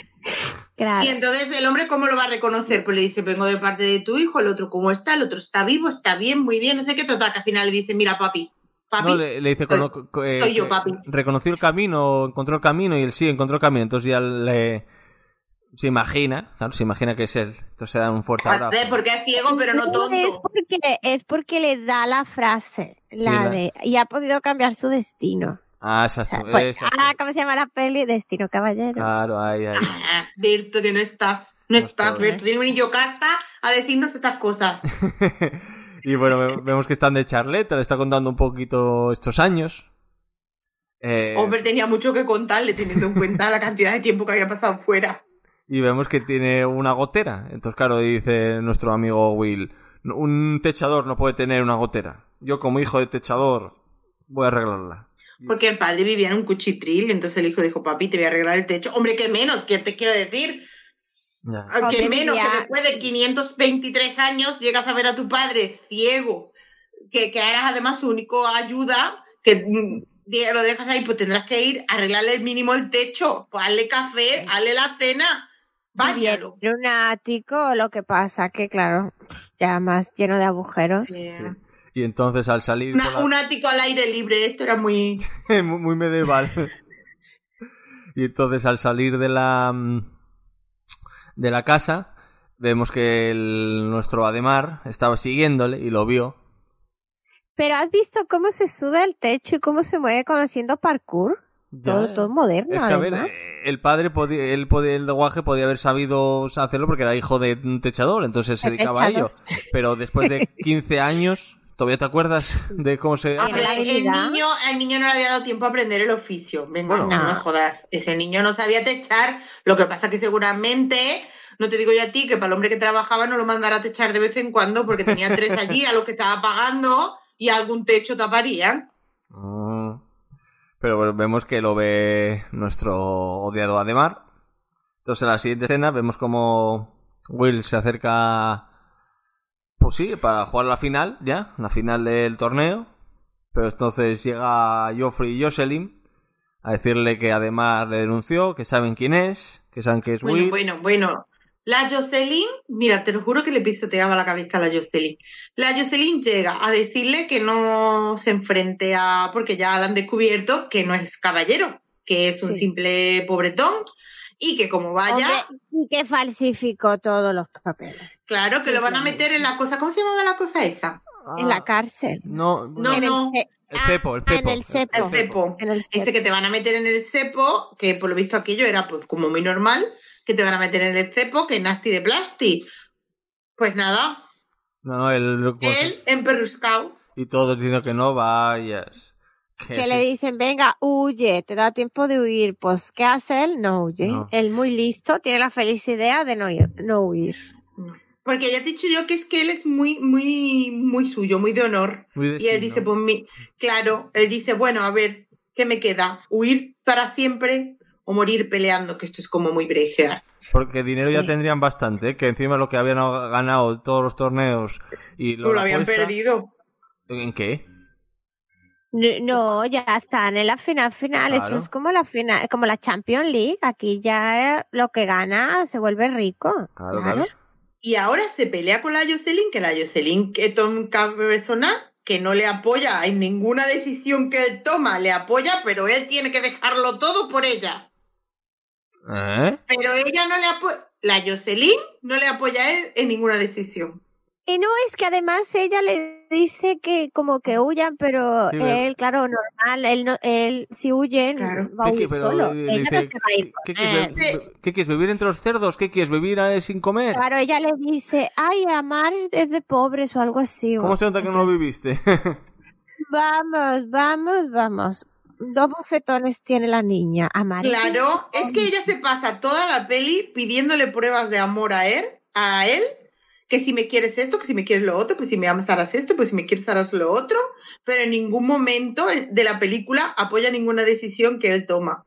Claro. Y entonces el hombre, ¿cómo lo va a reconocer? Pues le dice, vengo de parte de tu hijo, el otro, ¿cómo está? El otro está vivo, está bien, muy bien, no sé qué, total, que al final le dice, mira, papi, papi, No, le, le dice, soy- eh, soy yo, papi. Reconoció el camino, encontró el camino y él sí encontró el camino. Entonces ya le, se imagina, claro, se imagina que es él. Entonces se dan un fuerte abrazo. Porque es ciego, pero no Es tonto. porque, es porque le da la frase, la la- de, y ha podido cambiar su destino. Ah, O sea, exacto. pues, exacto. ah, ¿cómo se llama la peli? Destino Caballero. Claro, ahí, ahí. Ah, Berto, que no estás, no, No estás, estoy. Berto. Tiene un niño casta a decirnos estas cosas. y bueno, ve- vemos que están de charleta, le está contando un poquito estos años. Eh, Hombre, tenía mucho que contarle, teniendo en cuenta la cantidad de tiempo que había pasado fuera. y vemos que tiene una gotera. Entonces, claro, dice nuestro amigo Will, un techador no puede tener una gotera. Yo como hijo de techador voy a arreglarla. Porque el padre vivía en un cuchitril, entonces el hijo dijo, papi, te voy a arreglar el techo. Hombre, que menos, ¿qué te quiero decir? Ya. Que Hombre, menos que después de 523 años llegas a ver a tu padre ciego, que, que eras además su único ayuda, que mm, lo dejas ahí, pues tendrás que ir a arreglarle el mínimo el techo, pues hazle café, hazle la cena, váyalo. Bien, un ático, lo que pasa que, claro, ya más lleno de agujeros. Sí. Sí. Y entonces al salir Una- la- Un ático al aire libre, esto era muy... muy muy medieval. y entonces al salir de la mm, de la casa vemos que el- nuestro Ademar estaba siguiéndole y lo vio. Pero ¿has visto cómo se sube al techo y cómo se mueve como haciendo parkour? Todo, Ya. todo moderno, Es que a ver, el padre podía, el de Guaje podía haber sabido hacerlo porque era hijo de un techador, entonces se El dedicaba a ello. Pero después de 15 años ¿Todavía te acuerdas de cómo se...? Ah, la el niño, al niño no le había dado tiempo a aprender el oficio. Venga, Bueno. no. No. me jodas. Ese niño no sabía techar. Lo que pasa que seguramente, no te digo yo a ti, que para el hombre que trabajaba no lo mandara a techar de vez en cuando porque tenía tres allí a los que estaba pagando y algún techo taparían. Mm. Pero bueno, vemos que lo ve nuestro odiado Ademar. Entonces en la siguiente escena vemos como Will se acerca, pues sí, para jugar la final, ya, la final del torneo. Pero entonces llega Joffrey y Jocelyn a decirle que Ademar le denunció, que saben quién es, que saben que es Bueno, Will. bueno, bueno. La Jocelyn, mira, te lo juro que le pisoteaba la cabeza a la Jocelyn. La Jocelyn llega a decirle que no se enfrente a, porque ya la han descubierto que no es caballero, que es un Sí. simple pobretón y que como vaya, Hombre, y que falsificó todos los papeles. claro, que sí, lo van a meter en la cosa, ¿cómo se llamaba la cosa esa? En la cárcel. No, No, en no. el, ce- El cepo, el ah, cepo. En el cepo. El cepo. En el Dice cepo. que te van a meter en el cepo, que por lo visto aquello era pues como muy normal, que te van a meter en el cepo, que nasty de plasti. Pues nada, No, no, el... él emperruscado. Y todos diciendo que no vayas. Que sí. le dicen, venga, huye, te da tiempo de huir. Pues, ¿qué hace él? No huye. No. Él muy listo, tiene la feliz idea de no, ir- no huir. Porque ya te he dicho yo que es que él es muy, muy, muy suyo, muy de honor. Muy Y él dice, pues mi, claro, él dice, bueno, a ver, ¿qué me queda? ¿Huir para siempre o morir peleando? Que esto es como muy brejear. Porque dinero ya tendrían bastante, ¿eh? que encima lo que habían ganado todos los torneos y Lo, lo, habían apuesta- perdido. ¿En qué? No, ya están en la final final. Esto es como la final, como la Champions League. Aquí ya eh, lo que gana se vuelve rico. Claro. Y ahora se pelea con la Jocelyn, que la Jocelyn que toma persona que no le apoya en ninguna decisión que él toma, le apoya, pero él tiene que dejarlo todo por ella. ¿Eh? Pero ella no le apoya, la Jocelyn no le apoya a él en ninguna decisión. Y no es que además ella le dice que como que huyan, pero Sí, él, claro, normal, él no, él si huyen Claro. va a ¿Qué, huir pero, solo. Ella no dice, se va a ir con ¿qué, quieres, él. ¿Qué quieres, vivir entre los cerdos? ¿Qué quieres, vivir eh, sin comer? Claro, ella le dice, ay, amar es de pobres o algo así. ¿Cómo se nota que no lo viviste? Vamos, vamos, vamos. Dos bofetones tiene la niña. Amar. Claro, es que ella se pasa toda la peli pidiéndole pruebas de amor a él, a él, que si me quieres esto, que si me quieres lo otro, pues si me amas harás esto, pues si me quieres harás lo otro, pero en ningún momento de la película apoya ninguna decisión que él toma.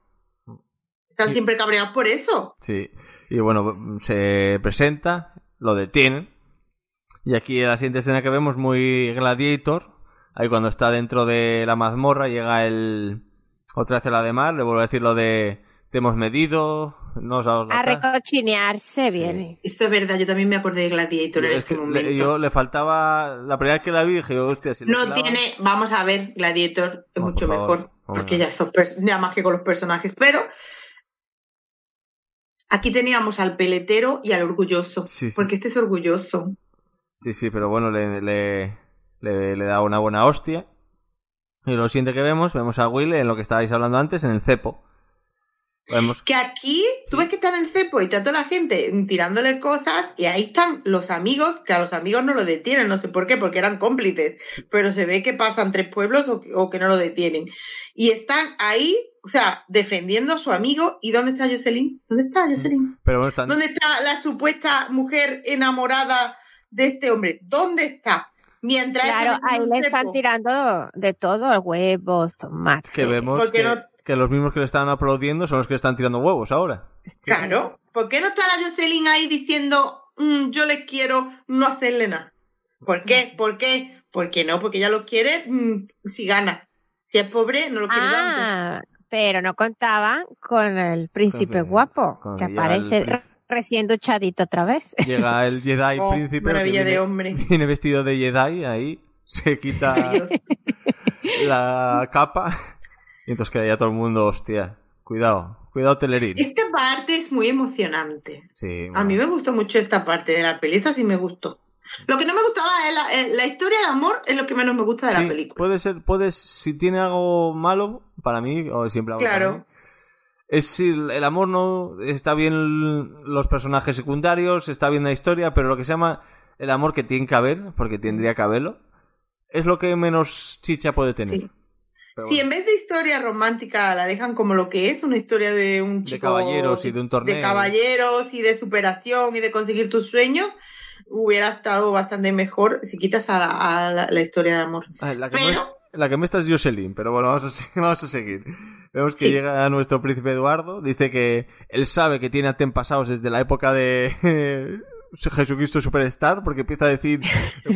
Están Sí. siempre cabreados por eso. sí. Y bueno, se presenta, lo detienen. Y aquí en la siguiente escena que vemos, muy gladiator. Ahí cuando está dentro de la mazmorra, llega el. Otra vez el Ademar, le vuelvo a decir lo de. Te hemos medido, no os dado la A ta-". recochinearse Sí. viene. Esto es verdad, yo también me acordé de Gladiator en Es este que momento. le- yo le faltaba. La primera vez que la vi dije, hostia, si le No tiene, vamos a ver, Gladiator es No, mucho por favor, mejor, porque ya pers- ya más que con los personajes, pero aquí teníamos al peletero y al orgulloso, Sí, sí. porque este es orgulloso. Sí, sí, pero bueno, le, le, le, le da una buena hostia. Y lo siguiente que vemos, vemos a Will en lo que estabais hablando antes, en el cepo. Que aquí tú ves que está en el cepo y está toda la gente tirándole cosas y ahí están los amigos, que a los amigos no lo detienen, no sé por qué, porque eran cómplices, pero se ve que pasan tres pueblos o que, o que no lo detienen. Y están ahí, o sea, defendiendo a su amigo. ¿Y dónde está Jocelyn? ¿Dónde está Jocelyn? Pero bueno, están. ¿Dónde está la supuesta mujer enamorada de este hombre? ¿Dónde está? Mientras Claro, ahí le están tirando de todo, huevos, tomates. Que vemos Porque que, no- que los mismos que le están aplaudiendo son los que le están tirando huevos ahora. Claro. ¿Por qué no está la Jocelyn ahí diciendo, "Mm, yo les quiero no hacerle nada? ¿Por qué? ¿Por qué? Porque no, porque ella lo quiere mm, si gana. Si es pobre, no lo quiere tanto. Ah, pero no contaban con el príncipe Con guapo, con que aparece el recién duchadito otra vez. Llega el Jedi Oh, príncipe. maravilla de viene- hombre. Viene vestido de Jedi ahí, se quita la capa. Y entonces queda ya todo el mundo, hostia. Cuidado, cuidado, Telerín. Esta parte es muy emocionante. Sí, A mí me gustó mucho esta parte de la peli, esa sí me gustó. Lo que no me gustaba es la, eh, la historia de amor, es lo que menos me gusta de Sí, la película. Puede ser, puedes, si tiene algo malo, para mí, o siempre algo Claro. para mí, es si el amor no está bien los personajes secundarios, está bien la historia, pero lo que se llama el amor que tiene que haber, porque tendría que haberlo, es lo que menos chicha puede tener. Sí. Si en vez de historia romántica la dejan como lo que es, una historia de un De chico... caballeros y de un torneo. De caballeros y de superación y de conseguir tus sueños, hubiera estado bastante mejor si quitas a la, a la- la historia de amor. Ah, La que, Pero- muestra, la que muestra es Jocelyn, pero bueno, vamos a, vamos a seguir. Vemos que Sí. llega nuestro príncipe Eduardo, dice que él sabe que tiene antepasados desde la época de Jesucristo Superstar, porque empieza a decir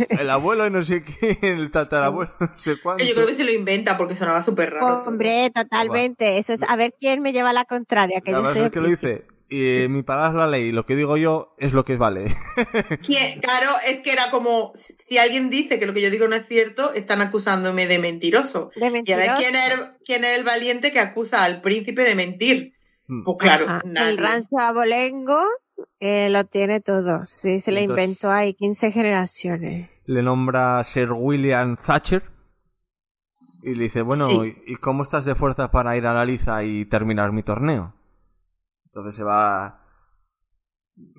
el abuelo y no sé qué, el tatarabuelo, no sé cuánto. Yo creo que se lo inventa porque sonaba súper raro. Hombre, totalmente. Eso es a ver quién me lleva la contraria. Que La yo verdad soy es que lo dice. Y eh, mi palabra es la ley, lo que digo yo es lo que vale. ¿Quién? Claro, es que era como, si alguien dice que lo que yo digo no es cierto, están acusándome de mentiroso. de Y a ver mentiroso. quién es, quién es el valiente que acusa al príncipe de mentir. Mm. Pues claro, Ajá. nadie. El rancio abolengo eh, lo tiene todo. Sí, se le Entonces- inventó ahí 15 generaciones. Le nombra Sir William Thatcher. Y le dice, bueno, Sí. ¿y cómo estás de fuerza para ir a la liza y terminar mi torneo? Entonces se va...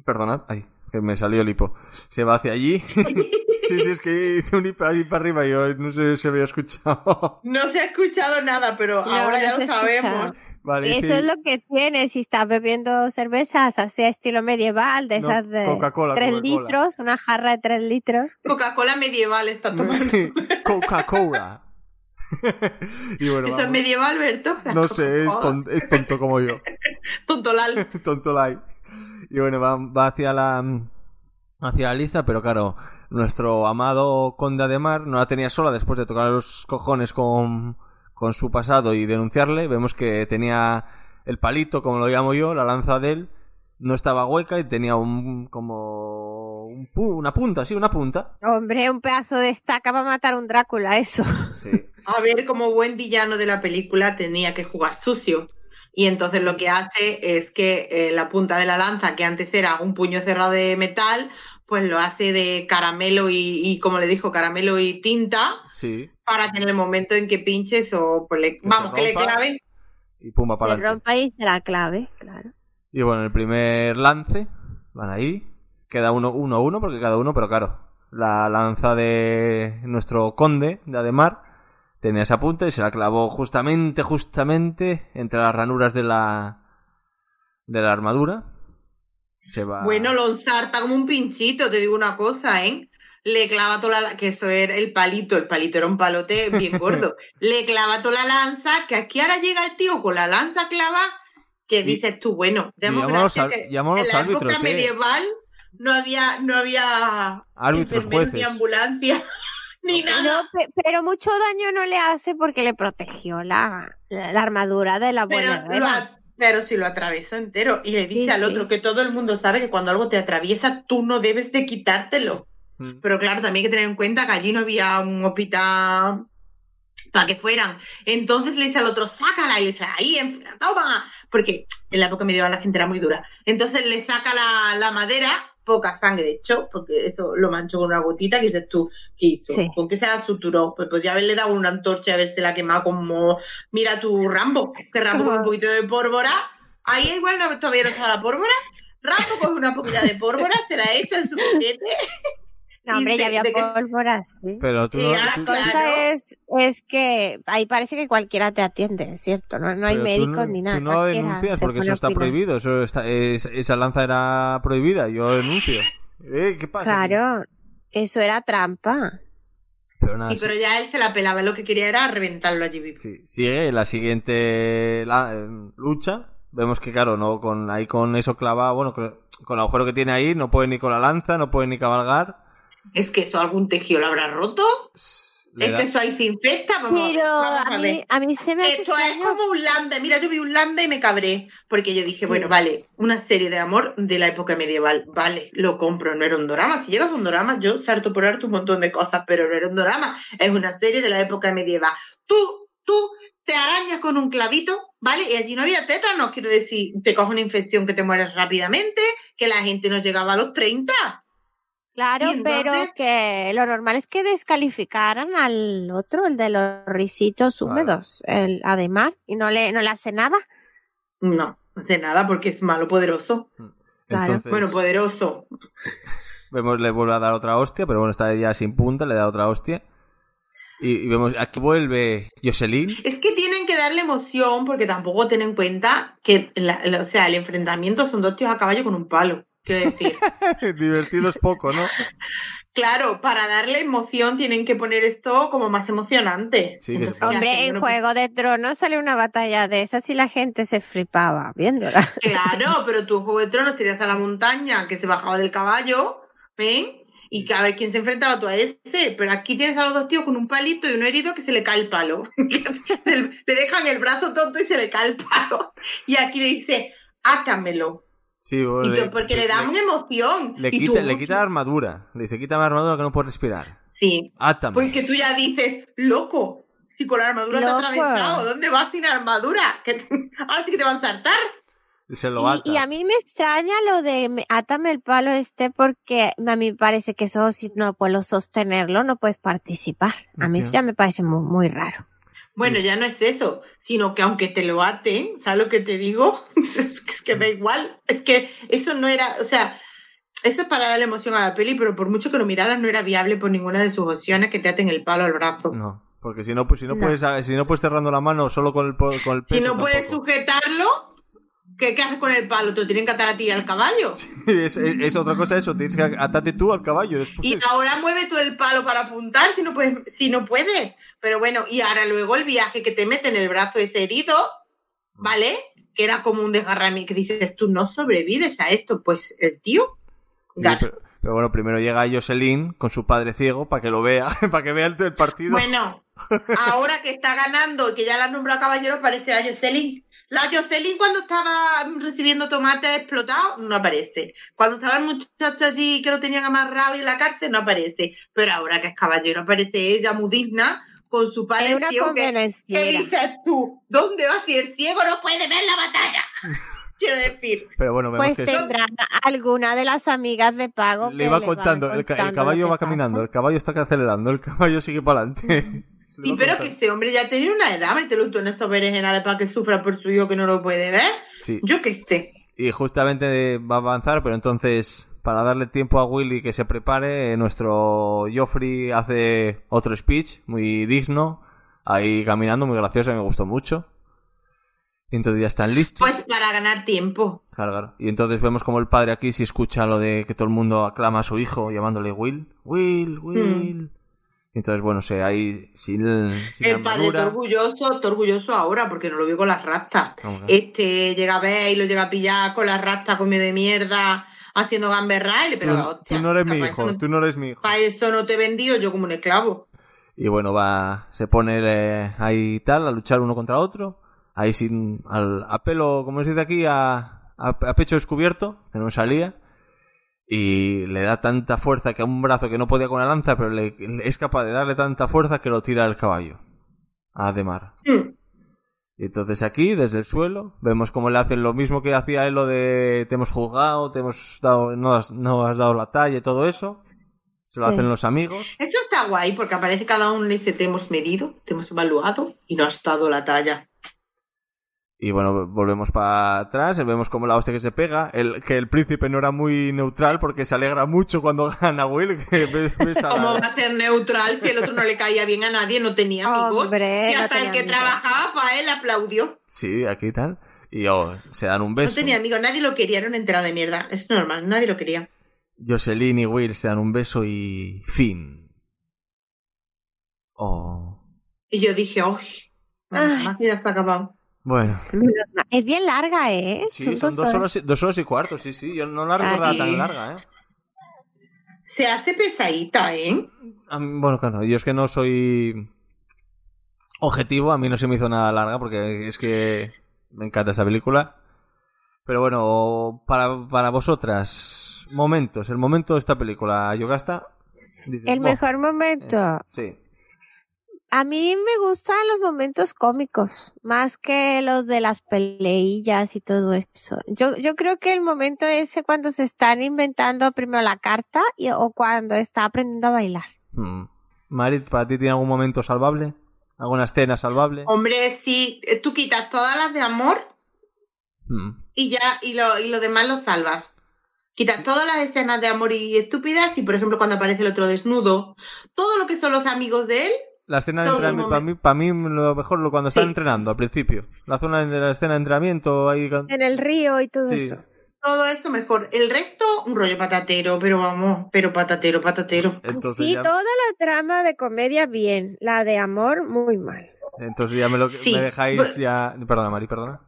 Perdonad, ay, que me salió el hipo. Se va hacia allí. sí, sí, es que hice un hipo ahí para arriba y yo no sé si había escuchado. No se ha escuchado nada, pero No, ahora ya lo sabemos. escuchado. Vale, Eso es lo que tiene. Si estás bebiendo cervezas así estilo medieval, de No, esas de Coca-Cola, 3 Coca-Cola. litros, una jarra de 3 litros. Coca-Cola medieval está tomando. Sí, Coca-Cola. y bueno, Eso es medieval, Berto. No sé, es, Coca-Cola. ton- es tonto como yo. Tontolal. Tonto like. Y bueno, va, va hacia la hacia la liza, pero claro, nuestro amado conde Ademar no la tenía sola después de tocar los cojones con, con su pasado y denunciarle. Vemos que tenía el palito, como lo llamo yo, la lanza de él, no estaba hueca y tenía un como un pu- una punta, sí, una punta. Hombre, un pedazo de estaca para matar a un Drácula, eso. Sí. A ver, como buen villano de la película tenía que jugar sucio. Y entonces lo que hace es que eh, la punta de la lanza, que antes era un puño cerrado de metal, pues lo hace de caramelo y, y como le dijo, caramelo y tinta, Sí. para que en el momento en que pinches o pues le, vamos, que le claven, Y pumba para Se rompa y se la clave, claro. Y bueno, el primer lance, van ahí, queda uno, uno a uno, porque cada uno, pero claro, la lanza de nuestro conde de Ademar tenía esa punta y se la clavó justamente, justamente entre las ranuras de la, de la armadura. Se va. Bueno, lo ensarta como un pinchito, te digo una cosa, ¿eh? Le clava toda la... que eso era el palito, el palito era un palote bien gordo. Le clava toda la lanza, que aquí ahora llega el tío con la lanza clava, que Y- dices tú, bueno, demos llama a los gracias ar- que en la árbitros, época eh. medieval no había, no había Árbitros, ni ambulancia, ni nada. No, pero mucho daño no le hace porque le protegió la, la, la armadura de la Pero pero si lo atravesó entero y le dice Sí, al sí. otro que todo el mundo sabe que cuando algo te atraviesa tú no debes de quitártelo. Mm. Pero claro, también hay que tener en cuenta que allí no había un hospital para que fueran. Entonces le dice al otro, sácala, y le dice, ahí, toma. Porque en la época medieval la gente era muy dura. Entonces le saca la, la madera, poca sangre echó, porque eso lo manchó con una gotita, que dices tú, ¿qué hizo? Sí. ¿Con qué se la suturó? Pues podría haberle dado una antorcha y haberse la quemado como, mira tu Rambo, que Rambo con un poquito de pólvora. Ahí igual no, todavía no estaba la pólvora. Rambo coge una poquita de pólvora, se la echa en su boquete No, hombre, ya había de que- pólvora, sí. Pero tú no. tú- claro. cosa es, es que ahí parece que cualquiera te atiende, ¿cierto? No, no hay pero médicos no- ni nada. Tú no denuncias porque eso está prohibido. Eso está, es- esa lanza era prohibida. Yo denuncio. Eh, ¿Qué pasa? aquí? Claro, eso era trampa. Pero nada, Sí, pero ya él se la pelaba, lo que quería era reventarlo allí vivo. Sí, sigue la siguiente la- eh, lucha. Vemos que, claro, no con ahí con eso clavado, bueno, con, con el agujero que tiene ahí, no puede ni con la lanza, no puede ni cabalgar. Es que eso algún tejido lo habrá roto. Le es da- que eso ahí se infecta. Vamos, Pero vamos a a mí, ver. a mí se me hace Esto es como un lambda. Mira, yo vi un lambda y me cabré. Porque yo dije, Sí. bueno, vale, una serie de amor de la época medieval. Vale, lo compro, no era un drama. Si llegas a un drama, yo salto por arte un montón de cosas, pero no era un drama. Es una serie de la época medieval. Tú, tú te arañas con un clavito, ¿vale? Y allí no había tétanos, quiero decir, te coge una infección que te mueres rápidamente, que la gente no llegaba a los 30. Claro, entonces- pero que lo normal es que descalificaran al otro, el de los risitos Claro. húmedos, el Ademar, y no le, no le hace nada. No, no hace nada porque es malo poderoso. Claro. Entonces, Bueno, poderoso. vemos, le vuelve a dar otra hostia, pero bueno, está ya sin punta, le da otra hostia. Y, y vemos, aquí vuelve Jocelyn. Es que tienen que darle emoción porque tampoco ten en cuenta que, la- la- o sea, el enfrentamiento son dos tíos a caballo con un palo. Quiero decir, Divertido es poco, ¿no? claro, para darle emoción tienen que poner esto como más emocionante. Sí. Hombre, en Bueno, Juego de Tronos sale una batalla de esas y la gente se flipaba viéndola. pues, Claro, pero tú en Juego de Tronos tiras a la montaña que se bajaba del caballo, ¿ven? Y que a ver quién se enfrentaba tú a ese. Pero aquí tienes a los dos tíos con un palito y uno herido que se le cae el palo. le dejan el brazo tonto y se le cae el palo. Y aquí le dice, átamelo. Sí, Y porque le da una emoción. le quita, tú, le quita la armadura. Le dice, quita la armadura que no puedo respirar. Sí. Átame. Pues que tú ya dices, loco, si con la armadura te ha Loco. atravesado, ¿dónde vas sin armadura? Que ahora sí que te van a saltar. Se lo ata. Y, y a mí me extraña lo de me- átame el palo este porque a mí me parece que eso si no puedo sostenerlo no puedes participar. A mí eso ya me parece muy, muy raro. Bueno, ya no es eso, sino que aunque te lo aten, ¿sabes lo que te digo? es que- da igual. Es que eso no era, o sea, eso es para darle emoción a la peli, pero por mucho que lo miraras no era viable por ninguna de sus opciones que te aten el palo al brazo. No, porque si no, pues si no, No. puedes, si no puedes cerrando la mano solo con el, con el Si peso. no puedes tampoco. sujetarlo, ¿qué, qué haces con el palo? Te lo tienen que atar a ti al caballo. es, es- es otra cosa eso, tienes que atarte tú al caballo después. Y ahora mueve tú el palo para apuntar si no puedes, si no puedes. Pero bueno, y ahora luego el viaje que te mete en el brazo ese herido, ¿vale? Que era como un desgarramiento que dices, tú no sobrevives a esto. Pues el tío, Sí, gana. pero, pero bueno, primero llega Jocelyn con su padre ciego para que lo vea, para que vea el, el partido. Bueno, ahora que está ganando y que ya la has nombrado caballero, aparece la Jocelyn. La Jocelyn cuando estaba recibiendo tomates explotados, no aparece. Cuando estaba el muchacho allí que lo tenían amarrado y en la cárcel, no aparece. Pero ahora que es caballero, aparece ella, muy digna, con su padre Es una ciego, que, ¿Qué dices tú? ¿Dónde vas si el ciego no puede ver la batalla? Quiero decir. Pero bueno, Pues que tendrá alguna de las amigas de pago le que va le contando, van el, ca- el contando caballo va caminando, pasa. el caballo está acelerando, el caballo sigue para adelante. Sí, pero que este hombre ya tiene una edad, mételo tú en esos berenjenales para que sufra por su hijo que no lo puede ver. Sí. Yo que sé. Y justamente va a avanzar, pero entonces, para darle tiempo a Willy que se prepare, eh, nuestro Joffrey hace otro speech muy digno, ahí caminando, muy gracioso, me gustó mucho. Y entonces ya están listos. Pues para ganar tiempo. Claro, claro. Y entonces vemos como el padre aquí si escucha lo de que todo el mundo aclama a su hijo llamándole Will, Will, Will. Y entonces, bueno, se ahí sin, sin el padre está orgulloso, está orgulloso ahora porque no lo vio con las rastas. Vamos. Este llega a ver y lo llega a pillar con las rastas comido de mierda, haciendo gamberra y le pega la Tú, hostia. tú no eres mi hijo, no- tú no eres mi hijo. Para eso no te he vendido yo como un esclavo. Y bueno, va, se pone eh, ahí tal, a luchar uno contra otro. Ahí sin, al, a pelo, como se dice aquí, a, a, a pecho descubierto, que no me salía. Y le da tanta fuerza que a un brazo que no podía con la lanza, pero le, es capaz de darle tanta fuerza que lo tira al caballo. A Ademar. Hmm. Y entonces aquí, desde el suelo, vemos cómo le hacen lo mismo que hacía él, lo de te hemos juzgado, te hemos dado, no has, no has dado la talla y todo eso. Se lo Sí. hacen los amigos. Esto está guay porque aparece cada uno y dice te hemos medido, te hemos evaluado y no has dado la talla. Y bueno, volvemos para atrás, y vemos como la hostia que se pega, el, que el príncipe no era muy neutral porque se alegra mucho cuando gana Will, que a ¿Cómo la- va a ser neutral si el otro no le caía bien a nadie, no tenía amigos? Hombre, y no hasta el que amigos. trabajaba para él aplaudió. Sí, aquí tal. Y oh, se dan un No beso. tenía amigos, nadie lo quería, era un enterado de mierda. Es normal, nadie lo quería. Jocelyn y Will se dan un beso y fin. Oh. Y yo dije, ¡ay! Ay. Más que ya está acabado. Bueno, Es bien larga, ¿eh? sí, son dos horas, y- dos horas y cuarto, sí, sí. Yo no la recordaba tan larga, ¿eh? Se hace pesadita, ¿eh? Mí- bueno, claro, yo es que no soy objetivo, a mí no se me hizo nada larga porque es que me encanta esta película. Pero bueno, para, para vosotras, momentos, el momento de esta película, Yogasta. dices, El "Buah, mejor momento. Sí. A mí me gustan los momentos cómicos, más que los de las peleillas y todo eso. Yo, yo creo que el momento ese cuando se están inventando primero la carta y, o cuando está aprendiendo a bailar. Mm. Marit, ¿para ti tiene algún momento salvable? ¿Alguna escena salvable? Hombre, si eh, tú quitas todas las de amor Mm. y ya, y lo, y lo demás lo salvas. Quitas todas las escenas de amor y estúpidas y, por ejemplo, cuando aparece el otro desnudo, todo lo que son los amigos de él, La escena de Todo entrenamiento, para mí, para mí lo mejor lo cuando están Sí. entrenando al principio. La zona de la escena de entrenamiento ahí. En el río y todo Sí. eso. Todo eso mejor. El resto, un rollo patatero, pero vamos, pero patatero, patatero. Entonces sí, ya, toda la trama de comedia bien, la de amor muy mal. entonces ya me lo Sí. me dejáis ya. Perdona, Mari, perdona.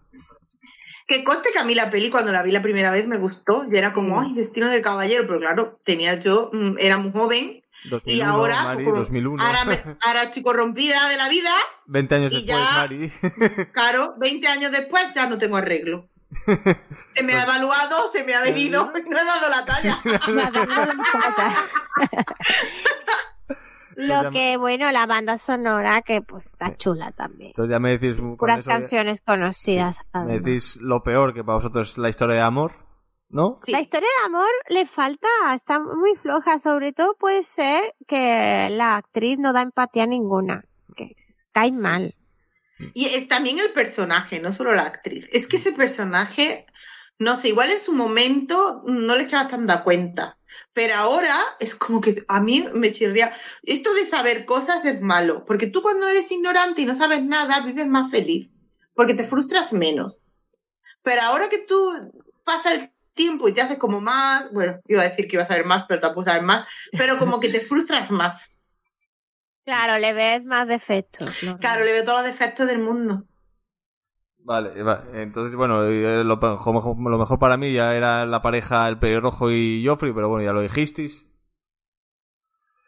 Que conste que a mí la peli cuando la vi la primera vez me gustó. Y era como, ay, destino de caballero. Pero claro, tenía yo, mm, era muy joven. 2001, y ahora, Mari, como- 2001. ahora, me- ahora estoy corrompida de la vida. 20 años y después, ya- Mari. Claro, 20 años después ya no tengo arreglo. Se me ha evaluado, se me ha medido y no he dado la talla. La. Lo ya- que, bueno, la banda sonora que pues está chula también. Entonces ya me decís. Puras eso ya- canciones conocidas. me además. decís lo peor que para vosotros es la historia de amor, ¿no? Sí. La historia de amor le falta, está muy floja, sobre todo puede ser que la actriz no da empatía ninguna, que cae mal. Y es también el personaje, no solo la actriz. Es que ese personaje, no sé, igual en su momento no le echabas tanta cuenta. Pero ahora es como que a mí me chirría. Esto de saber cosas es malo, porque tú cuando eres ignorante y no sabes nada, vives más feliz, porque te frustras menos. Pero ahora que tú pasas el tiempo y te haces como más, bueno, iba a decir que iba a saber más, pero tampoco sabes más, pero como que te frustras más. Claro, le ves más defectos. ¿no? Claro, le veo todos los defectos del mundo. Vale, va- entonces bueno, eh, lo, mejor- lo mejor para mí ya era la pareja el pelirrojo y Joffrey, pero bueno, ya lo dijisteis.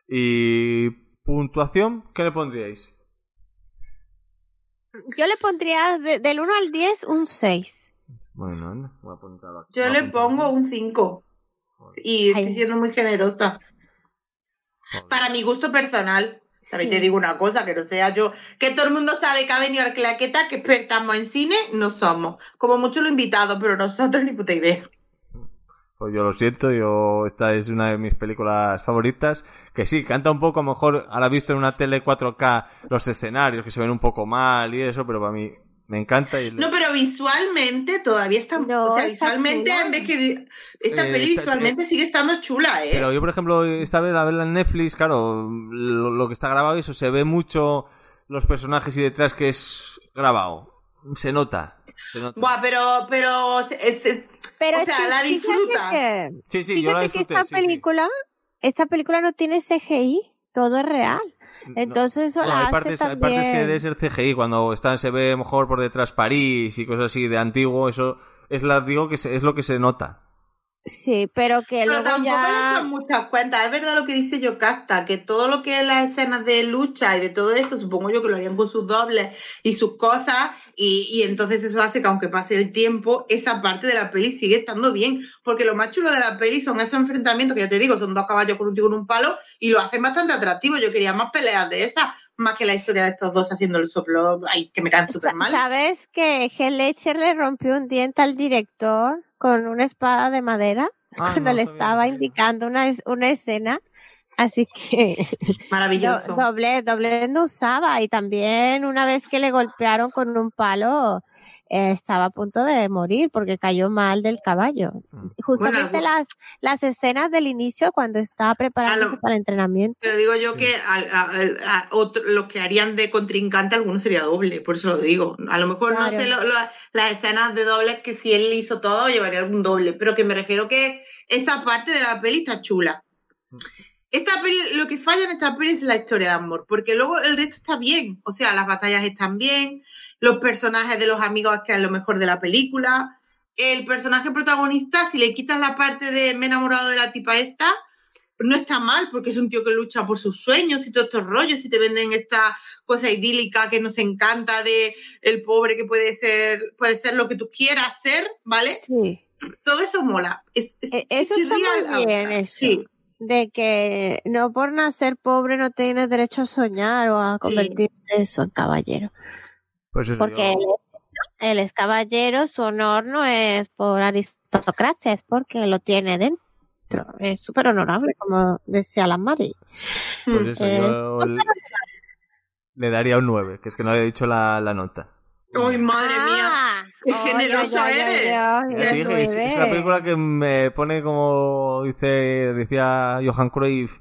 Y puntuación, ¿qué le pondríais? Yo le pondría de- del 1 al 10 un 6. Bueno, anda, voy a apuntarlo aquí. Yo le pongo un 5 y estoy siendo muy generosa. Joder. Para mi gusto personal, también Sí. te digo una cosa, que no sea yo, que todo el mundo sabe que ha venido al claqueta, que expertamos en cine, no somos. Como mucho lo invitado, pero nosotros ni puta idea. Pues yo lo siento, yo esta es una de mis películas favoritas, que sí, canta un poco, a lo mejor ahora visto en una tele 4K los escenarios que se ven un poco mal y eso, pero para mí me encanta y No, pero visualmente todavía está, No, o sea, está visualmente chula. en vez que esta Eh, peli está- visualmente sigue estando chula, ¿eh? Pero yo, por ejemplo, esta vez a verla en Netflix, claro, lo, lo que está grabado, eso se ve mucho los personajes y detrás que es grabado. Se nota. Se nota. Buah, pero, pero, es- es- Pero O sea, que la disfruta. que- sí, sí, yo la Fíjate que disfruté. esta sí, sí. película, esta película no tiene CGI, todo es real. Entonces eso No, la hay hace partes, hay también. partes que debe ser CGI, cuando está, se ve mejor por detrás París y cosas así de antiguo, eso es la digo que se- es lo que se nota. Sí, pero que Pero luego tampoco le ya... echan muchas cuentas. Es verdad lo que dice Yocasta, que todo lo que es las escenas de lucha y de todo esto, supongo yo que lo harían con sus dobles y sus cosas, y, y entonces eso hace que aunque pase el tiempo, esa parte de la peli sigue estando bien. Porque lo más chulo de la peli son esos enfrentamientos, que ya te digo, son dos caballos con un con un palo, y lo hacen bastante atractivo. Yo quería más peleas de esas, más que la historia de estos dos haciendo el soplo, ay, que me caen súper mal. ¿Sabes que Ledger le rompió un diente al director con una espada de madera Ah, cuando no le estaba indicando una, una escena? Así que Maravilloso. do- doble, doble no usaba y también una vez que le golpearon con un palo eh, estaba a punto de morir porque cayó mal del caballo. Mm. Justamente Bueno, las, las escenas del inicio cuando estaba preparándose lo- para el entrenamiento. Pero digo yo que al- a, a- a otro- lo que harían de contrincante alguno sería doble, por eso lo digo. A lo mejor no sé lo- lo- las escenas de dobles que si él hizo todo llevaría algún doble, pero que me refiero que esa parte de la peli está chula. Esta peli, lo que falla en esta peli es la historia de amor, porque luego el resto está bien, o sea, las batallas están bien, los personajes de los amigos que es lo mejor de la película, el personaje protagonista, si le quitas la parte de me he enamorado de la tipa esta, no está mal, porque es un tío que lucha por sus sueños y todos estos rollos, y te venden esta cosa idílica que nos encanta de el pobre que puede ser, puede ser lo que tú quieras ser, ¿vale? Sí. Todo eso mola. Es- es- E- Eso está chirría muy bien, eso. Sí, De que no por nacer pobre no tienes derecho a soñar o a convertirte eso en caballero. Pues eso, Porque yo- él, él es caballero, su honor no es por aristocracia, es porque lo tiene dentro. Es súper honorable, como decía la Mari. pues eso, eh, yo le, le daría un 9, que es que no había dicho la, la nota. Ay, madre mía. Ah, qué ay, eres. dije, es, es una película que me pone como dice decía Johan Cruyff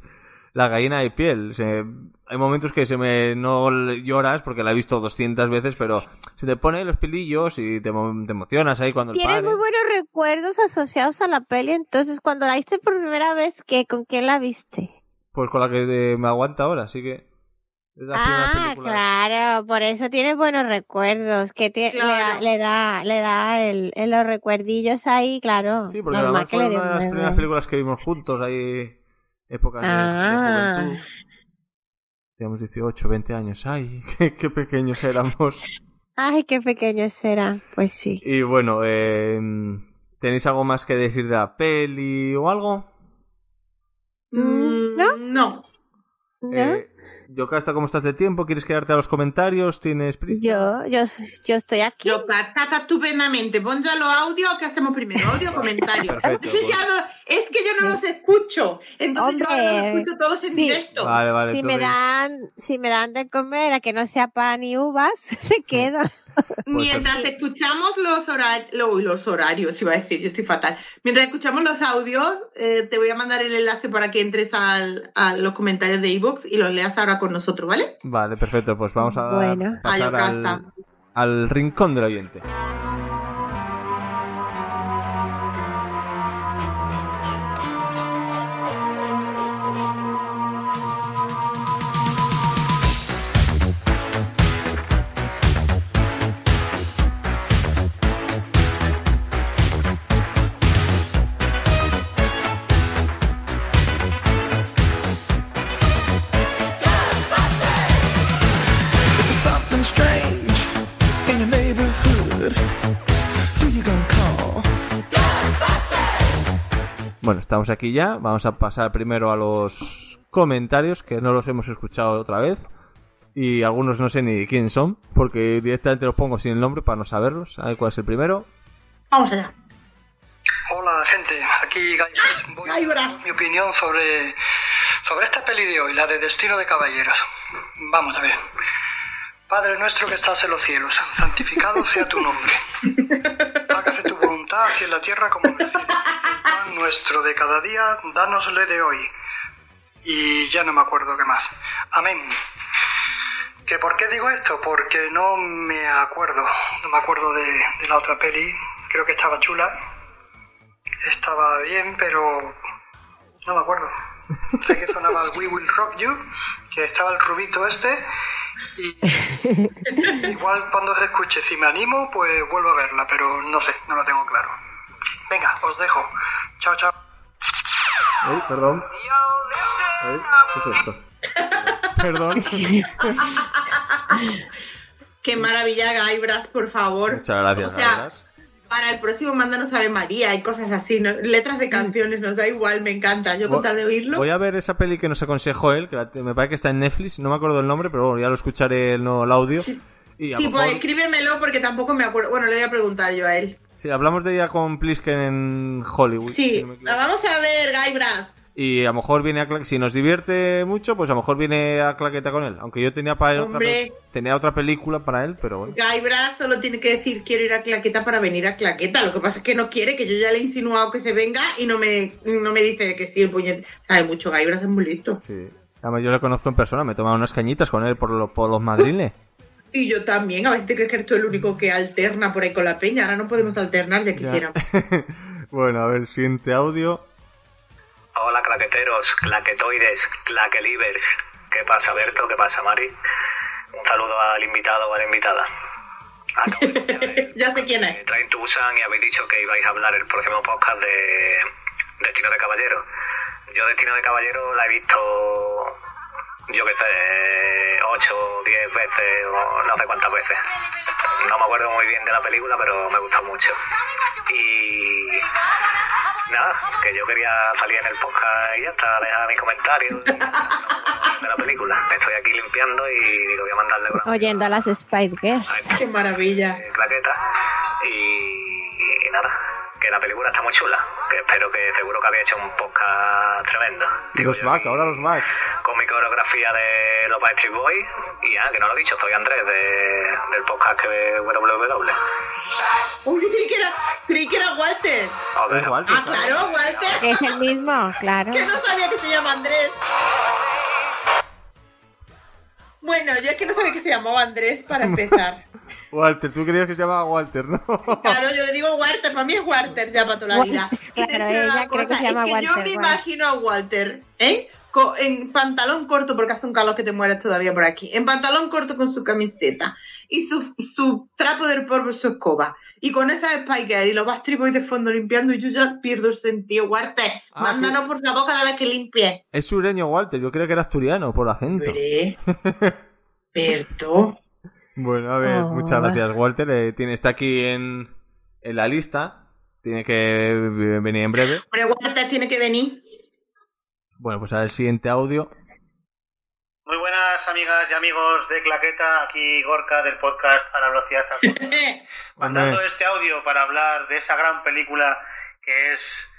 la gallina de piel. Se- hay momentos que se me no lloras porque la he visto 200 veces, pero se te pone los pilillos y te, mo- te emocionas ahí cuando el Tienes padre... muy buenos recuerdos asociados a la peli, entonces cuando la viste por primera vez, ¿qué, ¿con quién la viste? Pues con la que eh, me aguanta ahora, así que... Es la Ah, claro, por eso tienes buenos recuerdos, que le da- Claro. le da, le da, el, el- los recuerdillos ahí, claro. Sí, porque normal además que fue le una de las primeras películas que vimos juntos, ahí épocas de, de Ah. juventud. Teníamos 18, 20 años. Ay, qué, qué pequeños éramos. Ay, qué pequeños eran, pues sí. Y bueno, eh, ¿tenéis algo más que decir de la peli o algo? Mm, ¿No? No. ¿No? Eh, Yocasta, ¿cómo estás de tiempo? ¿Quieres quedarte a los comentarios? ¿Tienes prisa? Yo, yo, yo estoy aquí. Yo, patata estupendamente. Pon ya los audios. ¿Qué hacemos primero? ¿Audio o comentarios? Perfecto, es, que pues. no- es que yo no los escucho. Entonces yo ahora los escucho todos en sí. directo. Vale, vale. si me dan, si me dan de comer a que no sea pan y uvas, me quedo. Mientras escuchamos los, hora- lo- los horarios, iba a decir, yo estoy fatal. Mientras escuchamos los audios, eh, te voy a mandar el enlace para que entres al- a los comentarios de iVoox y los leas ahora con nosotros, ¿vale? Vale, perfecto. Pues vamos a Bueno. pasar al, al rincón del oyente. Bueno, estamos aquí ya. Vamos a pasar primero a los comentarios, que no los hemos escuchado otra vez. Y algunos no sé ni quién son, porque directamente los pongo sin el nombre para no saberlos. A ver cuál es el primero. Vamos allá. Hola gente, aquí. Voy a dar mi opinión sobre, sobre esta peli de hoy, la de Destino de Caballeros. Vamos a ver. Padre nuestro que estás en los cielos, santificado sea tu nombre. Hágase tu voluntad aquí en la tierra como en el cielo. El pan nuestro de cada día, dánosle de hoy. Y ya no me acuerdo qué más. Amén. ¿Que por qué digo esto? Porque no me acuerdo. No me acuerdo de, de la otra peli. Creo que estaba chula estaba bien, pero no me acuerdo. Sé que sonaba el We Will Rock You, que estaba el rubito este, y igual cuando se escuche, si me animo, pues vuelvo a verla, pero no sé, no lo tengo claro. Venga, os dejo. Chao, chao. Ey, perdón. ¿Qué es esto? Perdón. Qué maravilla, Gaibras, por favor. Muchas gracias, O sea. Para el próximo, mándanos Ave María y cosas así. ¿no? Letras de canciones, nos da igual, me encanta. Yo con tal de oírlo. Voy a ver esa peli que nos aconsejó él, que la- me parece que está en Netflix, no me acuerdo el nombre, pero bueno, ya lo escucharé el, el audio. Y Sí, pues escríbemelo porque tampoco me acuerdo. Bueno, le voy a preguntar yo a él. sí, hablamos de ella con Plisken en Hollywood. si Sí, no la vamos a ver, Gaibras. Y a lo mejor viene a cla- si nos divierte mucho, pues a lo mejor viene a claqueta con él. Aunque yo tenía para él otra, tenía otra película para él, pero bueno. Gaibras solo tiene que decir quiero ir a Claqueta para venir a Claqueta. Lo que pasa es que no quiere, que yo ya le he insinuado que se venga y no me, no me dice que sí, el puñet. Sabe mucho, Gaibras es muy listo. Sí. Además yo le conozco en persona, me he tomado unas cañitas con él por, lo- por los madriles. Y yo también, a ver si te crees que eres tú el único que alterna por ahí con la peña. Ahora no podemos alternar, ya quisiera. bueno, a ver, siguiente audio. Hola claqueteros, claquetoides, claquelivers. ¿Qué pasa, Berto? ¿Qué pasa, Mari? Un saludo al invitado o a la invitada. Acabo de escuchar el- ya sé quién es. eh, Train to Busan y habéis dicho que ibais a hablar el próximo podcast de Destino de Caballero. Yo Destino de Caballero la he visto, yo qué sé, 8 o 10 veces o no sé cuántas veces. No me acuerdo muy bien de la película, pero me gustó mucho. Y nada, que yo quería salir en el podcast y ya está, dejar mis comentarios de la película. Estoy aquí limpiando y digo, voy a mandarle una Oyendo a las Spice Girls. Qué maravilla. de claqueta y, y nada, que la película está muy chula, que espero que seguro que había hecho un podcast tremendo. Digo Los back, aquí, ahora los back. Con mi coreografía de los Backstreet Boys y ah, que no lo he dicho, soy Andrés de, del podcast que www. Uy, yo creí que era, creí que era Walter. Es Walter, Ah, claro, Walter. Es el mismo, claro. Que no sabía que se llama Andrés. Bueno, yo es que no sabía que se llamaba Andrés para empezar. Walter, tú creías que se llamaba Walter, ¿no? Claro, yo le digo Walter, para mí es Walter ya para toda la vida. Y te ella cree que cosa, se llama es que yo me imagino a Walter, ¿eh? En pantalón corto, porque hace un calor que te mueres todavía por aquí. En pantalón corto con su camiseta y su, su trapo del polvo, su escoba. Y con esa Spiker y los Backstreet de fondo limpiando, y yo ya pierdo el sentido. Walter, Ah, mándanos por favor cada vez que limpies. Es sureño Walter, yo creo que era asturiano por acento. Veré. Bueno, a ver, Oh. muchas gracias Walter. Eh, tiene, está aquí en, en la lista. Tiene que venir en breve. Pero Walter tiene que venir. Bueno, pues a ver el siguiente audio. Muy buenas amigas y amigos de Claqueta, aquí Gorka del podcast a la velocidad al fondo. Mandando este audio para hablar de esa gran película que es,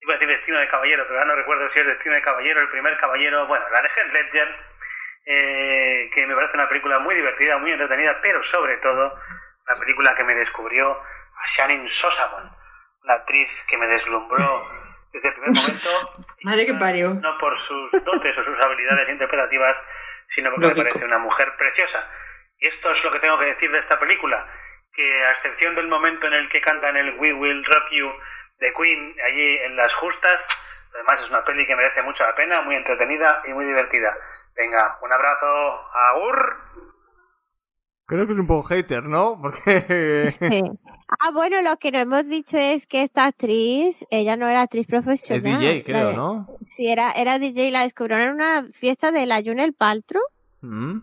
iba a decir Destino de Caballero, pero ahora no recuerdo si es Destino de Caballero, el primer caballero, bueno, la de Heath Ledger, eh, que me parece una película muy divertida, muy entretenida, pero sobre todo una película que me descubrió a Shannon Sosabon, una actriz que me deslumbró desde el primer momento. Madre que parió. No por sus dotes o sus habilidades interpretativas, sino porque me parece una mujer preciosa. Y esto es lo que tengo que decir de esta película, que a excepción del momento en el que cantan el We Will Rock You de Queen allí en las justas, además es una peli que merece mucho la pena, muy entretenida y muy divertida. Venga, un abrazo, agur. Creo que es un poco hater, ¿no? Porque... Sí. Ah, bueno, lo que no hemos dicho es que esta actriz, ella no era actriz profesional. es DJ, creo, de- ¿no? Sí, era, era DJ, la descubrieron en una fiesta de la Junel Paltrow. Mm.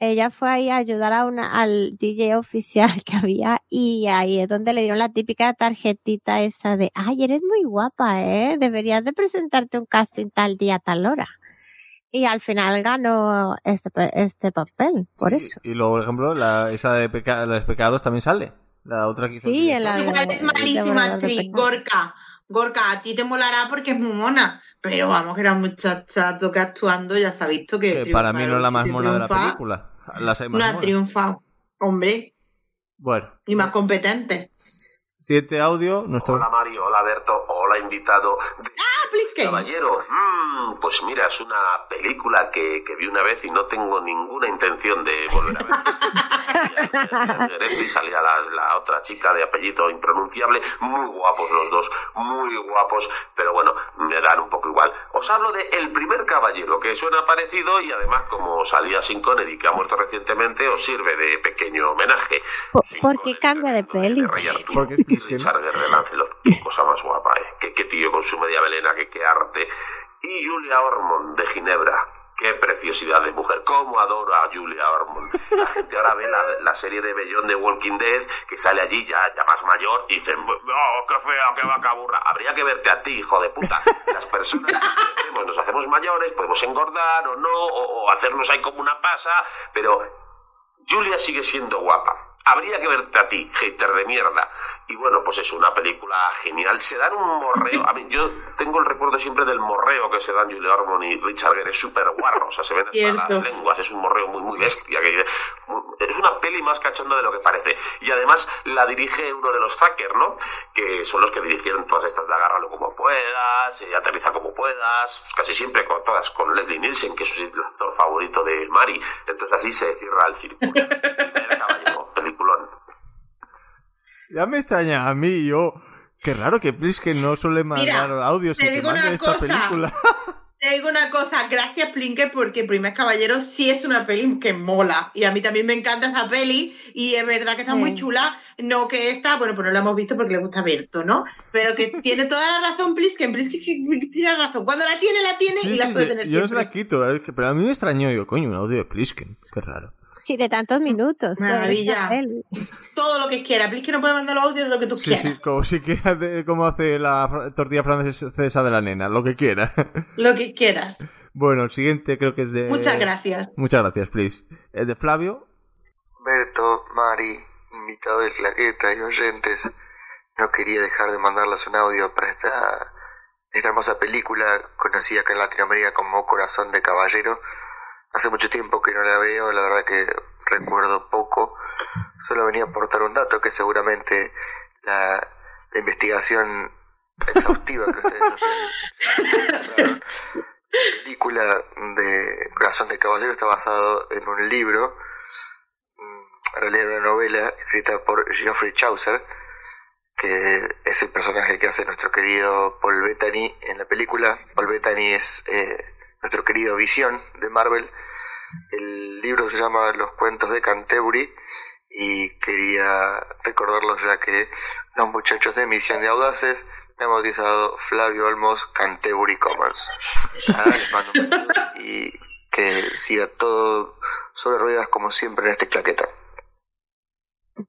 Ella fue ahí a ayudar a una, al DJ oficial que había y ahí es donde le dieron la típica tarjetita esa de, ay, eres muy guapa, ¿eh? Deberías de presentarte un casting tal día, tal hora. Y al final ganó este, pe- este papel, por Sí, eso. Y luego, por ejemplo, la, esa de peca- los pecados también sale. La otra que hizo Sí, en la de- Igual es malísima actriz. Gorka. Gorka, a ti te molará porque es muy mona. Pero vamos, que era un muchachato que actuando ya se ha visto que. Que para mí no es la más mona de la película. Más No ha triunfado. Hombre, Bueno, y más competente. siguiente audio, nuestro... Hola Mario, hola Berto, hola invitado. Ah, Caballero, mm, pues mira, es una película que, que vi una vez y no tengo ninguna intención de volver a ver. Y salía la, la otra chica de apellido impronunciable, muy guapos los dos, muy guapos, pero bueno, me dan un poco igual. Os hablo de El primer caballero, que suena parecido y además como salía sin Connery, que ha muerto recientemente, os sirve de pequeño homenaje. ¿Por, Sin por qué cambia de peli? Rey Arturo Porque es Plisken. Richard Gere Lancelot, qué cosa más guapa, ¿eh? Qué, qué tío con su media melena, que qué arte. Y Julia Ormond de Ginebra. Qué preciosidad de mujer. Cómo adoro a Julia Ormond. La gente ahora ve la, la serie de Bellón de Walking Dead, que sale allí ya, ya más mayor, y dicen, oh, qué fea, qué vaca burra. Habría que verte a ti, hijo de puta. Las personas que nos hacemos mayores, podemos engordar o no, o, o hacernos ahí como una pasa, pero Julia sigue siendo guapa. Habría que verte a ti, hater de mierda. Y bueno, pues es una película genial. Se dan un morreo. A mí, yo tengo el recuerdo siempre del morreo que se dan Julia Ormond y Richard Gere. Es súper guarro. O sea, se ven hasta las lenguas. Es un morreo muy, muy bestia. Que, es una peli más cachonda de lo que parece. Y además la dirige uno de los Zucker, ¿no? Que son los que dirigieron todas estas de agárralo como puedas, eh, aterriza como puedas. pues casi siempre con todas con Leslie Nielsen, que es el actor favorito de Mari. Entonces así se cierra el círculo. Ya me extraña a mí, yo... Qué raro que Plisken no suele mandar audios te y que digo una esta cosa. película. Te digo una cosa, gracias Plinke porque Primer Caballero sí es una peli que mola y a mí también me encanta esa peli y es verdad que está Sí. muy chula, no que esta, bueno, pues no la hemos visto porque le gusta a Berto, ¿no? Pero que tiene toda la razón Plisken, Plisken tiene razón, cuando la tiene la tiene Sí, y la sí, puede sí, tener yo no se la siempre. quito, es que- pero a mí me extrañó yo, coño, un audio de Plisken, qué raro. Y de tantos minutos. Maravilla. Todo lo que quiera, Plisken no puede mandar los audios de lo que tú Sí, quieras, sí, como si quiera, de- como hace la tortilla francesa de la nena, lo que quiera. lo que quieras. Bueno, el siguiente creo que es de... Muchas gracias. Muchas gracias, please. Es de Flavio. Berto, Mari, invitado de Claqueta y oyentes, no quería dejar de mandarles un audio para esta, esta hermosa película conocida acá en Latinoamérica como Corazón de Caballero. Hace mucho tiempo que no la veo, la verdad que recuerdo poco. Solo venía a aportar un dato que seguramente la, la investigación exhaustiva que ustedes hacen película de Corazón de Caballero está basado en un libro, en realidad una novela escrita por Geoffrey Chaucer, que es el personaje que hace nuestro querido Paul Bettany en la película. Paul Bettany es eh, nuestro querido Visión de Marvel. El libro se llama Los cuentos de Canterbury y quería recordarlos ya que los muchachos de Misión de Audaces me han bautizado Flavio Olmos Canterbury Commons. Les mando un y que siga todo sobre ruedas como siempre en este claqueta.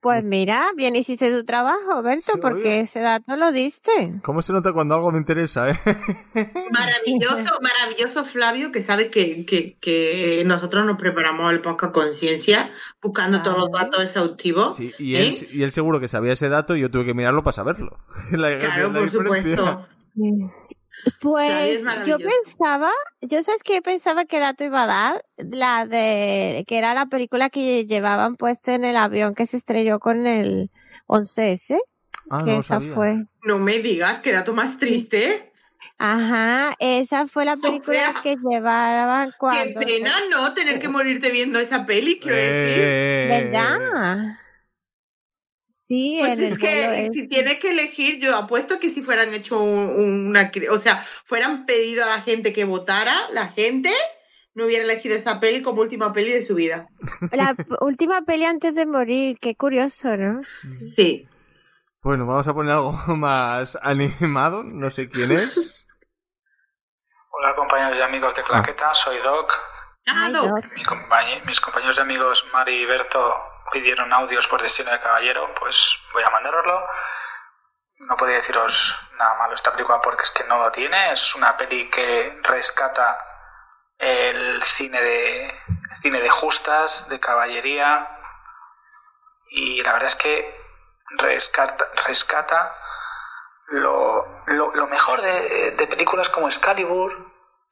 Pues mira, bien hiciste tu trabajo, Berto, Sí, porque ese dato lo diste. ¿Cómo se nota cuando algo me interesa, eh? Maravilloso, maravilloso Flavio, que sabe que, que, que nosotros nos preparamos el podcast Conciencia, buscando todos los datos exhaustivos. Sí, y, ¿eh? él, y él seguro que sabía ese dato y yo tuve que mirarlo para saberlo. La- Claro, la por diferencia. supuesto. Pues es yo pensaba, yo sabes que pensaba que dato iba a dar, la de, que era la película que llevaban puesta en el avión que se estrelló con el 11S, Ah, que no esa sabía. fue. No me digas, qué dato más triste. Ajá, esa fue la película sea, que llevaban Qué cuando... pena no tener que morirte viendo esa peli, quiero decir. Eh, ¿Verdad? Sí, Pues en es que si tienes que elegir, yo apuesto que si fueran hecho un- una, o sea, fueran pedido a la gente que votara, la gente no hubiera elegido esa peli como última peli de su vida. La última peli antes de morir, qué curioso, ¿no? Sí. Bueno, vamos a poner algo más animado. No sé quién es. Hola compañeros y amigos de Claqueta, soy Doc. Ah, Doc. Mi mis compañeros y amigos Mari y Berto pidieron audios por Destino de Caballero, pues voy a mandároslo. No podía deciros nada malo esta película porque es que no lo tiene. Es una peli que rescata el cine de cine de justas, de caballería y la verdad es que rescata, rescata lo, lo, lo mejor de, películas como Excalibur,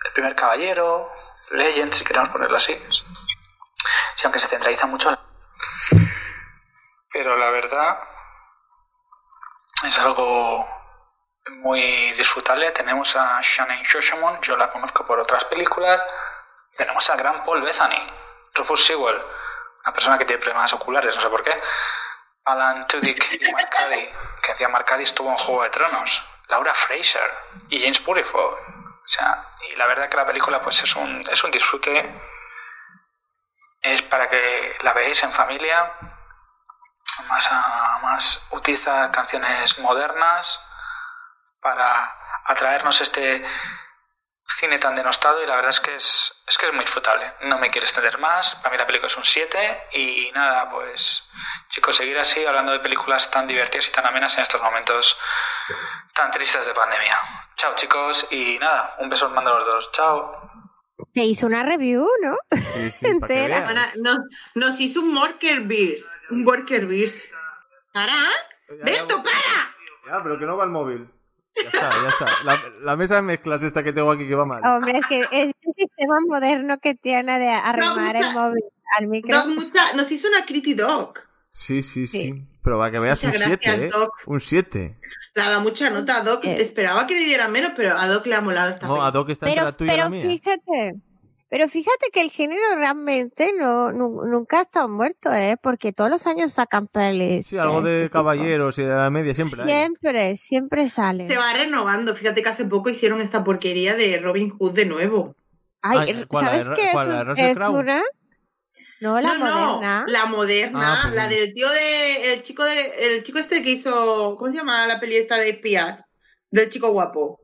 El primer caballero, Legend, si queremos ponerlo así. Sí, aunque se centraliza mucho. Pero la verdad es algo muy disfrutable. Tenemos a Shannon Shoshamon, yo la conozco por otras películas. Tenemos a gran Paul Bethany, Rufus Sewell, una persona que tiene problemas oculares, no sé por qué. Alan Tudyk y Mark Cady, que hacía Mark Cady estuvo en Juego de Tronos. Laura Fraser y James Puriford. O sea, y la verdad que la película pues es un, es un disfrute. Es para que la veáis en familia. Más, a- más utiliza canciones modernas para atraernos este cine tan denostado y la verdad es que es, es que es muy disfrutable. No me quiero extender más. Para mí la película es un 7 y nada, pues chicos, seguir así hablando de películas tan divertidas y tan amenas en estos momentos tan tristes de pandemia. Chao chicos y nada, un beso mando a los dos. Chao. Te hizo una review, ¿no? Sí, sí, para que Entera. nos, nos hizo un Worker Beers. Un Worker Beers. ¿Para? ¡Berto, para! Ya, pero que no va el móvil. Ya está, ya está. La, la mesa de mezclas esta que tengo aquí que va mal. Hombre, es que este sistema moderno que tiene de arrimar el móvil al micrófono. mucha- nos hizo una Criti Doc. Sí, sí, sí. Pero para que veas Muchas un 7, gracias, ¿eh? Doc. Un 7. Le ha dado mucha nota a Doc. Eh. Esperaba que le diera menos, pero a Doc le ha molado esta No, a Doc está entre Pero, la tuya y pero la mía. fíjate, pero fíjate que el género realmente no, nu- nunca ha estado muerto, ¿eh? Porque todos los años sacan pelis. Sí, algo de de este tipo. caballeros y de la media siempre hay. Siempre, siempre salen. Se va renovando. Fíjate que hace poco hicieron esta porquería de Robin Hood de nuevo. Ay, Ay, ¿cuál, la ¿sabes de Ro- qué? cuál, la de es, una... No, la no, no, moderna. la moderna, Ah, pues la del tío de, el chico de, el chico este que hizo, ¿cómo se llama la peli esta de espías? Del chico guapo.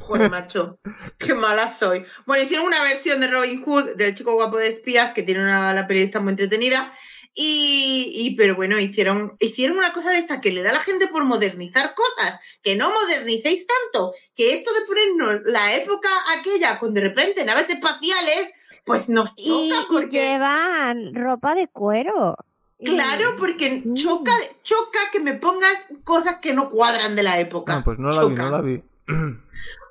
Joder, macho, qué mala soy. Bueno, hicieron una versión de Robin Hood del chico guapo de espías que tiene una, la peli está muy entretenida. Y, y, pero bueno, hicieron, hicieron una cosa de esta que le da a la gente por modernizar cosas, que no modernicéis tanto, que esto de ponernos la época aquella con de repente naves espaciales, pues nos choca Y, y porque... llevan ropa de cuero. Y- Claro, porque Mm. choca, choca que me pongas cosas que no cuadran de la época. No, pues no la vi, no la vi.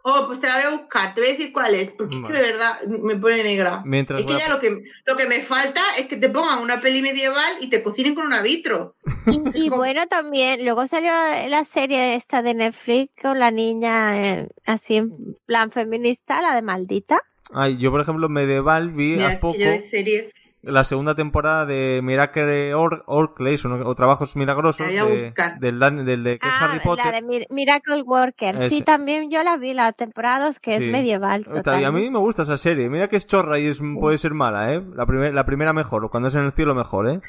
Oh, pues te la voy a buscar, te voy a decir cuál es, porque es que de verdad me pone negra. Mientras es que a- ya lo que, lo que me falta es que te pongan una peli medieval y te cocinen con un vitro. Y, y bueno, también, luego salió la serie esta de Netflix con la niña eh, así en plan feminista, la de Maldita. Ay, yo, por ejemplo, Medieval vi Mira, a es que poco la segunda temporada de Miracle Or Orclays o, Trabajos Milagrosos de- buscar. del, del de que es Ah, Harry Potter. la de Mir- Miracle Worker. Sí, también yo la vi la temporada 2, que Sí. es medieval. Y a mí total. me gusta esa serie. Mira que es chorra y es, puede ser mala, ¿eh? La, primer- la primera mejor, o cuando es en el cielo mejor, ¿eh?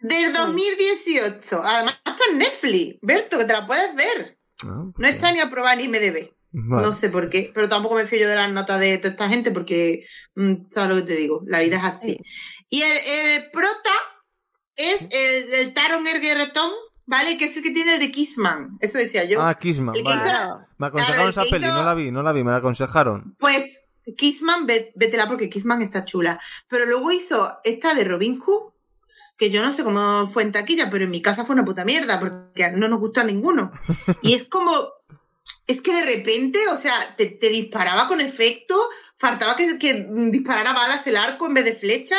del 2018. Además está en Netflix. Berto, que te la puedes ver. Ah, pues No está ni aprobada ni me debe. Vale. No sé por qué, pero tampoco me fío yo de las notas de toda esta gente porque, mm, ¿sabes lo que te digo? La vida es así. Y el, el prota es el, el Taron Egerton, ¿vale? Que es el que tiene el de Kissman. Eso decía yo. Ah, Kissman, vale. hizo- Me aconsejaron Claro, esa peli, hizo- no la vi, no la vi, me la aconsejaron. Pues Kissman, ve- vétela porque Kissman está chula. Pero luego hizo esta de Robin Hood, que yo no sé cómo fue en taquilla, pero en mi casa fue una puta mierda, porque no nos gustó a ninguno. Y es como, es que de repente, o sea, te, te disparaba con efecto, faltaba que, que disparara balas el arco en vez de flechas.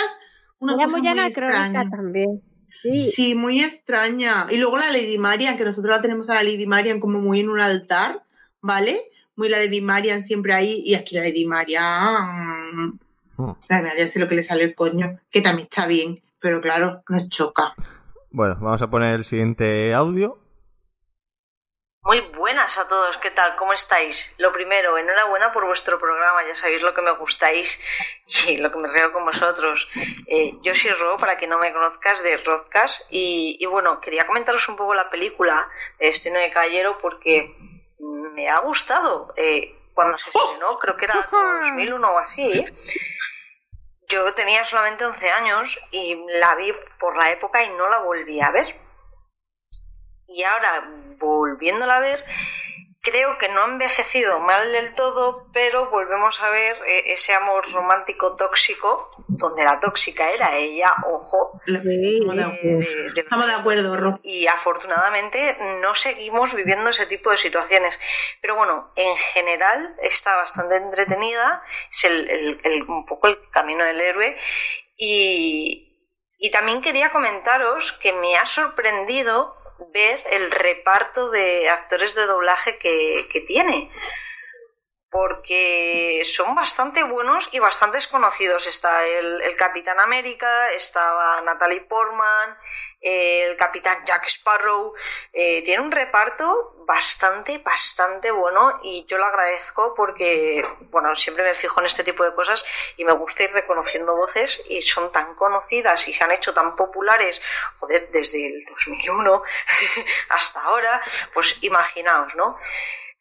Una Era cosa muy anacrónica extraña. también. Sí. Sí, muy extraña. Y luego la Lady Marian, que nosotros la tenemos a la Lady Marian como muy en un altar, ¿vale? Muy la Lady Marian siempre ahí, y aquí la Lady Marian. Mm. La Lady Marian sé lo que le sale el coño, que también está bien, pero claro, nos choca. Bueno, vamos a poner el siguiente audio. Muy buenas a todos, ¿qué tal? ¿Cómo estáis? Lo primero, enhorabuena por vuestro programa, ya sabéis lo que me gustáis y lo que me río con vosotros. Eh, yo soy Ro, para que no me conozcas, de Rodcast, y, y bueno, quería comentaros un poco la película de Destino de Caballero porque me ha gustado. Eh, cuando se estrenó, creo que era como 2001 o así, yo tenía solamente 11 años y la vi por la época y no la volví a ver. Y ahora, volviéndola a ver, creo que no ha envejecido mal del todo, pero volvemos a ver eh, ese amor romántico tóxico, donde la tóxica era ella, ojo. Estamos de acuerdo, de- de- Estamos de acuerdo, Ro. y afortunadamente no seguimos viviendo ese tipo de situaciones. Pero bueno, en general está bastante entretenida, es el, el- el- un poco el camino del héroe. Y, y también quería comentaros que me ha sorprendido ver el reparto de actores de doblaje que, que tiene. Porque son bastante buenos y bastante conocidos. Está el, el Capitán América, estaba Natalie Portman, el Capitán Jack Sparrow. Eh, tiene un reparto bastante, bastante bueno y yo lo agradezco porque, bueno, siempre me fijo en este tipo de cosas y me gusta ir reconociendo voces y son tan conocidas y se han hecho tan populares, joder, desde el 2001 hasta ahora, pues imaginaos, ¿no?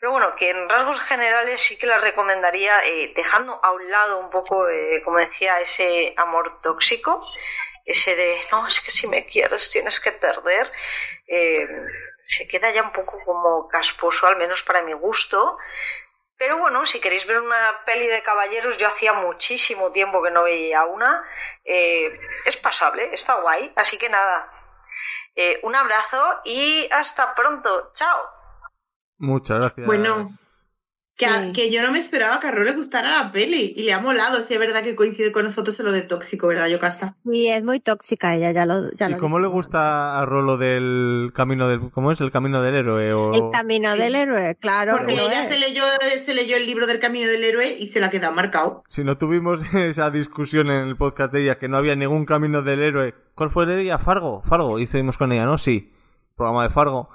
Pero bueno, que en rasgos generales sí que las recomendaría, eh, dejando a un lado un poco, eh, como decía, ese amor tóxico, ese de, no, es que si me quieres tienes que perder, eh, se queda ya un poco como casposo, al menos para mi gusto. Pero bueno, si queréis ver una peli de caballeros, yo hacía muchísimo tiempo que no veía una, es pasable, está guay, así que nada, un abrazo y hasta pronto, chao. Muchas gracias. Bueno, que, a- que yo no me esperaba que a Ro le gustara la peli y le ha molado, si es verdad que coincide con nosotros en lo de tóxico, ¿verdad, Yocasta? Sí, es muy tóxica ella, ya lo, ya ¿Y lo cómo le gusta a Rolo del camino del... ¿Cómo es? ¿El camino del héroe? O... El camino del héroe, claro. Porque que lo ella se leyó, se leyó el libro del camino del héroe y se la ha quedado marcado. Si no tuvimos esa discusión en el podcast de ella, que no había ningún camino del héroe. ¿Cuál fue el ella? Fargo. Fargo. Hicimos con ella, ¿no? Sí. Programa de Fargo.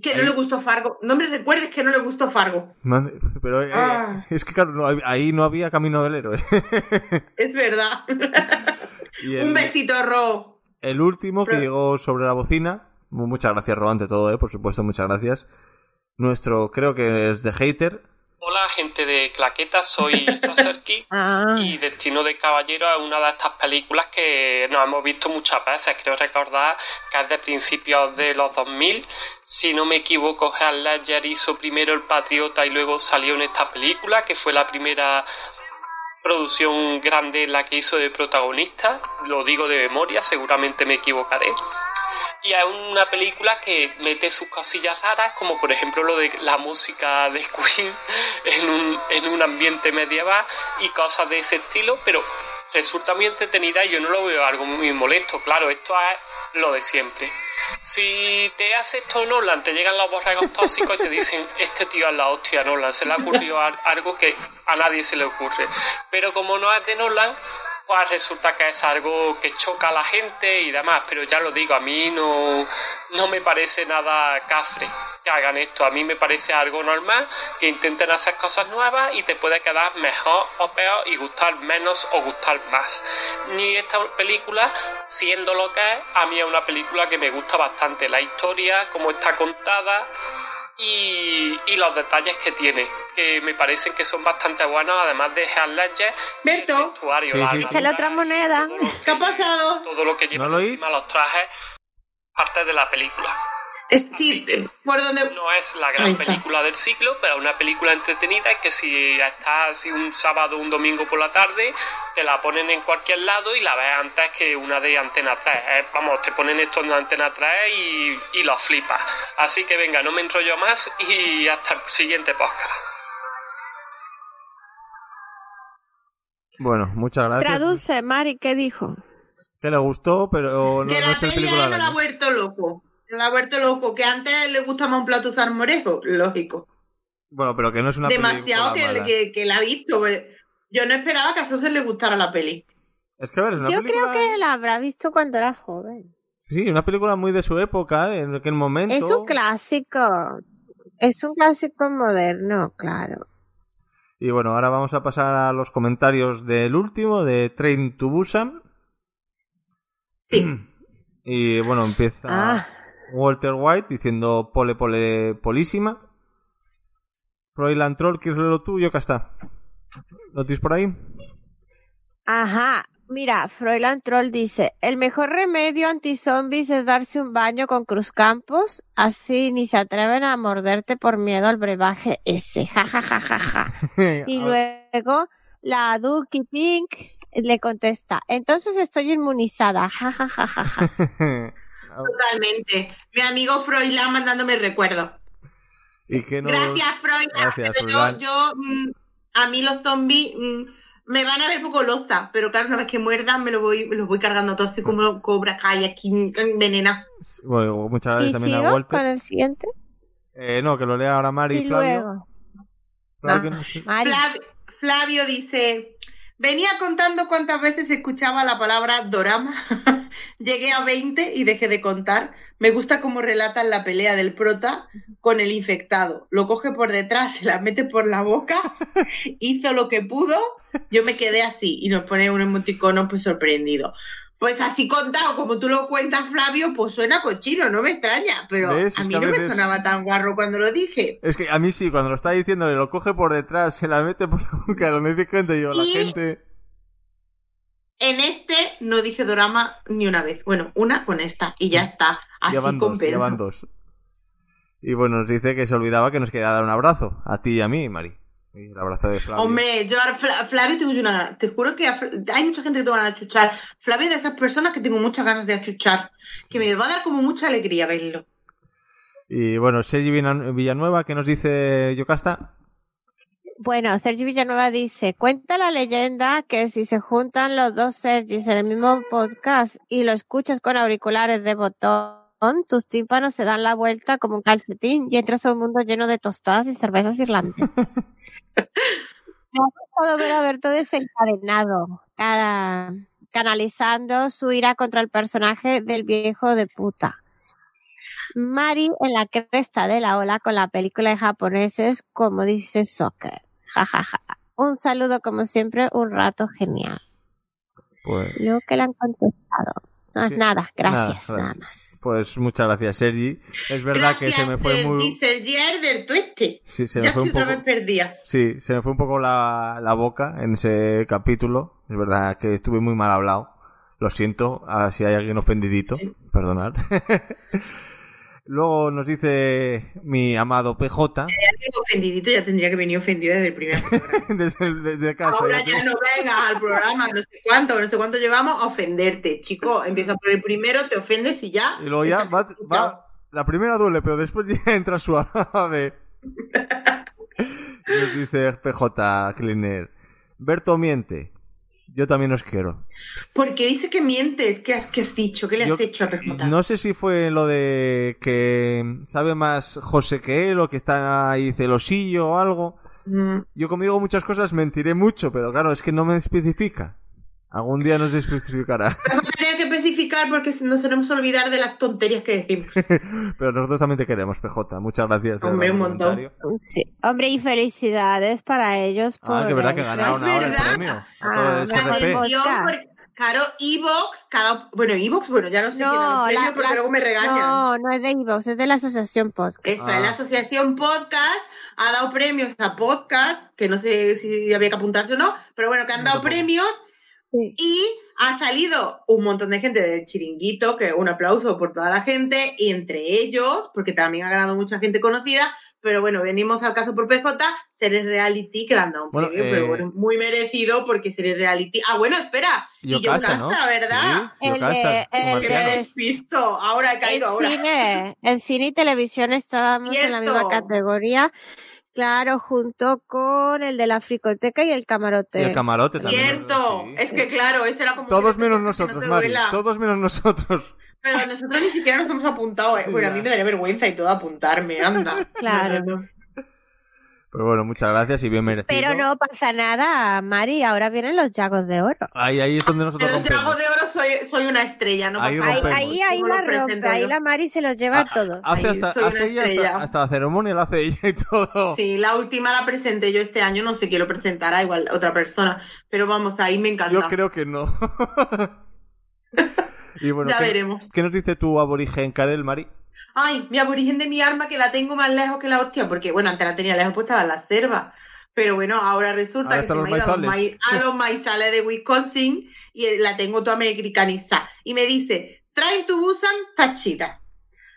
Que no le gustó Fargo. No me recuerdes que no le gustó Fargo. Pero eh, Ah. es que, claro, no, ahí no había camino del héroe. Es verdad. El, Un besito, Ro. el último que llegó sobre la bocina. mu- Muchas gracias, Ro, ante todo, ¿eh? Por supuesto, muchas gracias. Nuestro, creo que es de hater. Hola, gente de Claqueta, soy Saserki Ah. y Destino de Caballero es una de estas películas que nos hemos visto muchas veces. Creo recordar que es de principios de los 2000. Si no me equivoco, Heath Ledger hizo primero El Patriota y luego salió en esta película, que fue la primera producción grande en la que hizo de protagonista. Lo digo de memoria, seguramente me equivocaré. Y es una película que mete sus cosillas raras, como por ejemplo lo de la música de Queen en un, en un ambiente medieval y cosas de ese estilo, pero resulta muy entretenida y yo no lo veo algo muy molesto. Claro, esto es lo de siempre. Si te hace esto Nolan, te llegan los borregos tóxicos y te dicen, este tío es la hostia Nolan, se le ha ocurrido al- algo que a nadie se le ocurre. Pero como no es de Nolan, resulta que es algo que choca a la gente y demás. Pero ya lo digo, a mí no, no me parece nada cafre que hagan esto. A mí me parece algo normal, que intenten hacer cosas nuevas y te puede quedar mejor o peor y gustar menos o gustar más. Ni esta película, siendo lo que es, a mí es una película que me gusta bastante. La historia, cómo está contada y, y los detalles que tiene, que me parecen que son bastante buenos, además de Heath Ledger, el vestuario, Sí, la sí. Échale otra moneda. ¿Qué ha pasado? todo lo que lleva ¿No lo encima los trajes, parte de la película. Es decir, por donde... No es la gran película del siglo, pero una película entretenida que si estás así un sábado o un domingo por la tarde, te la ponen en cualquier lado y la ves antes que una de Antena 3. Eh, vamos, te ponen esto en Antena 3 y, y lo flipas. Así que venga, no me enrollo más y hasta el siguiente podcast. Bueno, muchas gracias. Traduce, Mari, ¿qué dijo? Que le gustó, pero no, que no la es el película no la ha vuelto loco. No la ha vuelto loco. Que antes le gustaba un plato salmorejo, lógico. Bueno, pero que no es una Demasiado película que, mala. que, que la ha visto. pues. Yo no esperaba que a José le gustara la peli. Es que a ver, es una Yo película... creo que la habrá visto cuando era joven. Sí, una película muy de su época, en aquel momento. Es un clásico. Es un clásico moderno, claro. Y bueno, ahora vamos a pasar a los comentarios del último, de Train to Busan. Sí. Y bueno, empieza Ah. Walter White diciendo pole pole polísima. Froilan Troll, ¿quieres leerlo tú? Yo acá está. ¿Lo tienes por ahí? Ajá. Mira, Froilan Troll dice, el mejor remedio anti-zombies es darse un baño con cruzcampos, así ni se atreven a morderte por miedo al brebaje ese, ja ja ja ja ja. Y luego la Duki Pink le contesta, entonces estoy inmunizada, ja ja ja ja ja. Totalmente. Mi amigo Froilán mandándome y que no... Gracias, Froilán. Gracias, Pero yo, Froilán. yo mm, a mí los zombies mm, me van a ver poco loza, pero claro, una vez que muerdan me los voy, me los voy cargando todos así como cobra Kai aquí envenenado. Bueno, muchas gracias ¿Y también a sigo Walter. con el siguiente? Eh, no, que lo lea ahora Mari Y y Flavio. luego, Flavio, que no- Mari. Flav- Flavio dice, venía contando cuántas veces escuchaba la palabra dorama. Llegué a 20 y dejé de contar. Me gusta cómo relatan la pelea del prota con el infectado. Lo coge por detrás, se la mete por la boca, hizo lo que pudo. Yo me quedé así y nos pone un emoticono pues sorprendido. Pues así contado, como tú lo cuentas, Flavio, pues suena cochino, no me extraña, pero ¿Ves? a Es mí a no me sonaba tan guarro cuando lo dije. Es que a mí sí, cuando lo está diciendo, le lo coge por detrás, se la mete por la boca, lo me dice gente, yo, la gente... En este no dije dorama ni una vez. Bueno, una con esta y ya está. Así Ya van dos, compenso. ya van dos. Y bueno, nos dice que se olvidaba que nos quería dar un abrazo, a ti y a mí, Mari. El abrazo de Flavio. Hombre, yo a Fla- Flavio tengo una Te juro que hay mucha gente que te van a achuchar. Flavio es de esas personas que tengo muchas ganas de achuchar. Que me va a dar como mucha alegría verlo. Y bueno, Sergi Villa- Villanueva, ¿qué nos dice Yocasta? Bueno, Sergio Villanueva dice, cuenta la leyenda que si se juntan los dos Sergis en el mismo podcast y lo escuchas con auriculares de botón, tus tímpanos se dan la vuelta como un calcetín y entras a un mundo lleno de tostadas y cervezas irlandesas. Me ha gustado ver a Berto desencadenado, cara- canalizando su ira contra el personaje del viejo de puta. Mari en la cresta de la ola con la película de japoneses, como dice Soccer. Ja, ja, ja. Un saludo como siempre, un rato genial. Pues, Luego que le han contestado. No, Sí. nada, gracias, Nada, nada, gracias. más. pues muchas gracias, Sergi. Es verdad que se me fue muy... Sergi del tueste. Sí, se me ya fue un poco... vez perdida. Sí, se me fue un poco la, la boca en ese capítulo. Es verdad que estuve muy mal hablado. Lo siento, ah, si hay alguien ofendidito, perdonad. Luego nos dice mi amado PJ, Ya ofendidito, ya tendría que venir ofendido desde el primer programa. desde, el- desde casa. Ahora ya ya no vengas al programa, no sé cuánto, no sé cuánto llevamos a ofenderte. Chico, empieza por el primero, te ofendes y ya. Y luego ya va, va- la primera duele, pero después ya entra suave. Nos dice PJ Cleaner. Berto miente. Yo también os quiero. Porque dice que mientes. ¿Qué has, qué has dicho? ¿Qué le has hecho a? No sé si fue lo de que sabe más José que él o que está ahí celosillo o algo. Mm, Yo como digo muchas cosas mentiré mucho, pero claro, es que no me especifica. Algún día nos especificará. Especificar porque nos tenemos que olvidar de las tonterías que decimos. Pero nosotros también te queremos, PJ. Muchas gracias. de Hombre, un montón. Sí. Hombre, y felicidades para ellos. Ah, por que verdad que ganaron Es ahora el verdad. premio. Ah, claro, Evox, cada... Bueno, Evox, bueno, ya no sé quién No, premios la- porque la- luego me regañan. no, no es de Evox, es de la Asociación Podcast. Esa Ah. es la asociación podcast, ha dado premios a podcast, que no sé si había que apuntarse o no, pero bueno, que han dado tampoco. premios Sí. y ha salido un montón de gente del chiringuito, que un aplauso por toda la gente, y entre ellos, porque también ha ganado mucha gente conocida, pero bueno, venimos al caso por PJ, Series Reality, que le han dado un Bueno, premio, eh, pero bueno, muy merecido porque Series Reality. Ah, bueno, espera, y yo Yocasta, ¿no? ¿verdad? Sí, El Yocasta, el ahora he En caído ahora. cine, en cine y televisión estábamos en la misma categoría. Claro, junto con el de la fricoteca y el camarote. Y el camarote también. Cierto, sí. es que claro, ese era como... Todos menos no nosotros, Mari. duela. Todos menos nosotros. Pero nosotros ni siquiera nos hemos apuntado. eh. Bueno, a mí me daría vergüenza y todo apuntarme, anda. Claro. No, no, no. Pero bueno, muchas gracias y bien merecido. Pero no pasa nada, Mari. Ahora vienen los llagos de oro. Ahí, ahí es donde nosotros los. Dragos de Oro soy, soy una estrella, no Ahí pasa Ahí, ahí, ahí ¿Cómo la rompe. Ahí la Mari se los lleva todo. Hace Ahí, hasta, soy una hace ella hasta, estrella. hasta la ceremonia la hace ella y todo. Sí, la última la presenté yo este año, no sé quién lo presentará, igual otra persona. Pero vamos, ahí me encanta. Yo creo que no. y bueno, Ya ¿qué, veremos. ¿qué nos dice tu aborigen Karel, Mari? Ay, mi aborigen de mi arma que la tengo más lejos que la hostia, porque bueno, antes la tenía lejos, pues estaba en la selva. Pero bueno, ahora resulta Ahora que se me ha ido a los, maizales. maíz- a los maizales de Wisconsin y la tengo toda americanizada. Y me dice, trae tu busan tachita.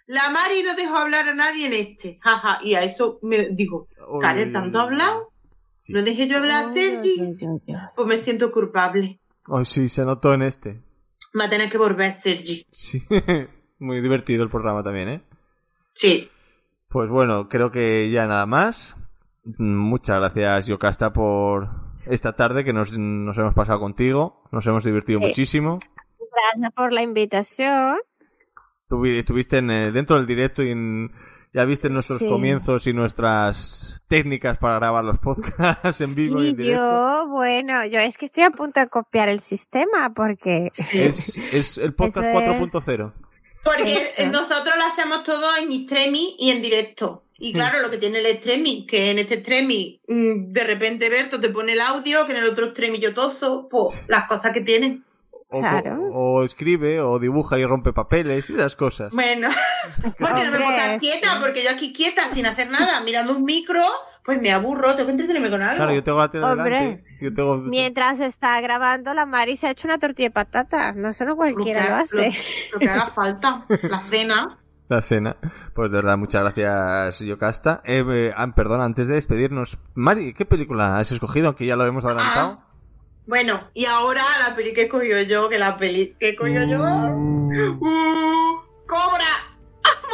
La Mari no dejó hablar a nadie en este. Jaja. Y a eso me dijo, Karen, ¿tanto ha hablado? Sí. ¿No dejé yo hablar a Sergi? Pues me siento culpable. Ay, sí, se notó en este. Va a tener que volver Sergi. Sí. Muy divertido el programa también, ¿eh? Sí. Pues bueno, creo que ya nada más. Muchas gracias, Yocasta, por esta tarde que nos, nos hemos pasado contigo. Nos hemos divertido Sí. muchísimo. Gracias por la invitación. Tuvi- Estuviste en, eh, dentro del directo y en- ya viste nuestros Sí. comienzos y nuestras técnicas para grabar los podcasts en vivo y Y en directo. yo, bueno, yo es que estoy a punto de copiar el sistema porque Es, es el podcast Eso es- 4.0. Porque Eso. nosotros lo hacemos todo en Extremi y en directo. Y claro, lo que tiene el Extremi, que en este Extremi mm, de repente Berto te pone el audio, que en el otro Extremi yo toso, pues las cosas que tiene. O, Claro. o escribe, o dibuja y rompe papeles y esas cosas. Bueno, porque no me puedo estar quieta, porque yo aquí quieta, sin hacer nada, mirando un micro, pues me aburro, tengo que entretenerme con algo. Claro, yo tengo la tele Hombre. delante. Yo tengo... mientras está grabando la Mari se ha hecho una tortilla de patatas. No, eso no lo, que, cualquiera lo hace. lo- lo que haga falta, la cena. La cena. Pues de verdad, muchas gracias, Yocasta. Eh, eh, ah, perdón, antes de despedirnos, Mari, ¿qué película has escogido? Aunque ya lo hemos adelantado. Bueno, y ahora la peli que he cogido yo, que la peli que he cogido yo... ¡Uh! ¡Cobra!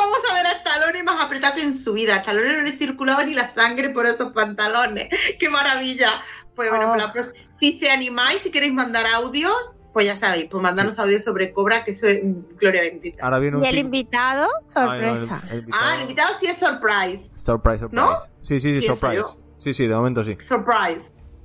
Vamos a ver a Stallone más apretado que en su vida. A Stallone no le circulaba ni la sangre por esos pantalones. ¡Qué maravilla! Pues bueno, Oh. pues la si se animáis, si queréis mandar audios, pues ya sabéis, pues mandarnos audios sobre Cobra, que eso es gloria bendita. Ahora viene un Y el invitado, Ay, no, el- sorpresa. el invitado- Ah, el invitado sí es surprise. Surprise, surprise. ¿No? Sí, sí, sí, Sí, surprise. Sí, sí, de momento sí. Surprise.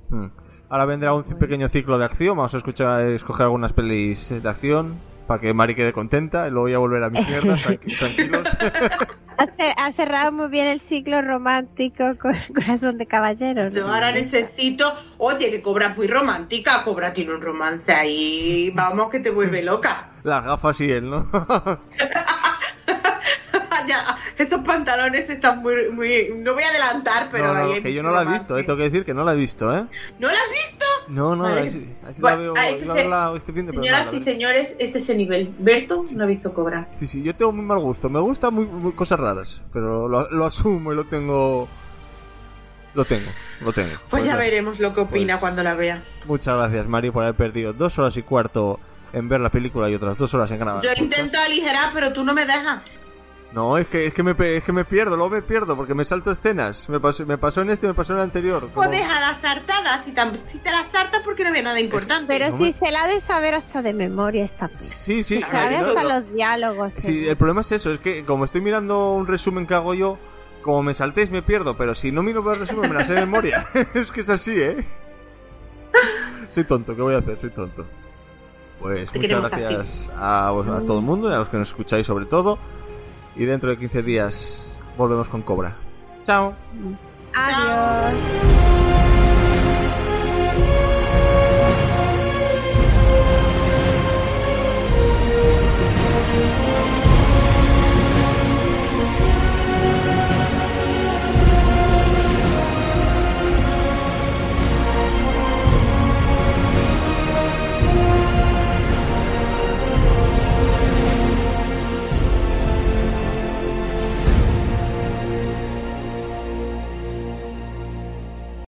Mm. Ahora vendrá un pequeño ciclo de acción. Vamos a escuchar, escoger algunas pelis de acción para que Mari quede contenta y luego ya volver a mis mierdas, tranqui- tranquilos. Ha, ce- ha cerrado muy bien el ciclo romántico con Corazón de Caballero. ¿no? Yo ahora necesito, oye, que Cobra muy romántica, Cobra tiene un romance ahí, vamos, que te vuelve loca. Las gafas y él, ¿no? Ya, esos pantalones están muy, muy, no voy a adelantar, pero no, no, que yo no la he visto, eh, tengo que decir que no la he visto, ¿eh? ¿No lo has visto? No, no, Madre así, así Bueno, la veo, este iba a se- verla este fin de Señoras la y señores, este es el nivel. Berto no ha visto Cobra. Sí, sí, yo tengo muy mal gusto. Me gustan muy, muy cosas raras, pero lo, lo asumo y lo tengo. Lo tengo, lo tengo. Pues ya ya. veremos lo que opina Pues- cuando la vea. Muchas gracias, Mari, por haber perdido dos horas y cuarto en ver la película y otras dos horas en grabar. Yo intento aligerar, pero tú no me dejas. No, es que, es que, me, pe- es que me pierdo, luego me pierdo porque me salto escenas. Me pasó, me pasó en este y me pasó en el anterior. como- Pues deja las sartadas. Si, si te las sartas porque no había nada importante. Pero No si me- se la ha de saber hasta de memoria esta. Sí, sí. Se sabe no, hasta no. los diálogos. que- Sí, el problema es eso, es que como estoy mirando un resumen que hago yo, como me saltéis me pierdo, pero si no miro el resumen me la sé de memoria. es que es así, ¿eh? soy tonto, ¿qué voy a hacer? Soy tonto. Pues Te muchas a gracias a, vos- a todo el mundo y a los que nos escucháis sobre todo y dentro de 15 días volvemos con Cobra. Chao. Adiós.